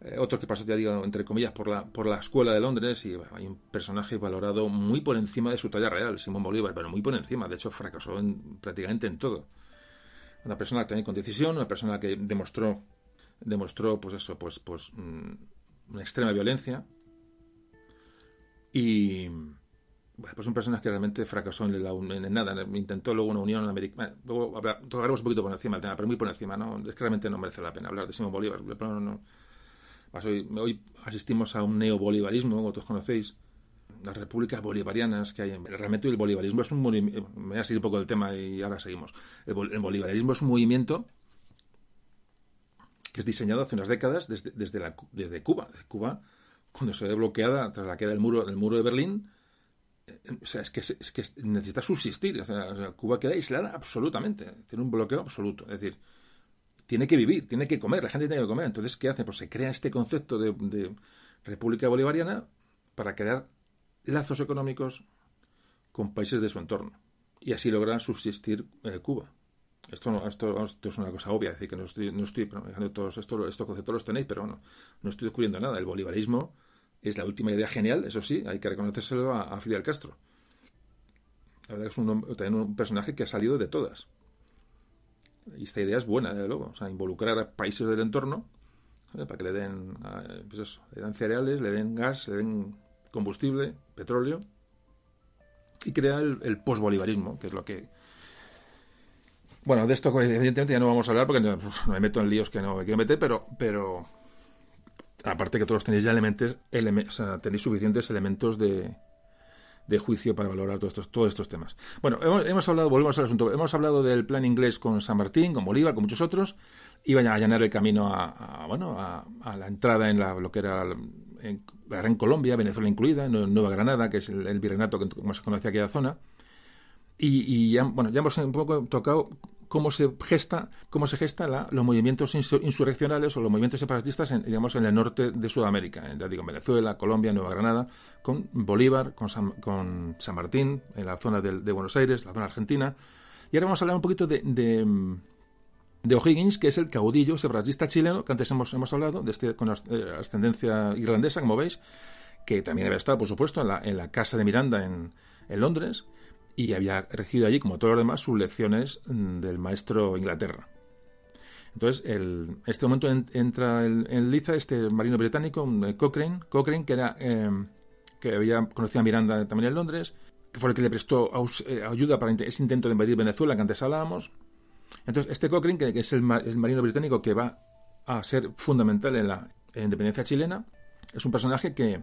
Eh, otro que pasó, ya digo, entre comillas, por la, por la escuela de Londres, y hay un personaje valorado muy por encima de su talla real, Simón Bolívar, pero muy por encima, de hecho fracasó en, prácticamente en todo. Una persona que tenía con decisión, una persona que demostró, demostró, pues eso, pues, pues mm, una extrema violencia. Y pues un personaje que realmente fracasó en, en, nada. Intentó luego una unión americana. Luego tocaremos un poquito por encima del tema, pero muy por encima. ¿no? Es que realmente no merece la pena hablar de Simón Bolívar. Hoy, hoy, asistimos a un neobolivarismo, como todos conocéis. Las repúblicas bolivarianas que hay. En, realmente el bolivarismo es un movimiento. Me voy a seguir un poco del tema y ahora seguimos. El, bolivarismo es un movimiento que es diseñado hace unas décadas desde, desde, la, desde Cuba. Cuba, cuando se ve bloqueada tras la queda del muro, del muro de Berlín, eh, o sea, es que, es que necesita subsistir. O sea, Cuba queda aislada absolutamente. Tiene un bloqueo absoluto. Es decir, tiene que vivir, tiene que comer, la gente tiene que comer. Entonces, ¿qué hace? Pues se crea este concepto de, República Bolivariana para crear lazos económicos con países de su entorno. Y así logra subsistir eh, Cuba. Esto, esto, esto, es una cosa obvia, es decir, que no estoy, no estoy todos estos, estos conceptos los tenéis, pero bueno, no estoy descubriendo nada. El bolivarismo es la última idea genial, eso sí, hay que reconocérselo a, Fidel Castro. La verdad es un, también un personaje que ha salido de todas. Y esta idea es buena, desde luego. O sea, involucrar a países del entorno para que le den, pues le den cereales, le den gas, le den combustible, petróleo, y crea el, el que es lo que bueno, de esto evidentemente ya no vamos a hablar porque no, me meto en líos que no me quiero meter, pero, pero aparte que todos tenéis ya elementos, tenéis suficientes elementos de, de juicio para valorar todos estos, todos estos temas. Bueno, hemos, hablado, volvemos al asunto, hemos hablado del plan inglés con San Martín, con Bolívar, con muchos otros, iban a allanar el camino a, bueno, a, la entrada en la, lo que era en, en Colombia, Venezuela incluida, en Nueva Granada, que es el, virreinato que como se conoce aquella zona. Y, y ya, bueno, ya hemos un poco tocado cómo se gesta, cómo se gesta los movimientos insurreccionales o los movimientos separatistas en, digamos, en el norte de Sudamérica, en, digo, Venezuela, Colombia, Nueva Granada, con Bolívar, con San, con San Martín, en la zona de, Buenos Aires, la zona argentina. Y ahora vamos a hablar un poquito de, de, O'Higgins, que es el caudillo separatista chileno, que antes hemos, hemos hablado, de este, con eh, ascendencia irlandesa, como veis, que también había estado, por supuesto, en la, la casa de Miranda en Londres y había recibido allí, como todos los demás, sus lecciones mm, del maestro Inglaterra. Entonces, en este momento entra en, Liza este marino británico, Cochrane, Cochrane que era em, que había conocido a Miranda también en Londres, que fue el que le prestó eh, ayuda para ese intento de invadir Venezuela que antes hablábamos. Entonces, este Cochrane, que, es el, marino británico que va a ser fundamental en la, independencia chilena, es un personaje que,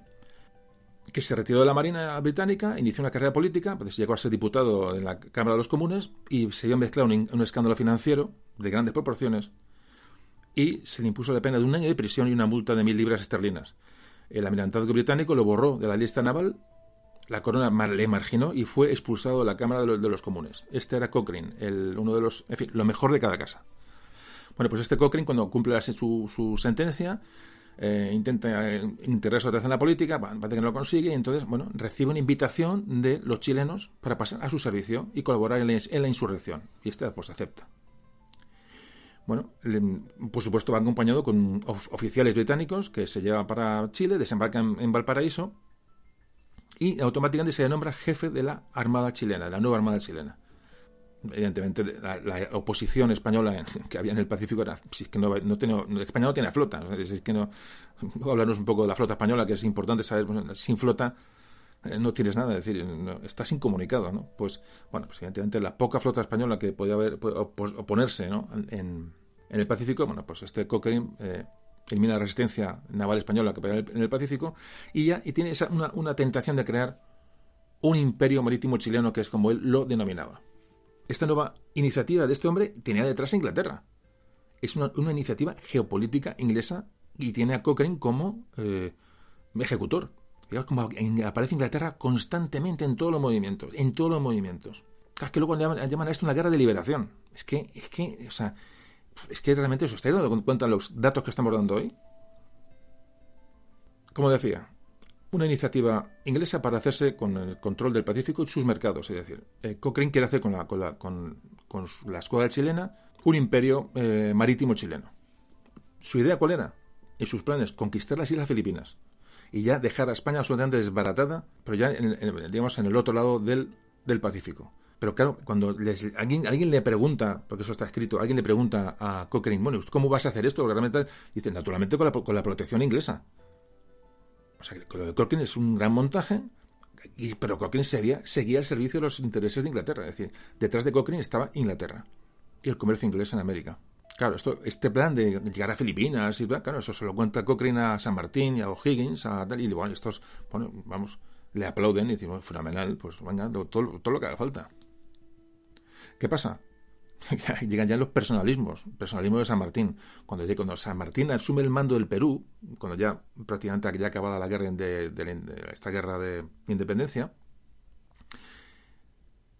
que se retiró de la Marina británica, inició una carrera política, pues llegó a ser diputado en la Cámara de los Comunes y se vio mezclado un, un escándalo financiero de grandes proporciones y se le impuso la pena de un año de prisión y una multa de mil libras esterlinas. El almirantazgo británico lo borró de la lista naval, la corona le marginó y fue expulsado de la Cámara de los, Comunes. Este era Cochrane, el, uno de los, en fin, lo mejor de cada casa. Bueno, pues este Cochrane, cuando cumple su sentencia, eh, intenta eh, interesarse otra vez en la política, parece que no lo consigue, y entonces, bueno, recibe una invitación de los chilenos para pasar a su servicio y colaborar en la, en la insurrección. Y este, pues, acepta. Bueno, por supuesto va acompañado con oficiales británicos que se llevan para Chile, desembarcan en Valparaíso y automáticamente se le nombra jefe de la Armada chilena, de la nueva Armada chilena. Evidentemente, la, oposición española que había en el Pacífico era, si es que no, no tenía, España no tiene flota, es que no, hablarnos un poco de la flota española, que es importante saber, pues, sin flota eh, no tienes nada, es decir, estás incomunicado, ¿no? Pues, bueno, pues evidentemente la poca flota española que podía haber, oponerse, ¿no? En, en el Pacífico, bueno, pues este Cochrane eh, elimina la resistencia naval española que había en el Pacífico y ya y tiene esa, una, una, tentación de crear un imperio marítimo chileno que es como él lo denominaba. Esta nueva iniciativa de este hombre tenía detrás a Inglaterra. Es una, una iniciativa geopolítica inglesa y tiene a Cochrane como eh, ejecutor. como aparece Inglaterra constantemente en todos los movimientos, en todos los movimientos. Es que luego llaman, a esto una guerra de liberación. Es que, es que, o sea, es que realmente eso está dando cuenta los datos que estamos dando hoy. Como decía, una iniciativa inglesa para hacerse con el control del Pacífico y sus mercados. Es decir, eh, Cochrane quiere hacer con la, con la, con, la escuadra chilena un imperio eh, marítimo chileno. ¿Su idea cuál era? En sus planes, conquistar las Islas Filipinas y ya dejar a España absolutamente desbaratada, pero ya en, digamos, en el otro lado del, del Pacífico. Pero claro, cuando alguien, alguien le pregunta, porque eso está escrito, alguien le pregunta a Cochrane, bueno, ¿cómo vas a hacer esto? Realmente dice, naturalmente con la, con la protección inglesa. O sea, que lo de Cochrane es un gran montaje, pero Cochrane seguía, seguía al servicio de los intereses de Inglaterra. Es decir, detrás de Cochrane estaba Inglaterra y el comercio inglés en América. Claro, esto, este plan de llegar a Filipinas, y claro, eso se lo cuenta Cochrane a San Martín y a O'Higgins, a tal, y bueno, estos, bueno, vamos, le aplauden y dicen, fenomenal, pues venga, todo, todo lo que haga falta. ¿Qué pasa? Llegan ya los personalismos, personalismo de San Martín. Cuando, cuando San Martín asume el mando del Perú, cuando ya prácticamente ya acabada la guerra de, esta guerra de independencia,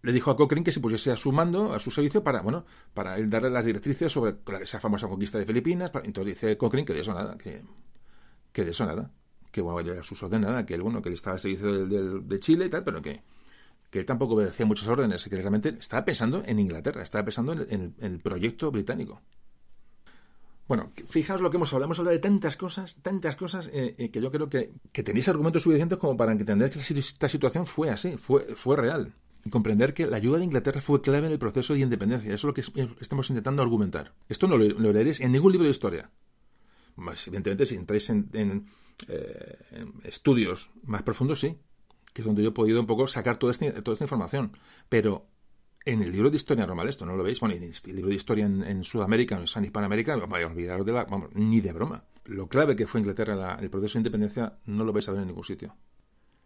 le dijo a Cochrane que se pusiese a su mando, a su servicio, para, bueno, para él darle las directrices sobre esa famosa conquista de Filipinas. Entonces dice Cochrane que de eso nada, que, que de eso nada, que bueno, a sus órdenes nada, que él, bueno, que él estaba al servicio de Chile y tal, pero que, que él tampoco obedecía muchas órdenes, que realmente estaba pensando en Inglaterra, estaba pensando en el, proyecto británico. Bueno, fijaos lo que hemos hablado. Hemos hablado de tantas cosas, tantas cosas, eh, eh, que yo creo que, tenéis argumentos suficientes como para entender que esta, situación fue así, fue, fue real. Y comprender que la ayuda de Inglaterra fue clave en el proceso de independencia. Eso es lo que estamos intentando argumentar. Esto no lo, leeréis en ningún libro de historia. Más, evidentemente, si entráis en eh, estudios más profundos, sí que es donde yo he podido un poco sacar toda, toda esta información. Pero en el libro de historia normal, esto no lo veis, bueno, en el libro de historia en, Sudamérica, en Hispanoamérica, vaya a olvidaros de la, vamos, ni de broma. Lo clave que fue Inglaterra el proceso de independencia no lo vais a ver en ningún sitio.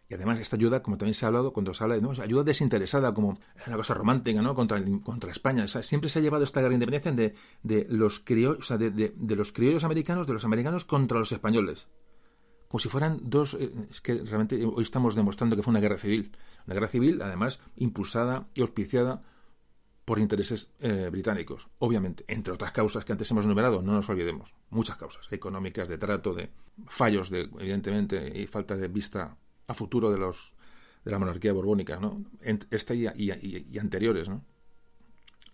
Y además esta ayuda, como también se ha hablado cuando se habla de ayuda desinteresada, como una cosa romántica, ¿no? Contra, contra España. siempre se ha llevado esta guerra de independencia de, de los criollos, o sea, de, los criollos americanos, de los americanos contra los españoles como si fueran dos... Eh, es que realmente hoy estamos demostrando que fue una guerra civil. Una guerra civil, además, impulsada y auspiciada por intereses eh, británicos, obviamente, entre otras causas que antes hemos enumerado, no nos olvidemos, muchas causas económicas, de trato, de fallos, de, evidentemente, y falta de vista a futuro de los de la monarquía borbónica, ¿no? Esta y, anteriores, ¿no?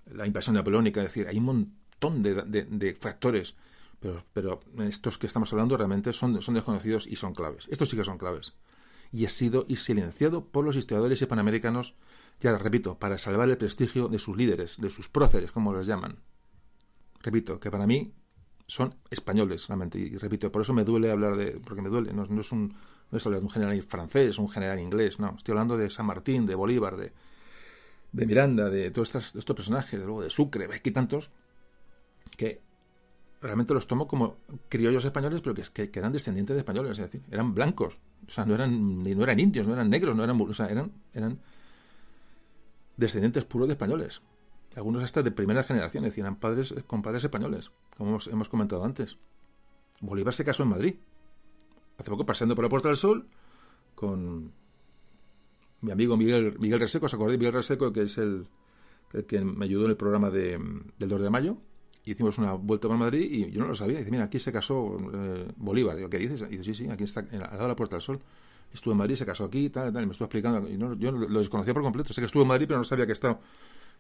La invasión napoleónica, es decir, hay un montón de, de factores pero, pero estos que estamos hablando realmente son, desconocidos y son claves. Estos sí que son claves. Y ha sido y silenciado por los historiadores hispanoamericanos, ya repito, para salvar el prestigio de sus líderes, de sus próceres, como los llaman. Repito, que para mí son españoles, realmente. Y repito, por eso me duele hablar de. porque me duele, no, es un. No estoy hablando de un general francés, un general inglés, no. Estoy hablando de San Martín, de Bolívar, de, de Miranda, de todos estos personajes, de luego de Sucre, hay tantos que realmente los tomo como criollos españoles, pero que, que, eran descendientes de españoles, es decir, eran blancos, o sea, no eran, no eran indios, no eran negros, no eran, o sea, eran, eran descendientes puros de españoles. Algunos hasta de primera generación, es eran padres con padres españoles, como hemos, hemos comentado antes. Bolívar se casó en Madrid. Hace poco paseando por la Puerta del Sol con mi amigo Miguel, Miguel Reseco, ¿os acordáis? Miguel Reseco, que es el, el que me ayudó en el programa de, del 2 de mayo hicimos una vuelta por Madrid y yo no lo sabía. Dice, mira, aquí se casó eh, Bolívar. Digo, ¿qué dices? Y dice, sí, sí, aquí está, al lado de la Puerta del Sol. Estuvo en Madrid, se casó aquí, tal, tal, y me estuvo explicando. Y no, yo lo desconocía por completo. Sé que estuvo en Madrid, pero no sabía que estaba.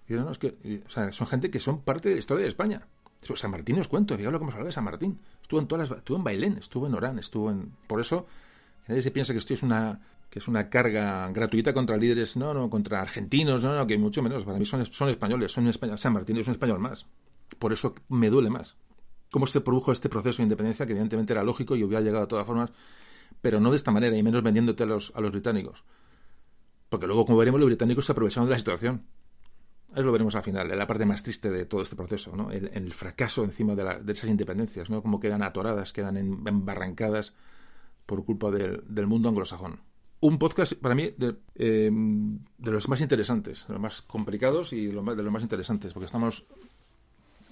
Y yo, no, es que, o sea, son gente que son parte de la historia de España. San Martín os cuento, fíjate lo que hemos hablado de San Martín. Estuvo en todas las, estuvo en Bailén, estuvo en Orán, estuvo en. Por eso, nadie se piensa que esto es una que es una carga gratuita contra líderes, no, no, contra argentinos, no, no, que mucho menos. Para mí son, son españoles, son españoles. San Martín es un español más. Por eso me duele más. ¿Cómo se produjo este proceso de independencia? Que evidentemente era lógico y hubiera llegado de todas formas, pero no de esta manera, y menos vendiéndote a los, a los británicos. Porque luego, como veremos, los británicos se aprovecharon de la situación. Eso lo veremos al final, en la parte más triste de todo este proceso, ¿no? el, fracaso encima de, de, esas independencias, ¿no? Como quedan atoradas, quedan embarrancadas por culpa del, del mundo anglosajón. Un podcast para mí de, eh, los más interesantes, de los más complicados y de los más interesantes, porque estamos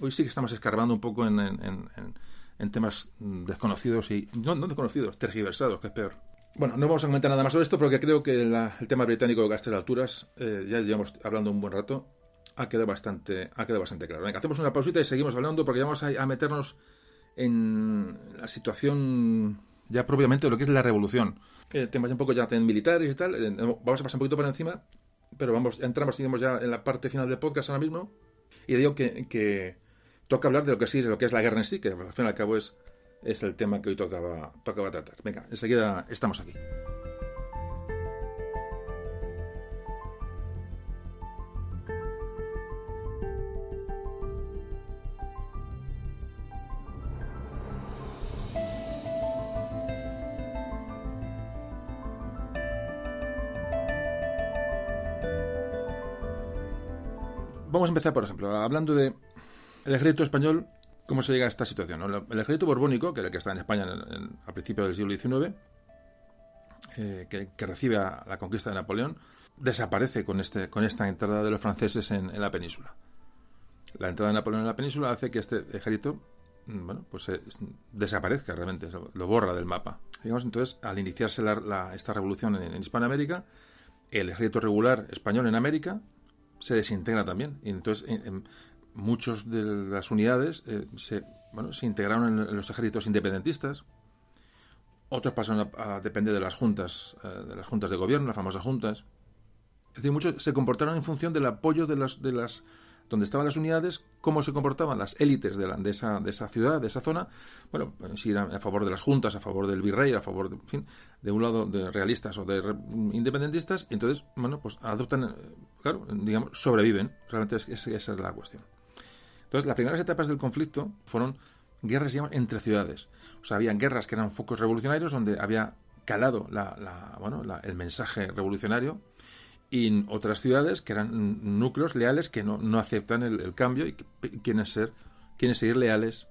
hoy sí que estamos escarbando un poco en, en, temas desconocidos y no, no, desconocidos, tergiversados, que es peor. Bueno, no vamos a comentar nada más sobre esto porque creo que el tema británico de Castel Alturas, eh, ya llevamos hablando un buen rato, ha quedado bastante, ha quedado bastante claro. Venga, hacemos una pausita y seguimos hablando porque vamos a, meternos en la situación ya propiamente de lo que es la revolución. El tema ya un poco ya militares y tal, eh, vamos a pasar un poquito por encima, pero vamos, entramos digamos, ya en la parte final del podcast ahora mismo. Y digo que toca hablar de lo que sí, de lo que es la guerra en sí, que al fin y al cabo es, es el tema que hoy tocaba, tocaba tratar. Venga, enseguida estamos aquí. Vamos a empezar, por ejemplo, hablando de el ejército español, ¿cómo se llega a esta situación? El ejército borbónico, que era el que está en España en, a principios del siglo XIX, eh, que, recibe a la conquista de Napoleón, desaparece con, este, esta entrada de los franceses en, la península. La entrada de Napoleón en la península hace que este ejército mm, bueno, pues desaparezca realmente, lo borra del mapa. Entonces, al iniciarse esta revolución en, Hispanoamérica, el ejército regular español en América se desintegra también. Y entonces, muchos de las unidades eh, se, bueno, se integraron en los ejércitos independentistas, otros pasaron a, depender de las juntas, eh, de las juntas de gobierno, las famosas juntas. Es decir, muchos se comportaron en función del apoyo de las, de las donde estaban las unidades, cómo se comportaban las élites de, la, de, esa, de esa ciudad, de esa zona, bueno, si eran a favor de las juntas, a favor del virrey, a favor, de, en fin, de un lado de realistas o de independentistas, y entonces, bueno, pues adoptan, eh, claro, digamos, sobreviven, realmente esa es la cuestión. Entonces, las primeras etapas del conflicto fueron guerras entre ciudades. O sea, habían guerras que eran focos revolucionarios donde había calado la, bueno, el mensaje revolucionario y otras ciudades que eran núcleos leales que no, aceptan el, cambio y quieren, ser, quieren seguir leales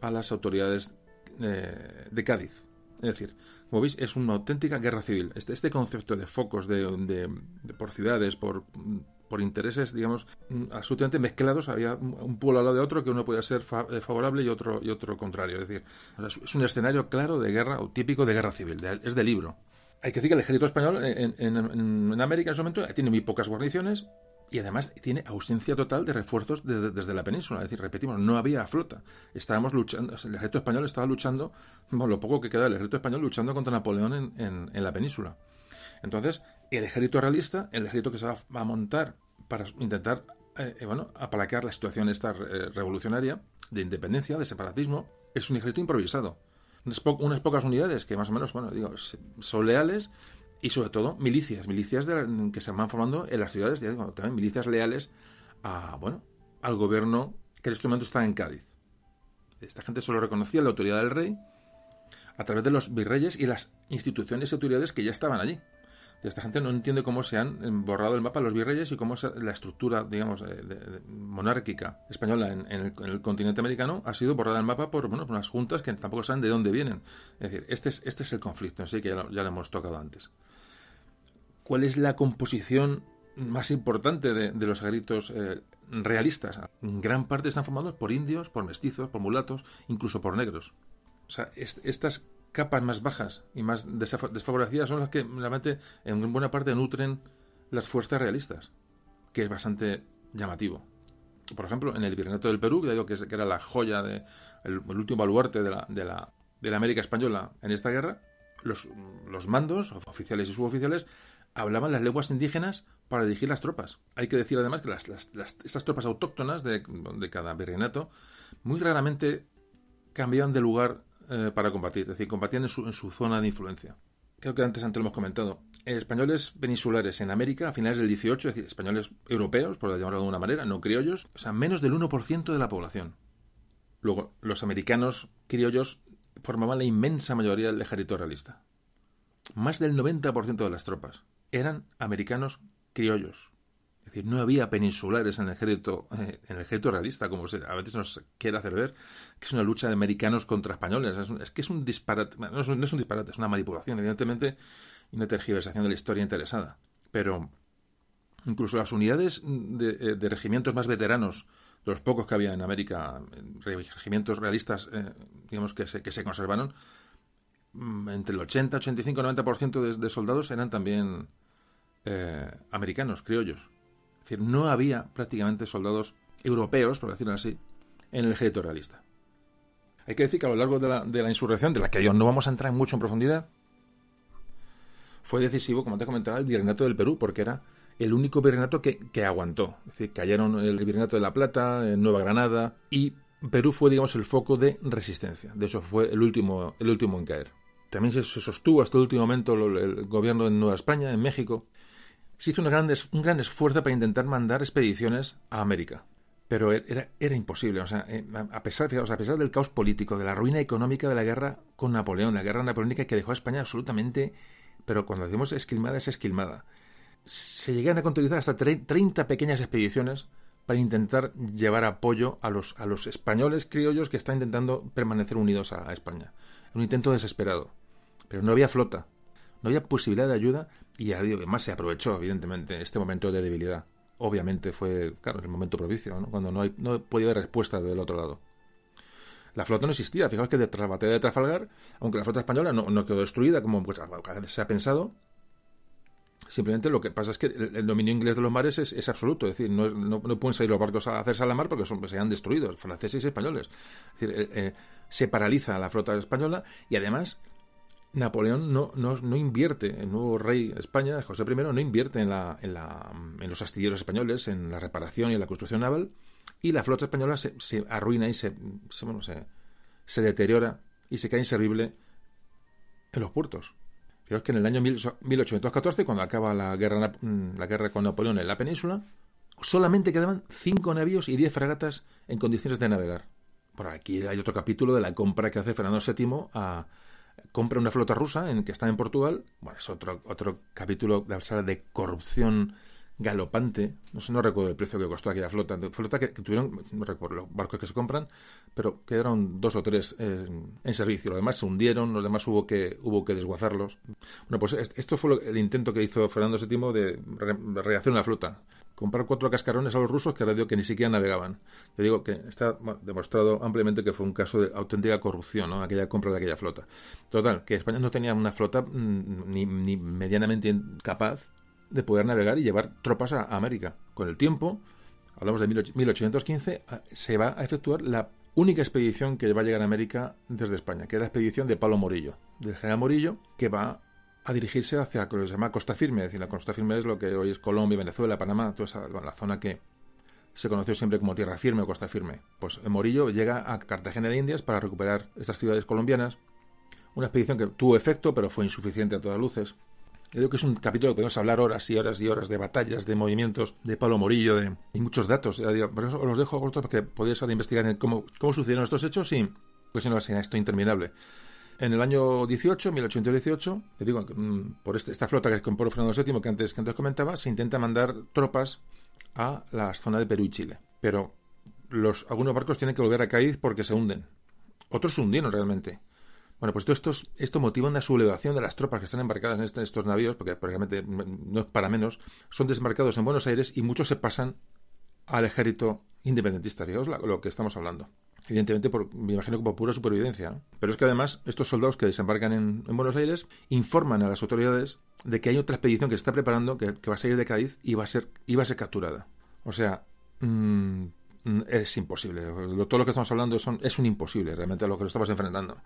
a las autoridades eh, de Cádiz. Es decir, como veis, es una auténtica guerra civil. Este, este concepto de focos de, por ciudades, por por intereses, digamos, absolutamente mezclados. Había un pueblo al lado de otro que uno podía ser eh, favorable y otro, y otro contrario. Es decir, es un escenario claro de guerra, o típico de guerra civil, es de libro. Hay que decir que el ejército español en, América en ese momento tiene muy pocas guarniciones y además tiene ausencia total de refuerzos desde, la península. Es decir, repetimos, no había flota. Estábamos luchando, el ejército español estaba luchando, bueno, lo poco que queda del ejército español luchando contra Napoleón en la península. Entonces, el ejército realista, el ejército que se va a montar para intentar eh, eh, bueno, la situación esta eh, revolucionaria de independencia, de separatismo, es un ejército improvisado. Unas, pocas unidades que más o menos, bueno, digo, son leales y sobre todo milicias, milicias que se van formando en las ciudades, también milicias leales a, bueno, al gobierno que en este momento está en Cádiz. Esta gente solo reconocía la autoridad del rey, a través de los virreyes y las instituciones y autoridades que ya estaban allí. Esta gente no entiende cómo se han borrado el mapa los virreyes y cómo la estructura, digamos, eh, monárquica española en, el, continente americano ha sido borrada del mapa por, unas juntas que tampoco saben de dónde vienen. Es decir, este es, este es el conflicto en sí que ya lo, hemos tocado antes. ¿Cuál es la composición más importante de, los ejércitos eh, realistas? En gran parte están formados por indios, por mestizos, por mulatos, incluso por negros. O sea, estas capas más bajas y más desfavorecidas son las que realmente en buena parte nutren las fuerzas realistas, que es bastante llamativo. Por ejemplo, en el Virreinato del Perú, que, digo que, era la joya, de, el, último baluarte de la, de, la, de la América española en esta guerra, los, los mandos, oficiales y suboficiales, hablaban las lenguas indígenas para dirigir las tropas. Hay que decir además que las, estas tropas autóctonas de, de cada virreinato muy raramente cambiaban de lugar eh, para combatir, es decir, combatían en su, en su, zona de influencia. Creo que antes, antes lo hemos comentado. Españoles peninsulares en América a finales del 18, es decir, españoles europeos, por llamarlo de alguna manera, no criollos, o sea, menos del 1% de la población. Luego, los americanos criollos formaban la inmensa mayoría del ejército realista. Más del 90% de las tropas eran americanos criollos. Es decir, no había peninsulares en el ejército, eh, en el ejército realista, como a veces nos quiere hacer ver, que es una lucha de americanos contra españoles. Es, que es un disparate, no es un, disparate, es una manipulación, evidentemente, y una tergiversación de la historia interesada. Pero incluso las unidades de, eh, regimientos más veteranos, los pocos que había en América, regimientos realistas, eh, digamos, que se, que se conservaron, mm, entre el 80, 85, 90% de, de soldados eran también americanos, criollos. Es decir, no había prácticamente soldados europeos, por decirlo así, en el ejército realista. Hay que decir que a lo largo de la, insurrección, de la que no vamos a entrar mucho en profundidad, fue decisivo, como te comentaba, el virreinato del Perú, porque era el único virreinato que, aguantó. Es decir, cayeron el virreinato de La Plata, en Nueva Granada, y Perú fue, digamos, el foco de resistencia. De eso fue el último, el último en caer. También se sostuvo hasta el último momento el gobierno en Nueva España, en México, se hizo un gran, esfuerzo para intentar mandar expediciones a América. Pero e-, era, imposible. O sea, eh, a pesar, a pesar del caos político, de la ruina económica de la guerra con Napoleón, la guerra napoleónica que dejó a España absolutamente. Pero cuando decimos esquilmada, es esquilmada. Se llegan a contabilizar hasta 30 pequeñas expediciones para intentar llevar apoyo a los, a los españoles criollos que están intentando permanecer unidos a, a España. Un intento desesperado. Pero no había flota, no había posibilidad de ayuda y ya digo que más se aprovechó, evidentemente, este momento de debilidad. Obviamente fue, claro, el momento propicio, cuando no, hay, no podía haber respuesta del otro lado. La flota no existía. Fijaos que tras la batalla de Trafalgar, aunque la flota española no, quedó destruida, como pues, se ha pensado, simplemente lo que pasa es que el, dominio inglés de los mares es, absoluto. Es decir, no, pueden salir los barcos a hacerse a la mar porque son, se han destruido, franceses y españoles. Es decir, eh, eh, se paraliza la flota española y además Napoleón no, no, no, invierte, el nuevo rey de España, José I, no invierte en, la, en, la, en, los astilleros españoles, en la reparación y en la construcción naval, y la flota española se, se arruina y se, se, bueno, se, deteriora y se cae inservible en los puertos. Fijaos que en el año 1814, cuando acaba la guerra, la guerra con Napoleón en la península, solamente quedaban cinco navíos y diez fragatas en condiciones de navegar. Por aquí hay otro capítulo de la compra que hace Fernando VII a, compra una flota rusa en que está en Portugal. Bueno, es otro, otro capítulo de, de corrupción galopante. No sé, no recuerdo el precio que costó aquella flota. Flota que, tuvieron, no recuerdo los barcos que se compran, pero quedaron dos o tres en servicio. Los demás se hundieron, los demás hubo que, hubo que desguazarlos. Bueno, pues esto fue el intento que hizo Fernando VII de rehacer una flota comprar cuatro cascarones a los rusos que radio que ni siquiera navegaban. Yo digo que está demostrado ampliamente que fue un caso de auténtica corrupción, ¿no? aquella compra de aquella flota. Total, que España no tenía una flota mm, ni, medianamente capaz de poder navegar y llevar tropas a, América. Con el tiempo, hablamos de 1815, ah, se va a efectuar la única expedición que va a llegar a América desde España, que es la expedición de Pablo Morillo, del general Morillo, que va a dirigirse hacia lo que se llama Costa Firme. Es decir, la Costa Firme es lo que hoy es Colombia, Venezuela, Panamá, toda esa, la zona que se conoció siempre como Tierra Firme o Costa Firme. Pues Morillo llega a Cartagena de Indias para recuperar estas ciudades colombianas. Una expedición que tuvo efecto, pero fue insuficiente a todas luces. Yo digo que es un capítulo que podemos hablar horas y horas y horas de batallas, de movimientos, de Pablo Morillo, de y muchos datos. por eso os los dejo a vosotros para que podáis investigar cómo, cómo sucedieron estos hechos y pues si no, esto interminable. En el año 18, 1818, te digo, mm, por este, esta flota que compró Fernando VII, que antes, que antes comentaba, se intenta mandar tropas a la zona de Perú y Chile. Pero algunos barcos tienen que volver a Cádiz porque se hunden. Otros se hundieron realmente. Bueno, pues esto, esto motiva una sublevación de las tropas que están embarcadas en este, estos navíos, porque realmente no es para menos, son desmarcados en Buenos Aires y muchos se pasan al ejército independentista. Fijaos lo que estamos hablando. Evidentemente, por, me imagino que por pura supervivencia. Pero es que además, estos soldados que desembarcan en, Buenos Aires informan a las autoridades de que hay otra expedición que se está preparando, que, va a salir de Cádiz y va a ser, va a ser capturada. O sea, mm, es imposible. Todo lo que estamos hablando son, es un imposible realmente a lo que nos estamos enfrentando.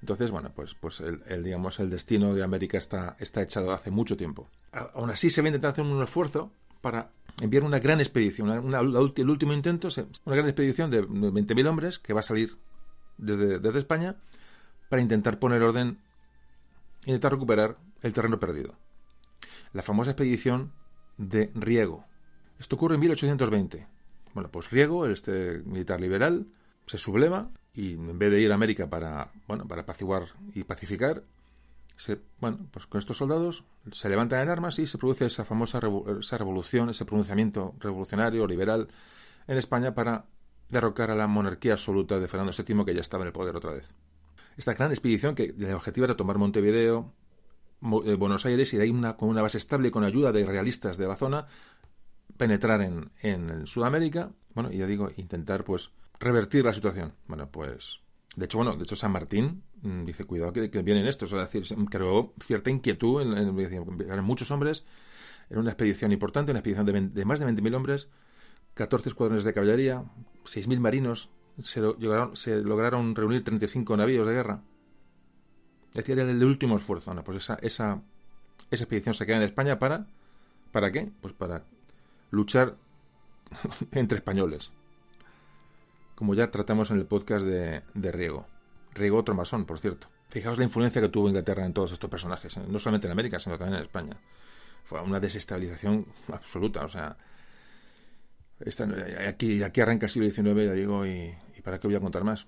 Entonces, bueno, pues, pues el, digamos, el destino de América está, está echado hace mucho tiempo. Aún así se va a intentar hacer un esfuerzo para enviar una gran expedición, el último intento, una gran expedición de 20.000 hombres que va a salir desde, España para intentar poner orden, intentar recuperar el terreno perdido. La famosa expedición de Riego. Esto ocurre en 1820. Bueno, pues Riego, este militar liberal, se subleva y en vez de ir a América para, bueno, para apaciguar y pacificar, bueno, pues con estos soldados se levantan en armas y se produce esa famosa esa revolución, ese pronunciamiento revolucionario, liberal en España para derrocar a la monarquía absoluta de Fernando VII que ya estaba en el poder otra vez. Esta gran expedición que el objetivo era tomar Montevideo, eh, Buenos Aires y de ahí una, con una base estable con ayuda de realistas de la zona penetrar en, en Sudamérica, bueno, y ya digo, intentar pues revertir la situación. Bueno, pues de hecho, bueno, de hecho San Martín dice, cuidado que, vienen estos, es decir, creó cierta inquietud en, eran muchos hombres, era una expedición importante, una expedición de, más de 20.000 hombres, 14 escuadrones de caballería, 6.000 marinos, se, lograron, se lograron reunir 35 navíos de guerra. Es decir, era el último esfuerzo. Pues esa, esa, esa expedición se queda en España para... ¿Para qué? Pues para luchar entre españoles como ya tratamos en el podcast de, Riego. Riego otro masón, por cierto. Fijaos la influencia que tuvo Inglaterra en todos estos personajes, ¿eh? no solamente en América, sino también en España. Fue una desestabilización absoluta, o sea, aquí, aquí arranca el siglo XIX, ya digo, y, para qué voy a contar más.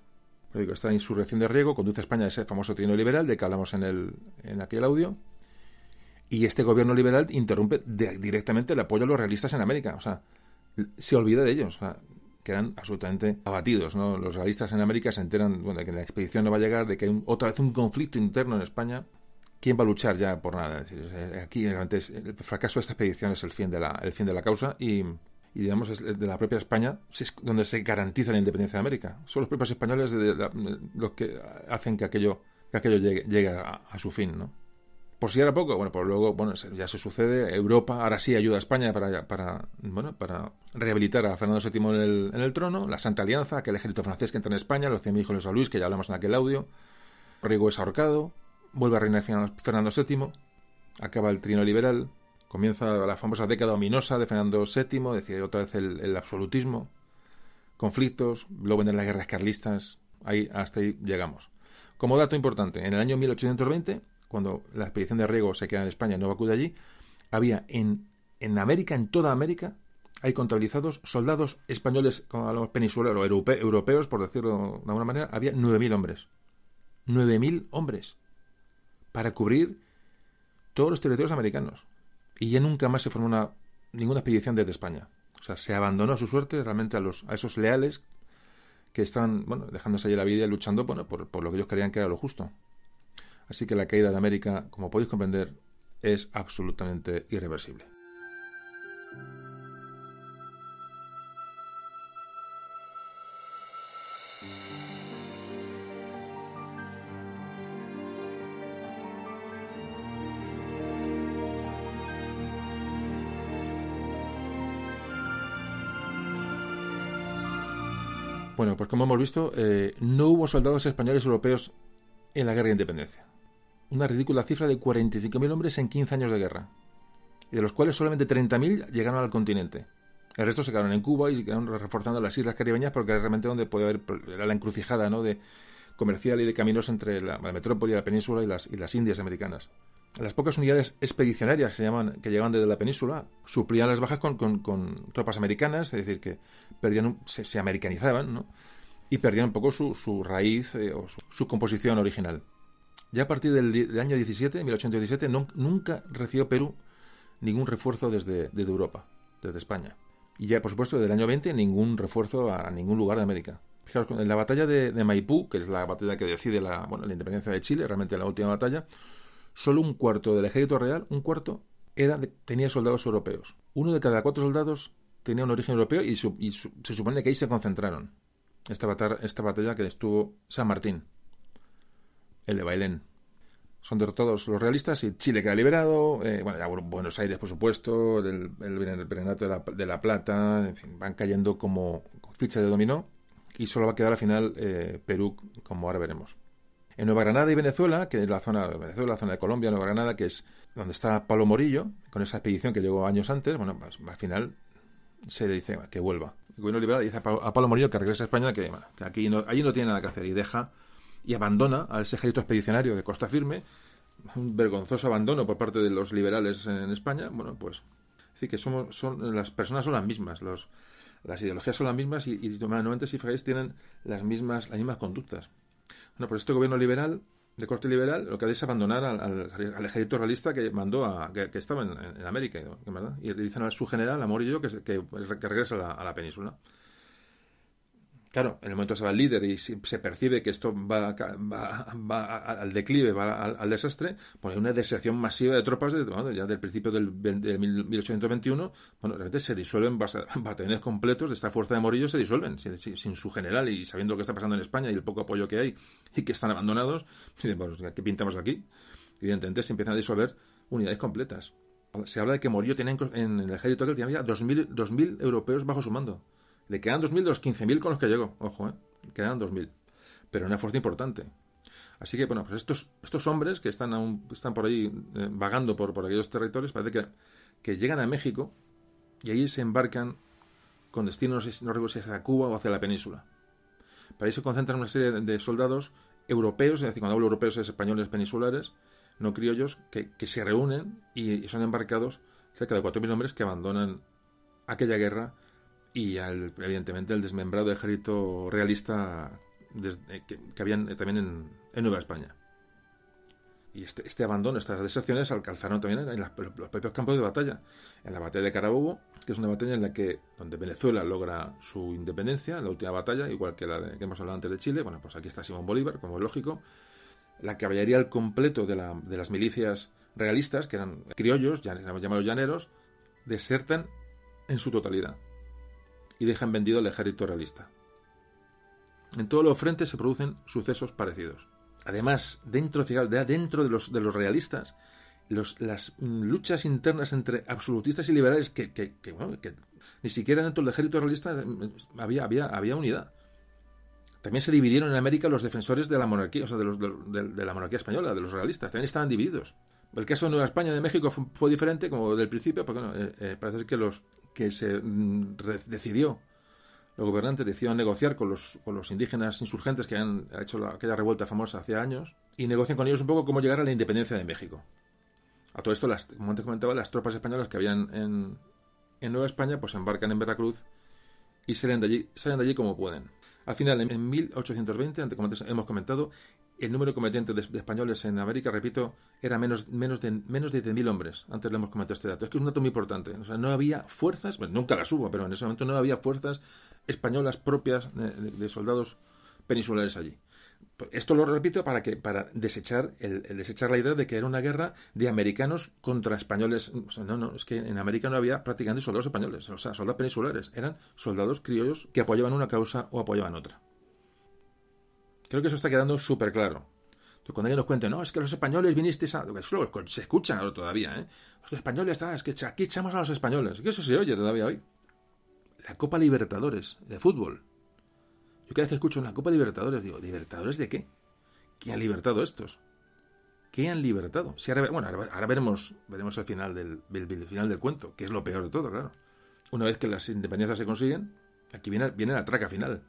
Pero digo, esta insurrección de Riego conduce a España a ese famoso trino liberal de que hablamos en, el, en aquel audio, y este gobierno liberal interrumpe directamente el apoyo a los realistas en América, o sea, se olvida de ellos. Quedan absolutamente abatidos. ¿no? Los realistas en América se enteran bueno, de que la expedición no va a llegar, de que hay otra vez un conflicto interno en España. ¿Quién va a luchar ya por nada? aquí realmente el fracaso de esta expedición es el fin de la, el fin de la causa y, digamos es de la propia España es donde se garantiza la independencia de América. Son los propios españoles los que hacen que aquello, que aquello llegue, a, a su fin. ¿no? Por si era poco, bueno, pues luego, bueno, ya se sucede. Europa ahora sí ayuda a España para, bueno, para rehabilitar a Fernando VII en el, en el trono. La Santa Alianza, aquel ejército francés que entra en España, los cien hijos de San Luis, que ya hablamos en aquel audio. Riego es ahorcado, vuelve a reinar Fernando VII, acaba el trino liberal, comienza la famosa década ominosa de Fernando VII, es decir, otra vez el, absolutismo, conflictos, luego vienen las guerras carlistas, ahí, hasta ahí llegamos. Como dato importante, en el año 1820 cuando la expedición de Riego se queda en España no acude allí, había en, en América, en toda América, hay contabilizados soldados españoles, como hablamos peninsulares o europeos, por decirlo de alguna manera, había 9.000 hombres. 9.000 hombres para cubrir todos los territorios americanos. Y ya nunca más se formó una, ninguna expedición desde España. O sea, se abandonó a su suerte realmente a, los, a esos leales que están, bueno, dejándose allí la vida y luchando bueno, por, por lo que ellos creían que era lo justo. Así que la caída de América, como podéis comprender, es absolutamente irreversible. Bueno, pues como hemos visto, eh, no hubo soldados españoles europeos en la guerra de independencia una ridícula cifra de 45.000 hombres en 15 años de guerra, y de los cuales solamente 30.000 llegaron al continente. El resto se quedaron en Cuba y se quedaron reforzando las islas caribeñas porque era realmente donde podía haber la encrucijada ¿no? de comercial y de caminos entre la, metrópoli, la península y las, y las Indias americanas. Las pocas unidades expedicionarias se llaman, que llegaban desde la península suplían las bajas con, tropas americanas, es decir, que perdían, se, americanizaban ¿no? y perdían un poco su, raíz eh, o su composición original. Ya a partir del, del año 17, 1817, no, nunca recibió Perú ningún refuerzo desde, Europa, desde España. Y ya, por supuesto, del año 20, ningún refuerzo a ningún lugar de América. Fijaos, en la batalla de, Maipú, que es la batalla que decide la independencia de Chile, realmente la última batalla, solo un cuarto del ejército real, un cuarto, era de, tenía soldados europeos. Uno de cada cuatro soldados tenía un origen europeo y, su, y su, se supone que ahí se concentraron. Esta batalla, esta batalla que estuvo San Martín, el de Bailén. Son derrotados los realistas y Chile queda liberado. Eh, bueno, ya Buenos Aires, por supuesto, el, el, de la, de la Plata, en fin, van cayendo como ficha de dominó y solo va a quedar al final eh, Perú, como ahora veremos. En Nueva Granada y Venezuela, que es la zona de Venezuela, la zona de Colombia, Nueva Granada, que es donde está Pablo Morillo, con esa expedición que llegó años antes, bueno, pues, al final se le dice que vuelva. El gobierno liberal dice a Pablo Morillo que regrese a España, que aquí no, allí no tiene nada que hacer y deja y abandona a ese ejército expedicionario de Costa Firme, un vergonzoso abandono por parte de los liberales en España, bueno, pues es decir que somos son las personas son las mismas, los las ideologías son las mismas y, y normalmente si fijáis tienen las mismas las mismas conductas. Bueno, pues este gobierno liberal de corte liberal lo que hace es abandonar al, ejército realista que mandó a que, estaba en, en, América y le dicen a su general a Morillo que, que, regresa a la península Claro, en el momento se va el líder y se percibe que esto va, al declive, va al, desastre, pues hay una deserción masiva de tropas de, bueno, ya del principio del, del 1821, bueno, realmente se disuelven batallones completos de esta fuerza de Morillo, se disuelven sin, su general y sabiendo lo que está pasando en España y el poco apoyo que hay y que están abandonados, bueno, ¿qué pintamos aquí? Evidentemente se empiezan a disolver unidades completas. Se habla de que Morillo tenía en, en el ejército que tenía 2.000, 2.000 europeos bajo su mando. Le quedan 2.000 de los 15.000 con los que llegó. Ojo, ¿eh? Quedan 2.000. Pero una fuerza importante. Así que, bueno, pues estos, estos hombres que están, están por ahí eh, vagando por, por aquellos territorios, parece que, que llegan a México y ahí se embarcan con destinos, no recuerdo si hacia Cuba o hacia la península. Para ahí se concentran una serie de, soldados europeos, es decir, cuando hablo europeos es españoles peninsulares, no criollos, que, que se reúnen y, y, son embarcados cerca de 4.000 hombres que abandonan aquella guerra y al, evidentemente el desmembrado ejército realista desde, que, que, habían también en, Nueva España. Y este, este, abandono, estas deserciones alcanzaron también en los propios campos de batalla. En la batalla de Carabobo, que es una batalla en la que donde Venezuela logra su independencia, la última batalla, igual que la de, que hemos hablado antes de Chile, bueno, pues aquí está Simón Bolívar, como es lógico. La caballería al completo de, la, de las milicias realistas, que eran criollos, llamados llaneros, desertan en su totalidad y dejan vendido el ejército realista. En todos los frentes se producen sucesos parecidos. Además, dentro, de, los, de los realistas, las luchas internas entre absolutistas y liberales, que, que, ni siquiera dentro del ejército realista mm, había, había, había unidad. También se dividieron en América los defensores de la monarquía, o sea, de, los, de, la monarquía española, de los realistas. También estaban divididos. El caso de Nueva España de México fue, fue diferente, como del principio, porque bueno, eh, eh, parece que los que se mm, decidió, los gobernantes decidieron negociar con los, con los indígenas insurgentes que han hecho la, aquella revuelta famosa hace años y negocian con ellos un poco cómo llegar a la independencia de México. A todo esto, las, como antes comentaba, las tropas españolas que habían en, en Nueva España pues embarcan en Veracruz y salen de allí, salen de allí como pueden. Al final, en 1820, antes, como antes hemos comentado, el número combatientes de, de, españoles en América, repito, era menos, menos de menos de 10.000 hombres. Antes le hemos comentado este dato. Es que es un dato muy importante. O sea, no había fuerzas, bueno, nunca las hubo, pero en ese momento no había fuerzas españolas propias de, soldados peninsulares allí. Esto lo repito para que para desechar el, desechar la idea de que era una guerra de americanos contra españoles. No, no, es que en América no había prácticamente soldados españoles, o sea, soldados peninsulares. Eran soldados criollos que apoyaban una causa o apoyaban otra. Creo que eso está quedando súper claro. Cuando alguien nos cuente, no, es que los españoles vinisteis a... Se escucha todavía, ¿eh? Los españoles, ah, es que aquí echamos a los españoles. Que eso se oye todavía hoy. La Copa Libertadores de fútbol. Yo cada vez que escucho una Copa Libertadores digo, ¿Libertadores de qué? ¿Quién ha libertado estos? ¿Qué han libertado? Ahora, bueno, ahora, ahora veremos, veremos el final del, el, el, final del cuento, que es lo peor de todo, claro. Una vez que las independencias se consiguen, aquí viene, viene la traca final.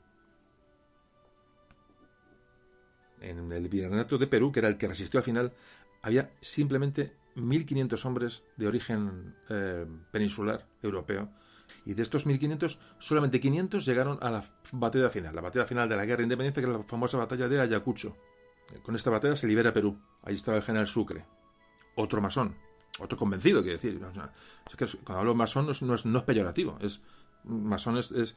En el Virreinato de Perú, que era el que resistió al final, había simplemente 1.500 hombres de origen eh, peninsular europeo. Y de estos 1.500, solamente 500 llegaron a la batalla final, la batalla final de la guerra de independencia, que era la famosa batalla de Ayacucho, Con esta batalla se libera Perú. Ahí estaba el general Sucre, otro masón, otro convencido, quiero decir. cuando hablo masón no es, no es, peyorativo, es masón es, es,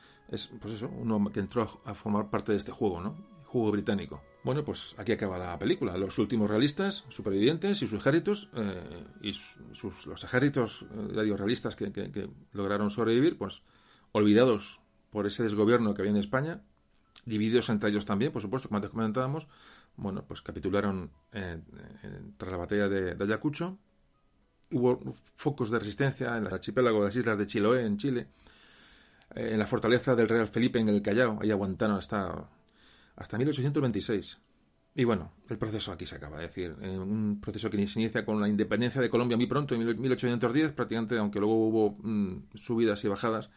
pues eso, uno que entró a, formar parte de este juego, ¿no? Juego británico. Bueno, pues aquí acaba la película. Los últimos realistas, supervivientes y sus ejércitos, eh, y sus, los ejércitos, eh, ya digo, realistas que, lograron sobrevivir, pues olvidados por ese desgobierno que había en España, divididos entre ellos también, por supuesto, como antes comentábamos, bueno, pues capitularon tras la batalla de, Ayacucho. Hubo focos de resistencia en el archipiélago de las islas de Chiloé, en Chile, en la fortaleza del Real Felipe, en el Callao, ahí aguantaron hasta, hasta 1826. Y bueno, el proceso aquí se acaba, es decir, eh, un proceso que se inicia con la independencia de Colombia muy pronto, en 1810, prácticamente, aunque luego hubo mm, subidas y bajadas,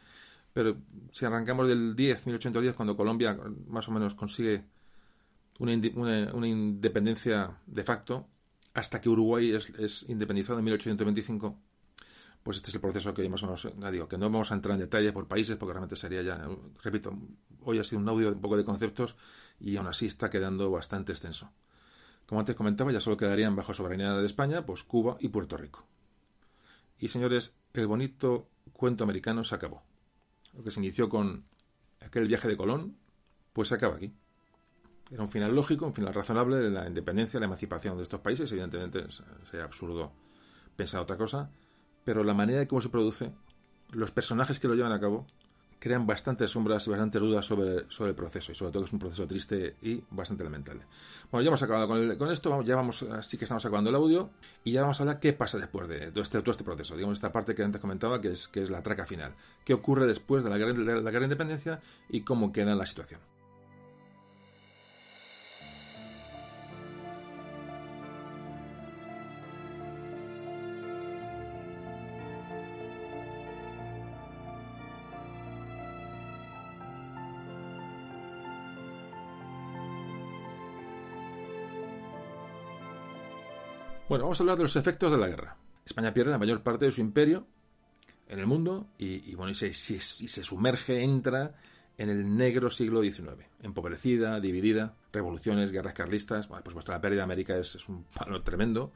pero si arrancamos del 10, 1810, cuando Colombia más o menos consigue una, una, independencia de facto, hasta que Uruguay es, independizado en 1825, pues este es el proceso que más o menos, digo, que no vamos a entrar en detalle por países, porque realmente sería ya, repito, hoy ha sido un audio un poco de conceptos y aún así está quedando bastante extenso. Como antes comentaba, ya solo quedarían bajo soberanía de España, pues Cuba y Puerto Rico. Y señores, el bonito cuento americano se acabó lo que se inició con aquel viaje de Colón, pues se acaba aquí. Era un final lógico, un final razonable de la independencia, la emancipación de estos países. Evidentemente sería absurdo pensar otra cosa, pero la manera de cómo se produce, los personajes que lo llevan a cabo, crean bastantes sombras y bastantes dudas sobre, sobre el proceso y sobre todo que es un proceso triste y bastante lamentable. Bueno, ya hemos acabado con, esto, ya vamos, así que estamos acabando el audio y ya vamos a hablar qué pasa después de todo este, todo este proceso, digamos esta parte que antes comentaba que es, que es la traca final, qué ocurre después de la de la guerra de independencia y cómo queda la situación. Bueno, vamos a hablar de los efectos de la guerra. España pierde la mayor parte de su imperio en el mundo y, bueno, y se, sumerge, entra en el negro siglo XIX, empobrecida, dividida, revoluciones, guerras carlistas. Bueno, pues la pérdida de América es, un palo tremendo.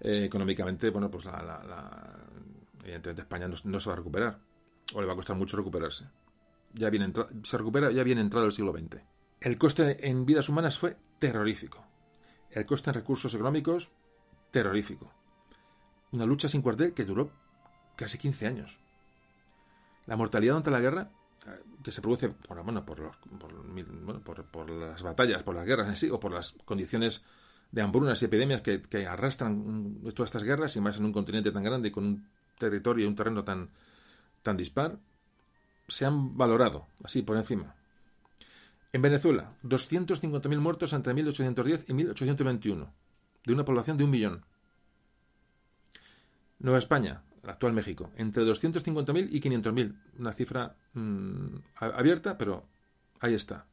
Eh, económicamente, bueno, pues la, evidentemente España no, se va a recuperar, o le va a costar mucho recuperarse. Ya viene se recupera ya bien entrado el siglo XX. El coste en vidas humanas fue terrorífico. El coste en recursos económicos terrorífico. Una lucha sin cuartel que duró casi 15 años. La mortalidad durante la guerra, eh, que se produce por, bueno, por, los, por, las batallas, por las guerras en sí, o por las condiciones de hambrunas y epidemias que, arrastran todas estas guerras, y más en un continente tan grande y con un territorio y un terreno tan, tan dispar, se han valorado, así por encima. En Venezuela, 250.000 muertos entre 1810 y 1821 de una población de un millón. Nueva España, el actual México, entre 250.000 y 500.000. Una cifra mm, abierta, pero ahí está.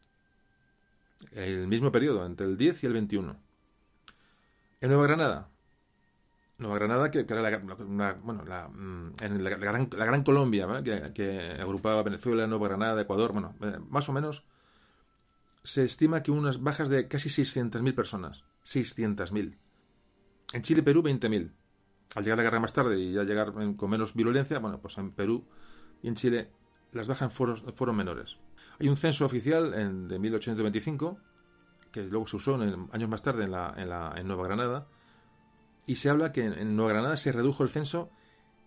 El mismo periodo, entre el 10 y el 21. En Nueva Granada. Nueva Granada, que, era la, bueno, la, mm, en la, gran, la, gran, Colombia, que, que, agrupaba Venezuela, Nueva Granada, Ecuador, bueno, eh, más o menos se estima que unas bajas de casi 600.000 personas. 600.000. En Chile y Perú, 20.000. Al llegar la guerra más tarde y ya llegar con menos virulencia, bueno, pues en Perú y en Chile las bajas fueron, menores. Hay un censo oficial en, de 1825, que luego se usó en, años más tarde en, la, en, Nueva Granada, y se habla que en, Nueva Granada se redujo el censo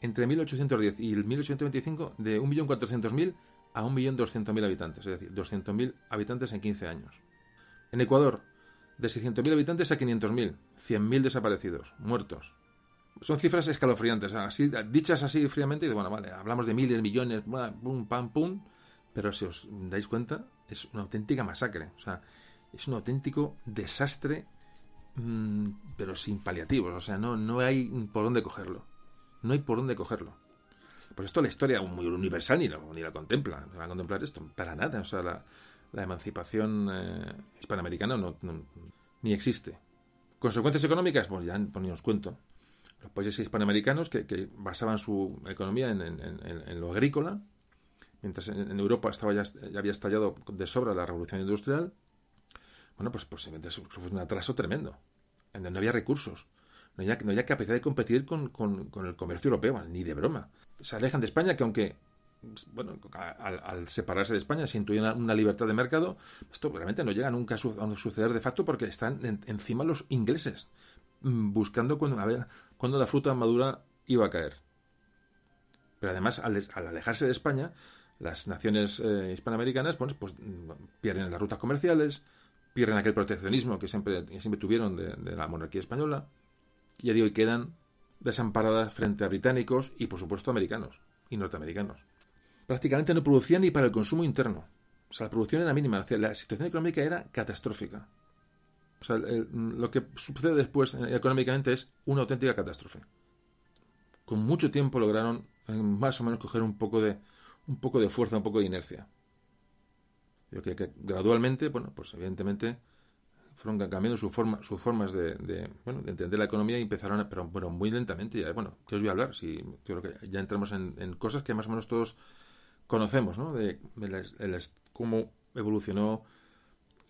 entre 1810 y el 1825 de 1.400.000 a 1.200.000 habitantes, es decir, 200.000 habitantes en 15 años. En Ecuador, de 600.000 habitantes a 500.000, 100.000 desaparecidos, muertos. Son cifras escalofriantes, dichas así fríamente, bueno, vale, hablamos de miles, millones, pum, pam, pum, pero si os dais cuenta, es una auténtica masacre, o sea, es un auténtico desastre, mm, pero sin paliativos, o sea, no, no hay por dónde cogerlo, no hay por dónde cogerlo. Pues esto la historia muy universal ni, ni la contempla, no va a contemplar esto, para nada. O sea, la, emancipación eh, hispanoamericana no, ni existe. ¿Consecuencias económicas? Pues ya, pues ni os cuento. Los países hispanoamericanos que, basaban su economía en, lo agrícola, mientras en, Europa estaba ya, había estallado de sobra la revolución industrial, bueno, pues eso fue un atraso tremendo, en donde no había recursos, no había, capacidad de competir con, el comercio europeo, ni de broma. Se alejan de España, que aunque, bueno, al, separarse de España se intuye una, libertad de mercado, esto realmente no llega nunca a, su, a suceder de facto porque están en, encima los ingleses, mm, buscando cuando, a cuando la fruta madura iba a caer. Pero además, al, al alejarse de España, las naciones eh, hispanoamericanas pues, pues, pierden las rutas comerciales, pierden aquel proteccionismo que siempre, tuvieron de, la monarquía española, y hoy quedan desamparadas frente a británicos y, por supuesto, americanos y norteamericanos. Prácticamente no producían ni para el consumo interno. O sea, la producción era mínima. O sea, la situación económica era catastrófica. O sea, el, lo que sucede después eh, económicamente es una auténtica catástrofe. Con mucho tiempo lograron eh, más o menos coger un poco de, un poco de fuerza, un poco de inercia. Gradualmente, bueno, pues evidentemente fueron cambiando su forma, sus formas de, de, bueno, de entender la economía y empezaron, a, pero, pero muy lentamente. Ya, bueno, ¿qué os voy a hablar? Si, creo que ya entramos en, en cosas que más o menos todos conocemos, ¿no? De, de la, la, cómo evolucionó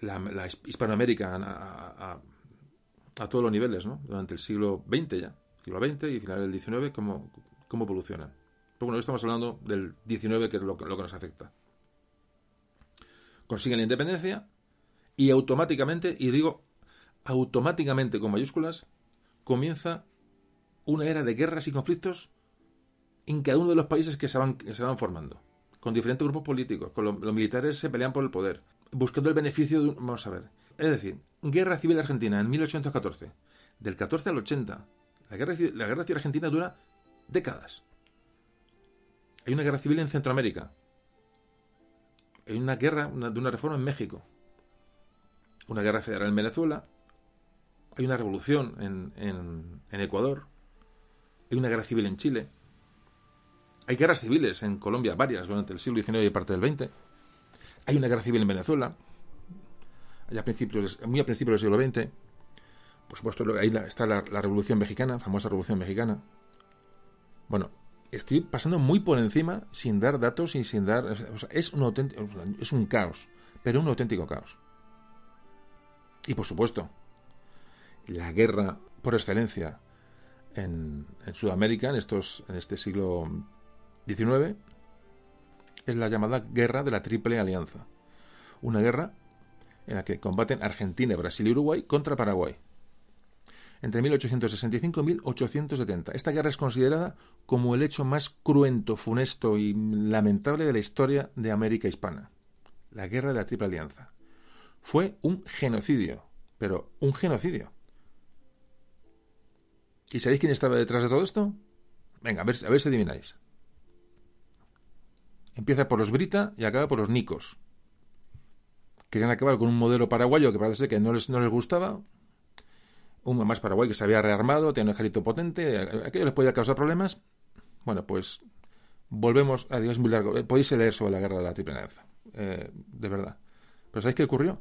la, la Hispanoamérica a, todos los niveles, ¿no? Durante el siglo XX ya, siglo XX y final del XIX, cómo, cómo evolucionan. Pero bueno, hoy estamos hablando del XIX, que es lo, lo que nos afecta. Consiguen la independencia y automáticamente, y digo automáticamente con mayúsculas, comienza una era de guerras y conflictos en cada uno de los países que se van, que se van formando, con diferentes grupos políticos, con los, militares se pelean por el poder, buscando el beneficio de un, vamos a ver, es decir, guerra civil argentina en 1814, del 14 al 80, la guerra, la guerra civil argentina dura décadas. Hay una guerra civil en Centroamérica. Hay una guerra de una reforma en México. Una guerra federal en Venezuela. Hay una revolución en, en Ecuador. Hay una guerra civil en Chile. Hay guerras civiles en Colombia, varias, durante el siglo XIX y parte del XX. Hay una guerra civil en Venezuela. A principios, muy a principios del siglo XX. Por supuesto, ahí está la, la Revolución Mexicana, famosa Revolución Mexicana. Bueno, estoy pasando muy por encima sin dar datos y sin dar. O sea, es, un auténtico, es un caos, pero un auténtico caos. Y por supuesto, la guerra por excelencia en, en Sudamérica, en, estos, en este siglo XIX, es la llamada Guerra de la Triple Alianza. Una guerra en la que combaten Argentina, Brasil y Uruguay contra Paraguay entre 1865 y 1870. Esta guerra es considerada como el hecho más cruento, funesto y lamentable de la historia de América hispana. La guerra de la Triple Alianza. Fue un genocidio, pero un genocidio. ¿Y sabéis quién estaba detrás de todo esto? Venga, a ver, a ver si adivináis. Empieza por los Brita y acaba por los Nicos. Querían acabar con un modelo paraguayo que parece que no les, no les gustaba, un más Paraguay que se había rearmado, tenía un ejército potente, aquello les podía causar problemas. Bueno, pues volvemos a Dios muy largo. Podéis leer sobre la guerra de la Triple Alianza, eh, de verdad. Pero ¿sabéis qué ocurrió?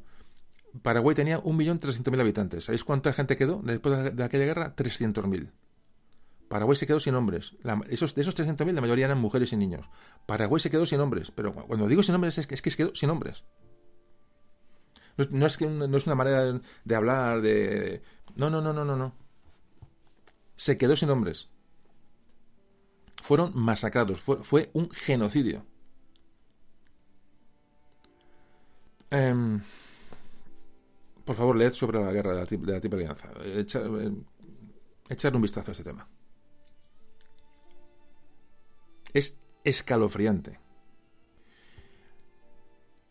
Paraguay tenía 1.300.000 habitantes. ¿Sabéis cuánta gente quedó después de, de aquella guerra? 300.000. Paraguay se quedó sin hombres. La, esos, de esos 300.000, la mayoría eran mujeres y niños. Paraguay se quedó sin hombres. Pero cuando digo sin hombres, es que, es que se quedó sin hombres. No, es que no es una manera de hablar de no, no, no, no, no, no. Se quedó sin hombres. Fueron masacrados. Fue, fue un genocidio. Eh, por favor, leed sobre la guerra de la, de Triple Alianza. Echa, eh, echar un vistazo a este tema. Es escalofriante.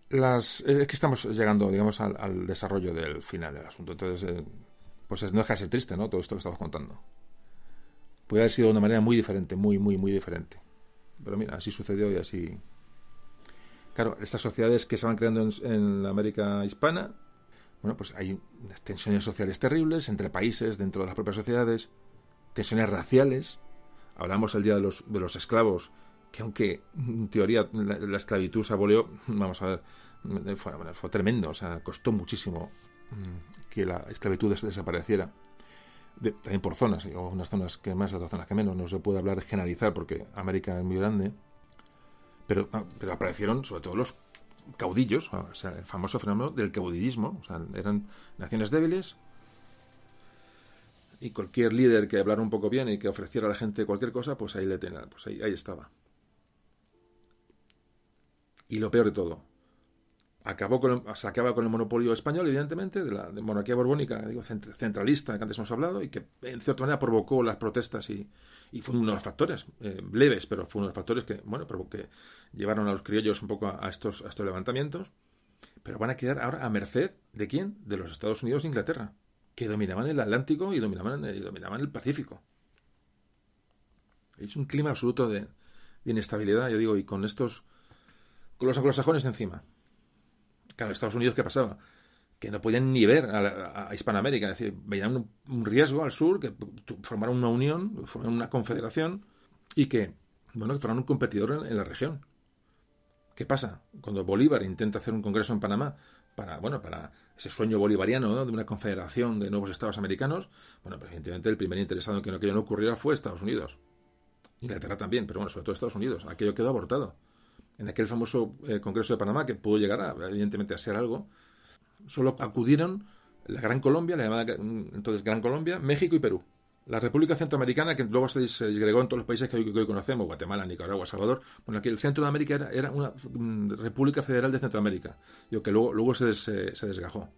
Las, es que estamos llegando, digamos, al, desarrollo del final del asunto. Entonces, eh, pues no deja de ser triste, ¿no? Todo esto que estamos contando. Puede haber sido de una manera muy diferente, muy, muy, muy diferente. Pero mira, así sucedió y así. Claro, estas sociedades que se van creando en, en la América hispana, bueno, pues hay tensiones sociales terribles entre países, dentro de las propias sociedades, tensiones raciales. Hablamos el día de los, de los esclavos, que aunque en teoría la, la esclavitud se abolió, vamos a ver, fue, fue tremendo, o sea, costó muchísimo que la esclavitud des desapareciera. De, también por zonas, o unas zonas que más, otras zonas que menos. No se puede hablar generalizar porque América es muy grande. Pero, pero aparecieron sobre todo los caudillos, o sea, el famoso fenómeno del caudillismo, o sea, eran naciones débiles y cualquier líder que hablara un poco bien y que ofreciera a la gente cualquier cosa, pues ahí le tenía, pues ahí, ahí estaba. Y lo peor de todo, acabó con se acaba con el monopolio español, evidentemente, de la monarquía borbónica, digo, centralista, que antes hemos hablado, y que en cierta manera provocó las protestas y, y fue uno de los factores, eh, leves, pero fue uno de los factores que, bueno, que llevaron a los criollos un poco a, estos, a estos levantamientos. Pero van a quedar ahora a merced de quién? De los Estados Unidos e Inglaterra que dominaban el Atlántico y dominaban, y dominaban el Pacífico. Es un clima absoluto de, inestabilidad, yo digo, y con estos, con los anglosajones encima. Claro, Estados Unidos, ¿qué pasaba? Que no podían ni ver a, Hispanoamérica, es decir, veían un, riesgo al sur, que formaran una unión, formaran una confederación, y que, bueno, fueran un competidor en la región. ¿Qué pasa? Cuando Bolívar intenta hacer un congreso en Panamá para, bueno, para ese sueño bolivariano de una confederación de nuevos estados americanos, bueno, pues evidentemente el primer interesado en que aquello no ocurriera fue Estados Unidos. Inglaterra también, pero bueno, sobre todo Estados Unidos. Aquello quedó abortado. En aquel famoso eh, Congreso de Panamá, que pudo llegar, a, evidentemente, a ser algo, solo acudieron la Gran Colombia, la llamada entonces Gran Colombia, México y Perú. La República Centroamericana, que luego se, disgregó en todos los países que hoy, conocemos, Guatemala, Nicaragua, Salvador, bueno, aquí el Centro de América era, una mm, República Federal de Centroamérica, que luego, luego se, se desgajó.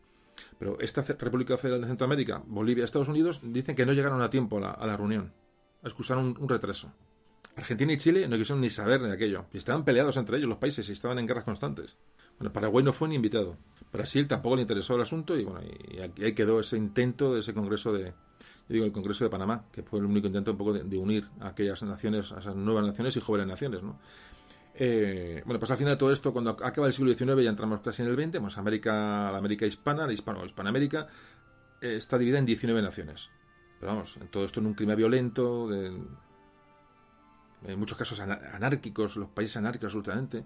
Pero esta República Federal de Centroamérica, Bolivia, Estados Unidos, dicen que no llegaron a tiempo a la, reunión, excusaron un, retraso. Argentina y Chile no quisieron ni saber de aquello, estaban peleados entre ellos los países y estaban en guerras constantes. Bueno, Paraguay no fue ni invitado. Brasil tampoco le interesó el asunto y bueno, y ahí quedó ese intento de ese congreso de, digo, el Congreso de Panamá, que fue el único intento un poco de, unir a aquellas naciones, a esas nuevas naciones y jóvenes naciones, ¿no? Eh, bueno, pues al final de todo esto, cuando acaba el siglo XIX, ya entramos casi en el XX, pues América, la América hispana, la hispano, Hispanoamérica, eh, está dividida en 19 naciones. Pero vamos, todo esto en un clima violento, de, en muchos casos anárquicos, los países anárquicos absolutamente.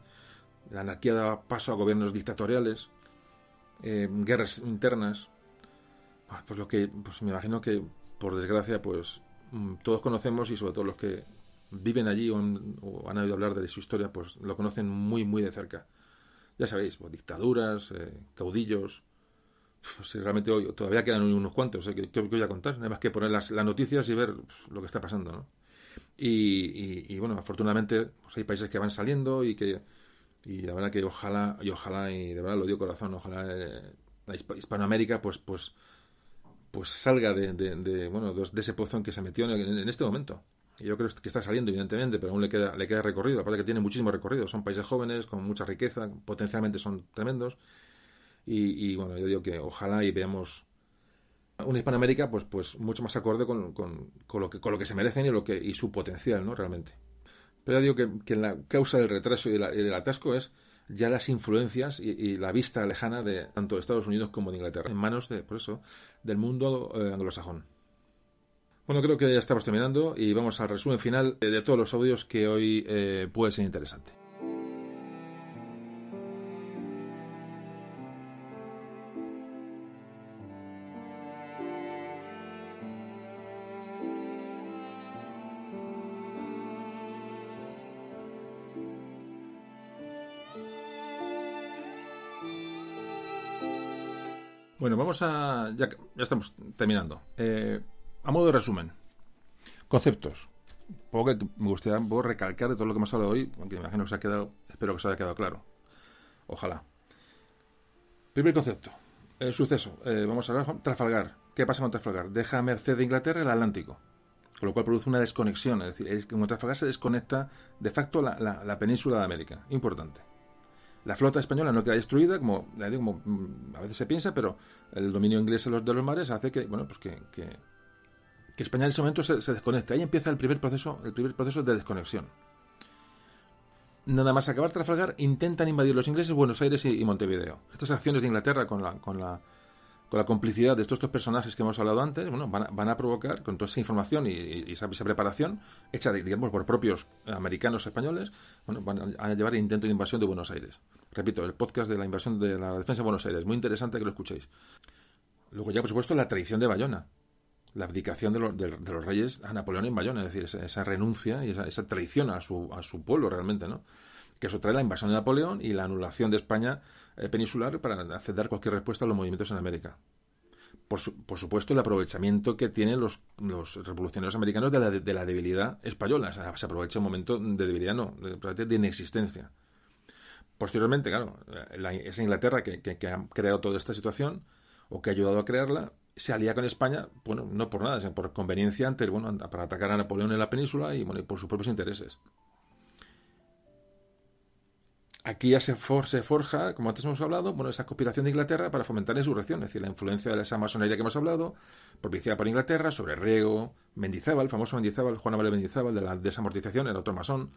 La anarquía da paso a gobiernos dictatoriales, eh, guerras internas. Pues lo que, pues me imagino que por desgracia, pues mm, todos conocemos y sobre todo los que viven allí o han, oído hablar de su historia, pues lo conocen muy, muy de cerca. Ya sabéis, pues, dictaduras, eh, caudillos. Pues, realmente hoy todavía quedan unos cuantos eh, que, voy a contar. Nada más que poner las, noticias y ver lo que está pasando, ¿no? Y, bueno, afortunadamente pues hay países que van saliendo y que y la verdad que ojalá y ojalá y de verdad lo dio corazón ojalá eh, Hispanoamérica pues pues pues salga de, bueno, de ese pozo en que se metió en, este momento. Y yo creo que está saliendo, evidentemente, pero aún le queda, le queda recorrido. Aparte que tiene muchísimo recorrido. Son países jóvenes, con mucha riqueza, potencialmente son tremendos. Y, bueno, yo digo que ojalá y veamos una Hispanoamérica pues, pues mucho más acorde con, con, lo, que, con lo que se merecen y, lo que, y su potencial, ¿no? Realmente. Pero yo digo que, que la causa del retraso y, del atasco es ya las influencias y, la vista lejana de tanto Estados Unidos como de Inglaterra, en manos de, por eso, del mundo eh, anglosajón. Bueno, creo que ya estamos terminando y vamos al resumen final de, todos los audios que hoy eh, puede ser interesante. Bueno, vamos a. Ya, ya estamos terminando. Eh, a modo de resumen, conceptos. Poco que me gustaría recalcar de todo lo que hemos hablado hoy, aunque me imagino que se ha quedado. Espero que se haya quedado claro. Ojalá. Primer concepto. El suceso. Eh, vamos a hablar Trafalgar. ¿Qué pasa con Trafalgar? Deja a merced de Inglaterra el Atlántico. Con lo cual produce una desconexión. Es decir, con Trafalgar se desconecta de facto la, la península de América. Importante. La flota española no queda destruida, como, mm, a veces se piensa, pero el dominio inglés de los, de los mares hace que, bueno, pues que, que, España en ese momento se, desconecte. Ahí empieza el primer proceso, el primer proceso de desconexión. Nada más acabar Trafalgar, intentan invadir los ingleses Buenos Aires y, Montevideo. Estas acciones de Inglaterra con la, con la, con la complicidad de estos dos personajes que hemos hablado antes, bueno, van a, provocar, con toda esa información y, esa, preparación, hecha, digamos, por propios americanos españoles, bueno, van a llevar el intento de invasión de Buenos Aires. Repito, el podcast de la invasión de la defensa de Buenos Aires. Muy interesante que lo escuchéis. Luego ya, por supuesto, la traición de Bayona. La abdicación de, los reyes a Napoleón en Bayona. Es decir, esa, renuncia y esa, traición a su, a su pueblo realmente, ¿no? Que eso trae la invasión de Napoleón y la anulación de España eh, peninsular para hacer dar cualquier respuesta a los movimientos en América. Por, supuesto, el aprovechamiento que tienen los, revolucionarios americanos de la, debilidad española. se aprovecha un momento de debilidad, no, de, de inexistencia. Posteriormente, claro, es Inglaterra que, ha creado toda esta situación o que ha ayudado a crearla, se alía con España, bueno, no por nada, sino por conveniencia ante, bueno, para atacar a Napoleón en la península y, bueno, y por sus propios intereses. Aquí ya se, forja, como antes hemos hablado, bueno, esa conspiración de Inglaterra para fomentar la insurrección, es decir, la influencia de esa masonería que hemos hablado, propiciada por Inglaterra, sobre Riego, Mendizábal, el famoso Mendizábal, Juan Abel Mendizábal, de la desamortización, el otro masón,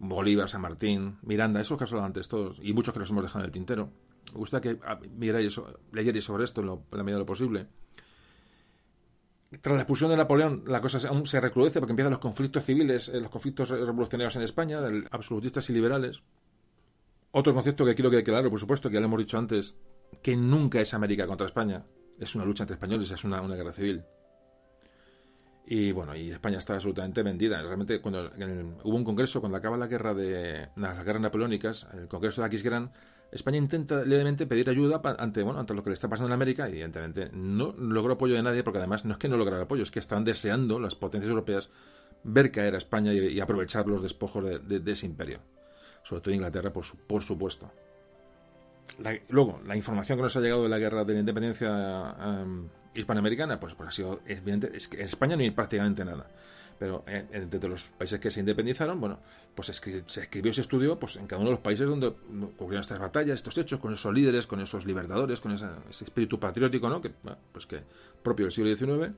Bolívar, San Martín, Miranda, esos que he hablado antes todos, y muchos que nos hemos dejado en el tintero. Me gusta que ah, miráis, leyerais sobre esto en, la medida de lo posible. Tras la expulsión de Napoleón, la cosa aún se recrudece porque empiezan los conflictos civiles, eh, los conflictos revolucionarios en España, absolutistas y liberales otro concepto que quiero que claro, por supuesto, que ya lo hemos dicho antes, que nunca es América contra España. Es una lucha entre españoles, es una, guerra civil. Y bueno, y España está absolutamente vendida. Realmente, cuando hubo un congreso, cuando acaba la guerra de las guerras napoleónicas, el congreso de Aquisgrán, España intenta levemente pedir ayuda ante, bueno, ante lo que le está pasando en América y evidentemente no logró apoyo de nadie porque además no es que no lograra apoyo, es que están deseando las potencias europeas ver caer a España y, aprovechar los despojos de ese imperio sobre todo Inglaterra, por, por supuesto. luego, la información que nos ha llegado de la guerra de la independencia em, hispanoamericana, pues, pues, ha sido evidente, es que en España no hay prácticamente nada. Pero entre los países que se independizaron, bueno, pues se escribió ese estudio pues, en cada uno de los países donde ocurrieron estas batallas, estos hechos, con esos líderes, con esos libertadores, con ese, espíritu patriótico, ¿no? Que, pues que propio del siglo XIX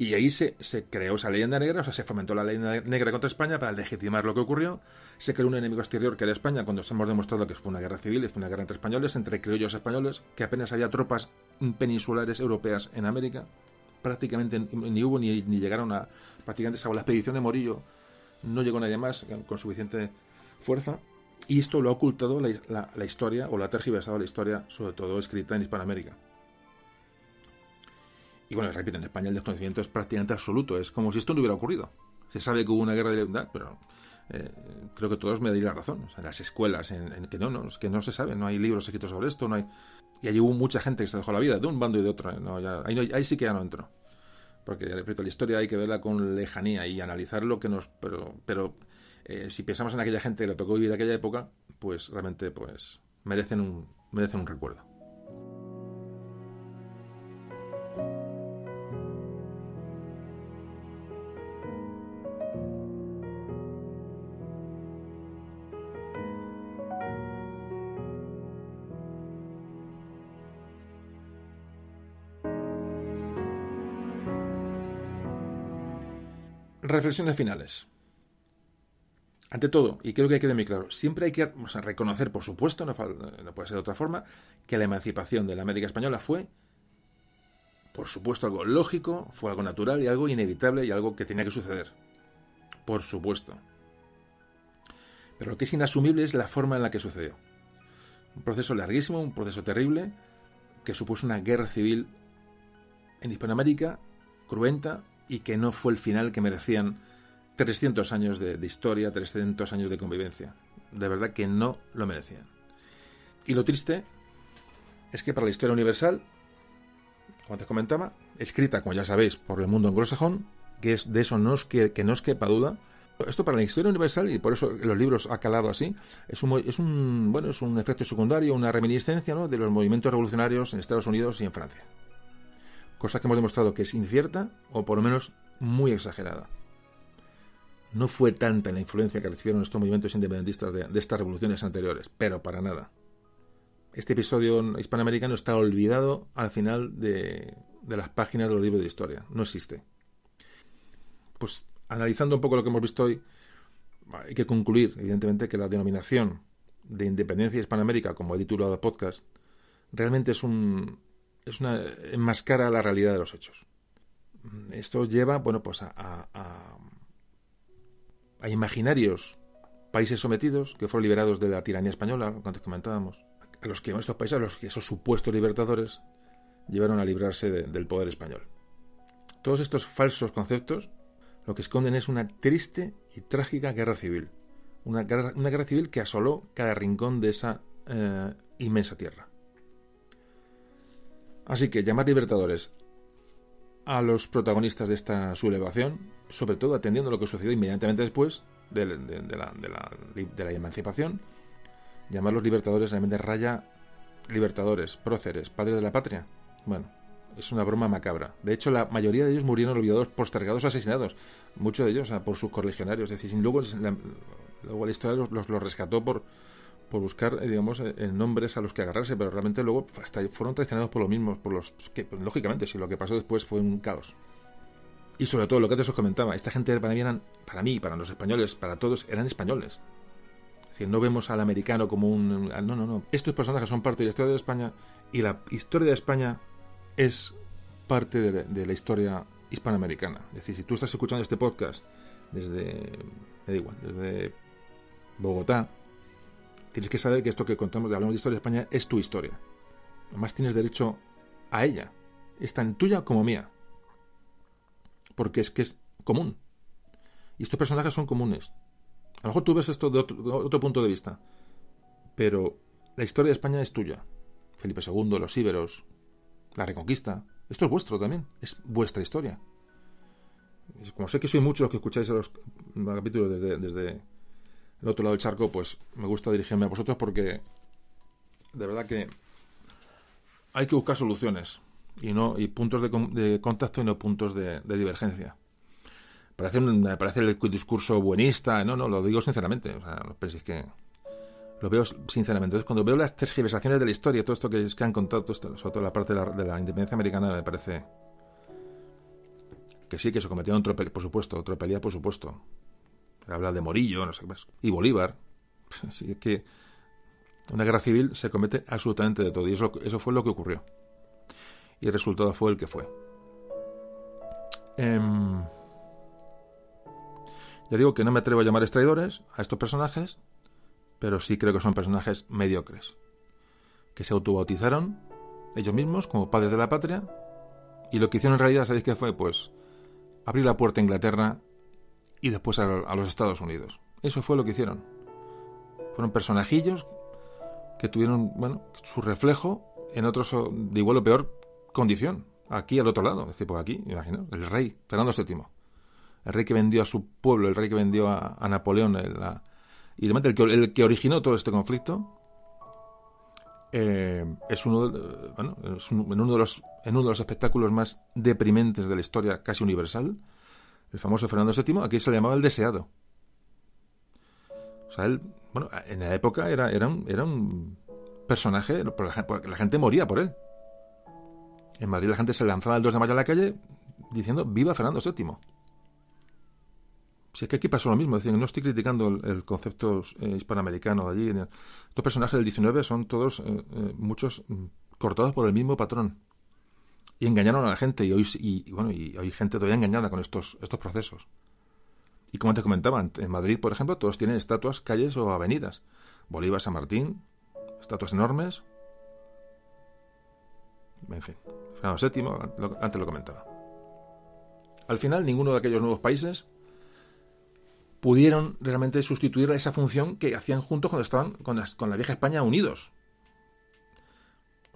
y ahí se, creó esa leyenda negra, o sea, se fomentó la leyenda negra contra España para legitimar lo que ocurrió. Se creó un enemigo exterior que era España, cuando hemos demostrado que fue una guerra civil, fue una guerra entre españoles, entre criollos españoles, que apenas había tropas peninsulares europeas en América. Prácticamente ni hubo ni, llegaron a. Prácticamente, salvo la expedición de Morillo, no llegó nadie más con suficiente fuerza. Y esto lo ha ocultado la, la historia, o la ha tergiversado la historia, sobre todo escrita en Hispanoamérica. Y bueno, repito, en España el desconocimiento es prácticamente absoluto, es como si esto no hubiera ocurrido. Se sabe que hubo una guerra de pero eh, creo que todos me darían la razón. O sea, en las escuelas, en, que no, no, que no se sabe, no hay libros escritos sobre esto, no hay... Y allí hubo mucha gente que se dejó la vida, de un bando y de otro. ahí, ahí, sí que ya no entro. Porque, repito, la historia hay que verla con lejanía y analizar lo que nos... Pero, pero eh, si pensamos en aquella gente que le tocó vivir aquella época, pues realmente pues merecen un, merecen un recuerdo. Reflexiones finales. Ante todo, y creo que quede muy claro, siempre hay que reconocer, por supuesto, no, puede ser de otra forma, que la emancipación de la América Española fue, por supuesto, algo lógico, fue algo natural y algo inevitable y algo que tenía que suceder. Por supuesto. Pero lo que es inasumible es la forma en la que sucedió. Un proceso larguísimo, un proceso terrible, que supuso una guerra civil en Hispanoamérica, cruenta, y que no fue el final que merecían 300 años de, historia, 300 años de convivencia. De verdad que no lo merecían. Y lo triste es que para la historia universal, como te comentaba, escrita, como ya sabéis, por el mundo anglosajón, que es de eso no os que, que no os quepa duda, esto para la historia universal, y por eso los libros ha calado así, es un, es un, bueno, es un efecto secundario, una reminiscencia de los movimientos revolucionarios en Estados Unidos y en Francia cosa que hemos demostrado que es incierta o por lo menos muy exagerada. No fue tanta la influencia que recibieron estos movimientos independentistas de, estas revoluciones anteriores, pero para nada. Este episodio hispanoamericano está olvidado al final de, las páginas de los libros de historia. No existe. Pues analizando un poco lo que hemos visto hoy, hay que concluir, evidentemente, que la denominación de independencia hispanoamérica, como he titulado el podcast, realmente es un, es una enmascara la realidad de los hechos. Esto lleva, bueno, pues a, a, a, imaginarios países sometidos que fueron liberados de la tiranía española, como antes comentábamos, a los que estos países, a los que esos supuestos libertadores llevaron a librarse del poder español. Todos estos falsos conceptos lo que esconden es una triste y trágica guerra civil, Una guerra, una guerra civil que asoló cada rincón de esa eh, inmensa tierra. Así que llamar libertadores a los protagonistas de esta sublevación, sobre todo atendiendo lo que sucedió inmediatamente después de, la, de la, emancipación, llamarlos libertadores realmente raya libertadores, próceres, padres de la patria. Bueno, es una broma macabra. De hecho, la mayoría de ellos murieron olvidados, postergados, asesinados. Muchos de ellos por sus correligionarios. Es decir, luego, la, luego la historia los, los, rescató por, por buscar, eh, digamos, eh, en nombres a los que agarrarse, pero realmente luego hasta fueron traicionados por los mismos, por los que, pues, lógicamente, si lo que pasó después fue un caos. Y sobre todo, lo que antes os comentaba, esta gente para mí eran, para mí, para los españoles, para todos, eran españoles. Es decir, no vemos al americano como un... No, no, no. Estos personajes son parte de la historia de España y la historia de España es parte de, la historia hispanoamericana. Es decir, si tú estás escuchando este podcast desde, me da igual, desde Bogotá, tienes que saber que esto que contamos hablamos de historia de España es tu historia. Además tienes derecho a ella. Es tan tuya como mía. Porque es que es común. Y estos personajes son comunes. A lo mejor tú ves esto de otro, punto de vista. Pero la historia de España es tuya. Felipe II, los íberos, la reconquista. Esto es vuestro también. Es vuestra historia. Como sé que soy muchos los que escucháis los capítulos desde, desde el otro lado del charco, pues me gusta dirigirme a vosotros porque de verdad que hay que buscar soluciones y no y puntos de, contacto y no puntos de, divergencia. Parece, un, parece el discurso buenista, no, no, lo digo sinceramente. O sea, penséis que lo veo sinceramente. Entonces, cuando veo las tergiversaciones de la historia, todo esto que, han contado, sobre todo la parte de la, de la, independencia americana, me parece que sí, que se cometieron tropelías, por supuesto, tropelía, por supuesto. Habla de Morillo, no sé qué más. Y Bolívar. Así que una guerra civil se comete absolutamente de todo. Y eso, eso fue lo que ocurrió. Y el resultado fue el que fue. Em, ya digo que no me atrevo a llamar traidores a estos personajes, pero sí creo que son personajes mediocres, que se autobautizaron ellos mismos como padres de la patria, y lo que hicieron en realidad, ¿sabéis qué fue? Pues abrir la puerta a Inglaterra y después a, los Estados Unidos. Eso fue lo que hicieron. Fueron personajillos que tuvieron, bueno, su reflejo en otros de igual o peor condición, aquí al otro lado, es decir, por aquí, imagino, el rey, Fernando VII. El rey que vendió a su pueblo, el rey que vendió a, Napoleón, y realmente el que, el que originó todo este conflicto eh, es uno, de, bueno, en, uno de los, en uno de los espectáculos más deprimentes de la historia casi universal, el famoso Fernando VII, aquí se le llamaba el deseado. O sea, él, bueno, en la época era, era, un, era un personaje, la gente moría por él. En Madrid la gente se lanzaba el 2 de mayo a la calle diciendo viva Fernando VII. Si es que aquí pasó lo mismo, es decir, no estoy criticando el, concepto eh, hispanoamericano de allí. Estos personajes del 19 son todos, eh, eh, muchos, mm, cortados por el mismo patrón. Y engañaron a la gente, y hoy, y, bueno, y hay gente todavía engañada con estos, estos procesos. Y como te comentaba, en Madrid, por ejemplo, todos tienen estatuas, calles o avenidas. Bolívar, San Martín, estatuas enormes. En fin, Fernando VII, antes lo comentaba. Al final, ninguno de aquellos nuevos países pudieron realmente sustituir esa función que hacían juntos cuando estaban con, la vieja España unidos.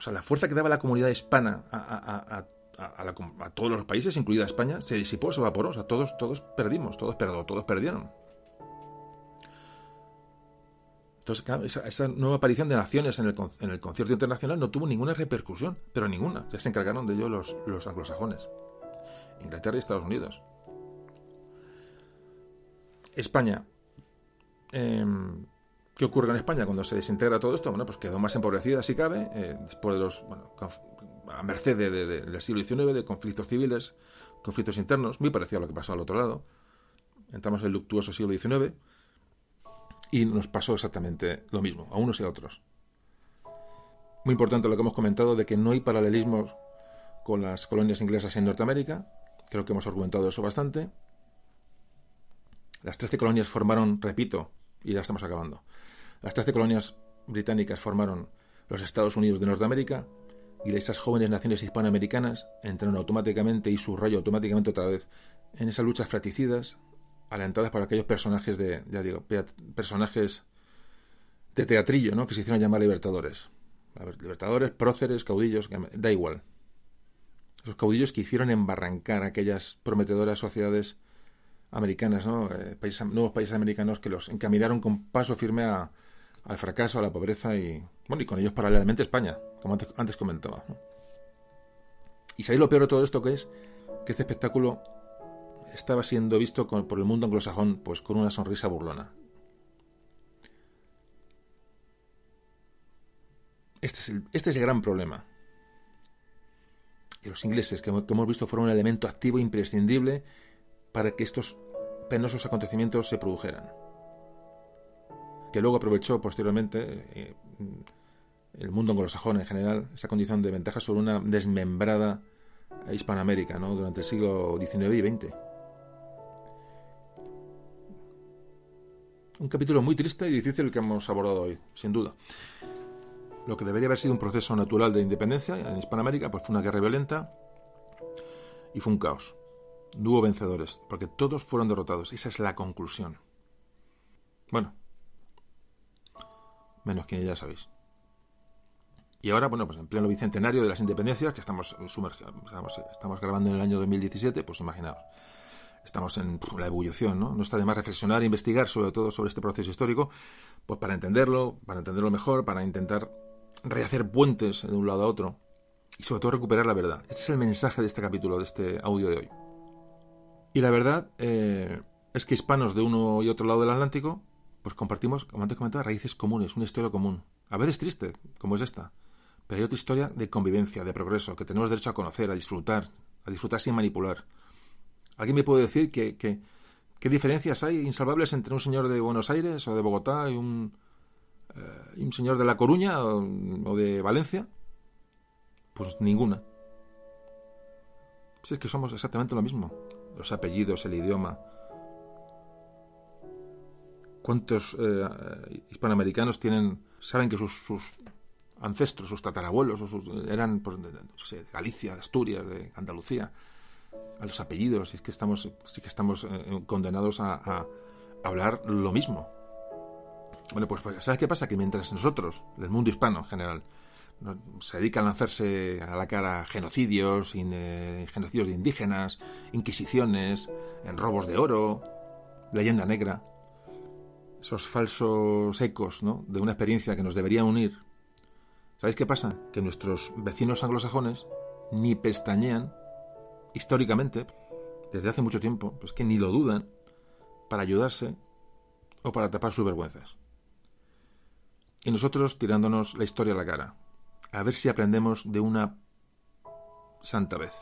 O sea, la fuerza que daba la comunidad hispana a, todos los países, incluida España, se disipó, se evaporó. O sea, todos, todos perdimos, todos, perdón, todos perdieron. Entonces, esa, nueva aparición de naciones en el, concierto internacional no tuvo ninguna repercusión, pero ninguna. Ya se encargaron de ello los, los anglosajones, Inglaterra y Estados Unidos. España. Em, ¿Qué ocurre en España cuando se desintegra todo esto? Bueno, pues quedó más empobrecida, si cabe, eh, después de los. Bueno, a merced del siglo XIX, de conflictos civiles, conflictos internos, muy parecido a lo que pasó al otro lado. Entramos en el luctuoso siglo XIX y nos pasó exactamente lo mismo, a unos y a otros. Muy importante lo que hemos comentado de que no hay paralelismos con las colonias inglesas en Norteamérica. Creo que hemos argumentado eso bastante. Las 13 colonias formaron, repito, y ya estamos acabando, las 13 colonias británicas formaron los Estados Unidos de Norteamérica y esas jóvenes naciones hispanoamericanas entraron automáticamente y subrayo automáticamente otra vez en esas luchas fratricidas alentadas por aquellos personajes de, ya digo, personajes de teatrillo, ¿no? Que se hicieron llamar libertadores. Libertadores, próceres, caudillos, da igual. Esos caudillos que hicieron embarrancar aquellas prometedoras sociedades americanas, ¿no? Eh, nuevos países americanos que los encaminaron con paso firme al fracaso, a la pobreza y, bueno, y con ellos paralelamente España, como antes, comentaba. Y sabéis lo peor de todo esto que es que este espectáculo estaba siendo visto por el mundo anglosajón pues con una sonrisa burlona. Este es el, este es el gran problema. Y los ingleses, que, hemos visto, fueron un elemento activo imprescindible para que estos penosos acontecimientos se produjeran. Que luego aprovechó posteriormente eh, el mundo anglosajón en general esa condición de ventaja sobre una desmembrada Hispanoamérica ¿no? durante el siglo XIX y XX. Un capítulo muy triste y difícil que hemos abordado hoy, sin duda. Lo que debería haber sido un proceso natural de independencia en Hispanoamérica, pues fue una guerra violenta y fue un caos. No hubo vencedores, porque todos fueron derrotados. Esa es la conclusión. Bueno, menos que ya sabéis. Y ahora, bueno, pues en pleno bicentenario de las independencias, que estamos sumergidos, estamos grabando en el año 2017, pues imaginaos, estamos en la ebullición, ¿no? No está de más reflexionar e investigar sobre todo sobre este proceso histórico, pues para entenderlo, para entenderlo mejor, para intentar rehacer puentes de un lado a otro y sobre todo recuperar la verdad. Este es el mensaje de este capítulo, de este audio de hoy. Y la verdad eh, es que hispanos de uno y otro lado del Atlántico, pues compartimos, como antes comentaba, raíces comunes, una historia común. A veces triste, como es esta, pero hay otra historia de convivencia, de progreso, que tenemos derecho a conocer, a disfrutar, a disfrutar sin manipular. ¿Alguien me puede decir que, qué diferencias hay insalvables entre un señor de Buenos Aires o de Bogotá y un, eh, un señor de La Coruña o, de Valencia? Pues ninguna. Si es que somos exactamente lo mismo. Los apellidos, el idioma. ¿Cuántos eh, hispanoamericanos tienen, saben que sus, ancestros, sus tatarabuelos, sus, eran pues, de, Galicia, de Asturias, de Andalucía? A los apellidos, y es que estamos, sí que estamos eh, condenados a hablar lo mismo. Bueno, pues, pues, ¿sabes qué pasa? Que mientras nosotros, el mundo hispano en general, se dedican a lanzarse a la cara genocidios, eh, genocidios de indígenas, inquisiciones, en robos de oro, leyenda negra, esos falsos ecos de una experiencia que nos debería unir. ¿Sabéis qué pasa? Que nuestros vecinos anglosajones ni pestañean, históricamente, desde hace mucho tiempo, pues que ni lo dudan, para ayudarse o para tapar sus vergüenzas. Y nosotros tirándonos la historia a la cara. A ver si aprendemos de una santa vez.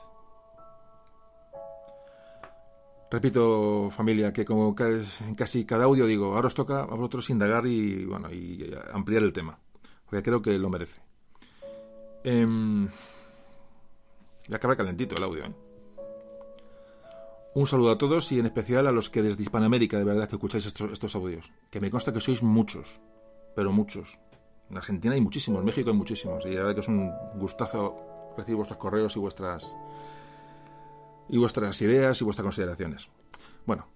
Repito, familia, que como en casi cada audio digo, ahora os toca a vosotros indagar y, bueno, y ampliar el tema, porque creo que lo merece. Eh, ya acaba calentito el audio. ¿eh? Un saludo a todos y en especial a los que desde Hispanoamérica de verdad que escucháis estos, estos audios, que me consta que sois muchos pero muchos. En Argentina hay muchísimos, en México hay muchísimos. Y la verdad que es un gustazo recibir vuestros correos y vuestras y vuestras ideas y vuestras consideraciones. Bueno,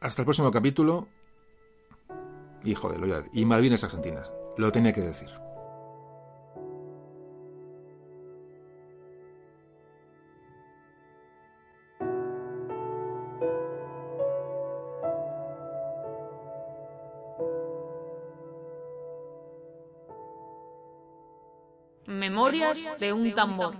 hasta el próximo capítulo. Y joder, y Malvinas Argentinas. Lo tenía que decir. De un tambor.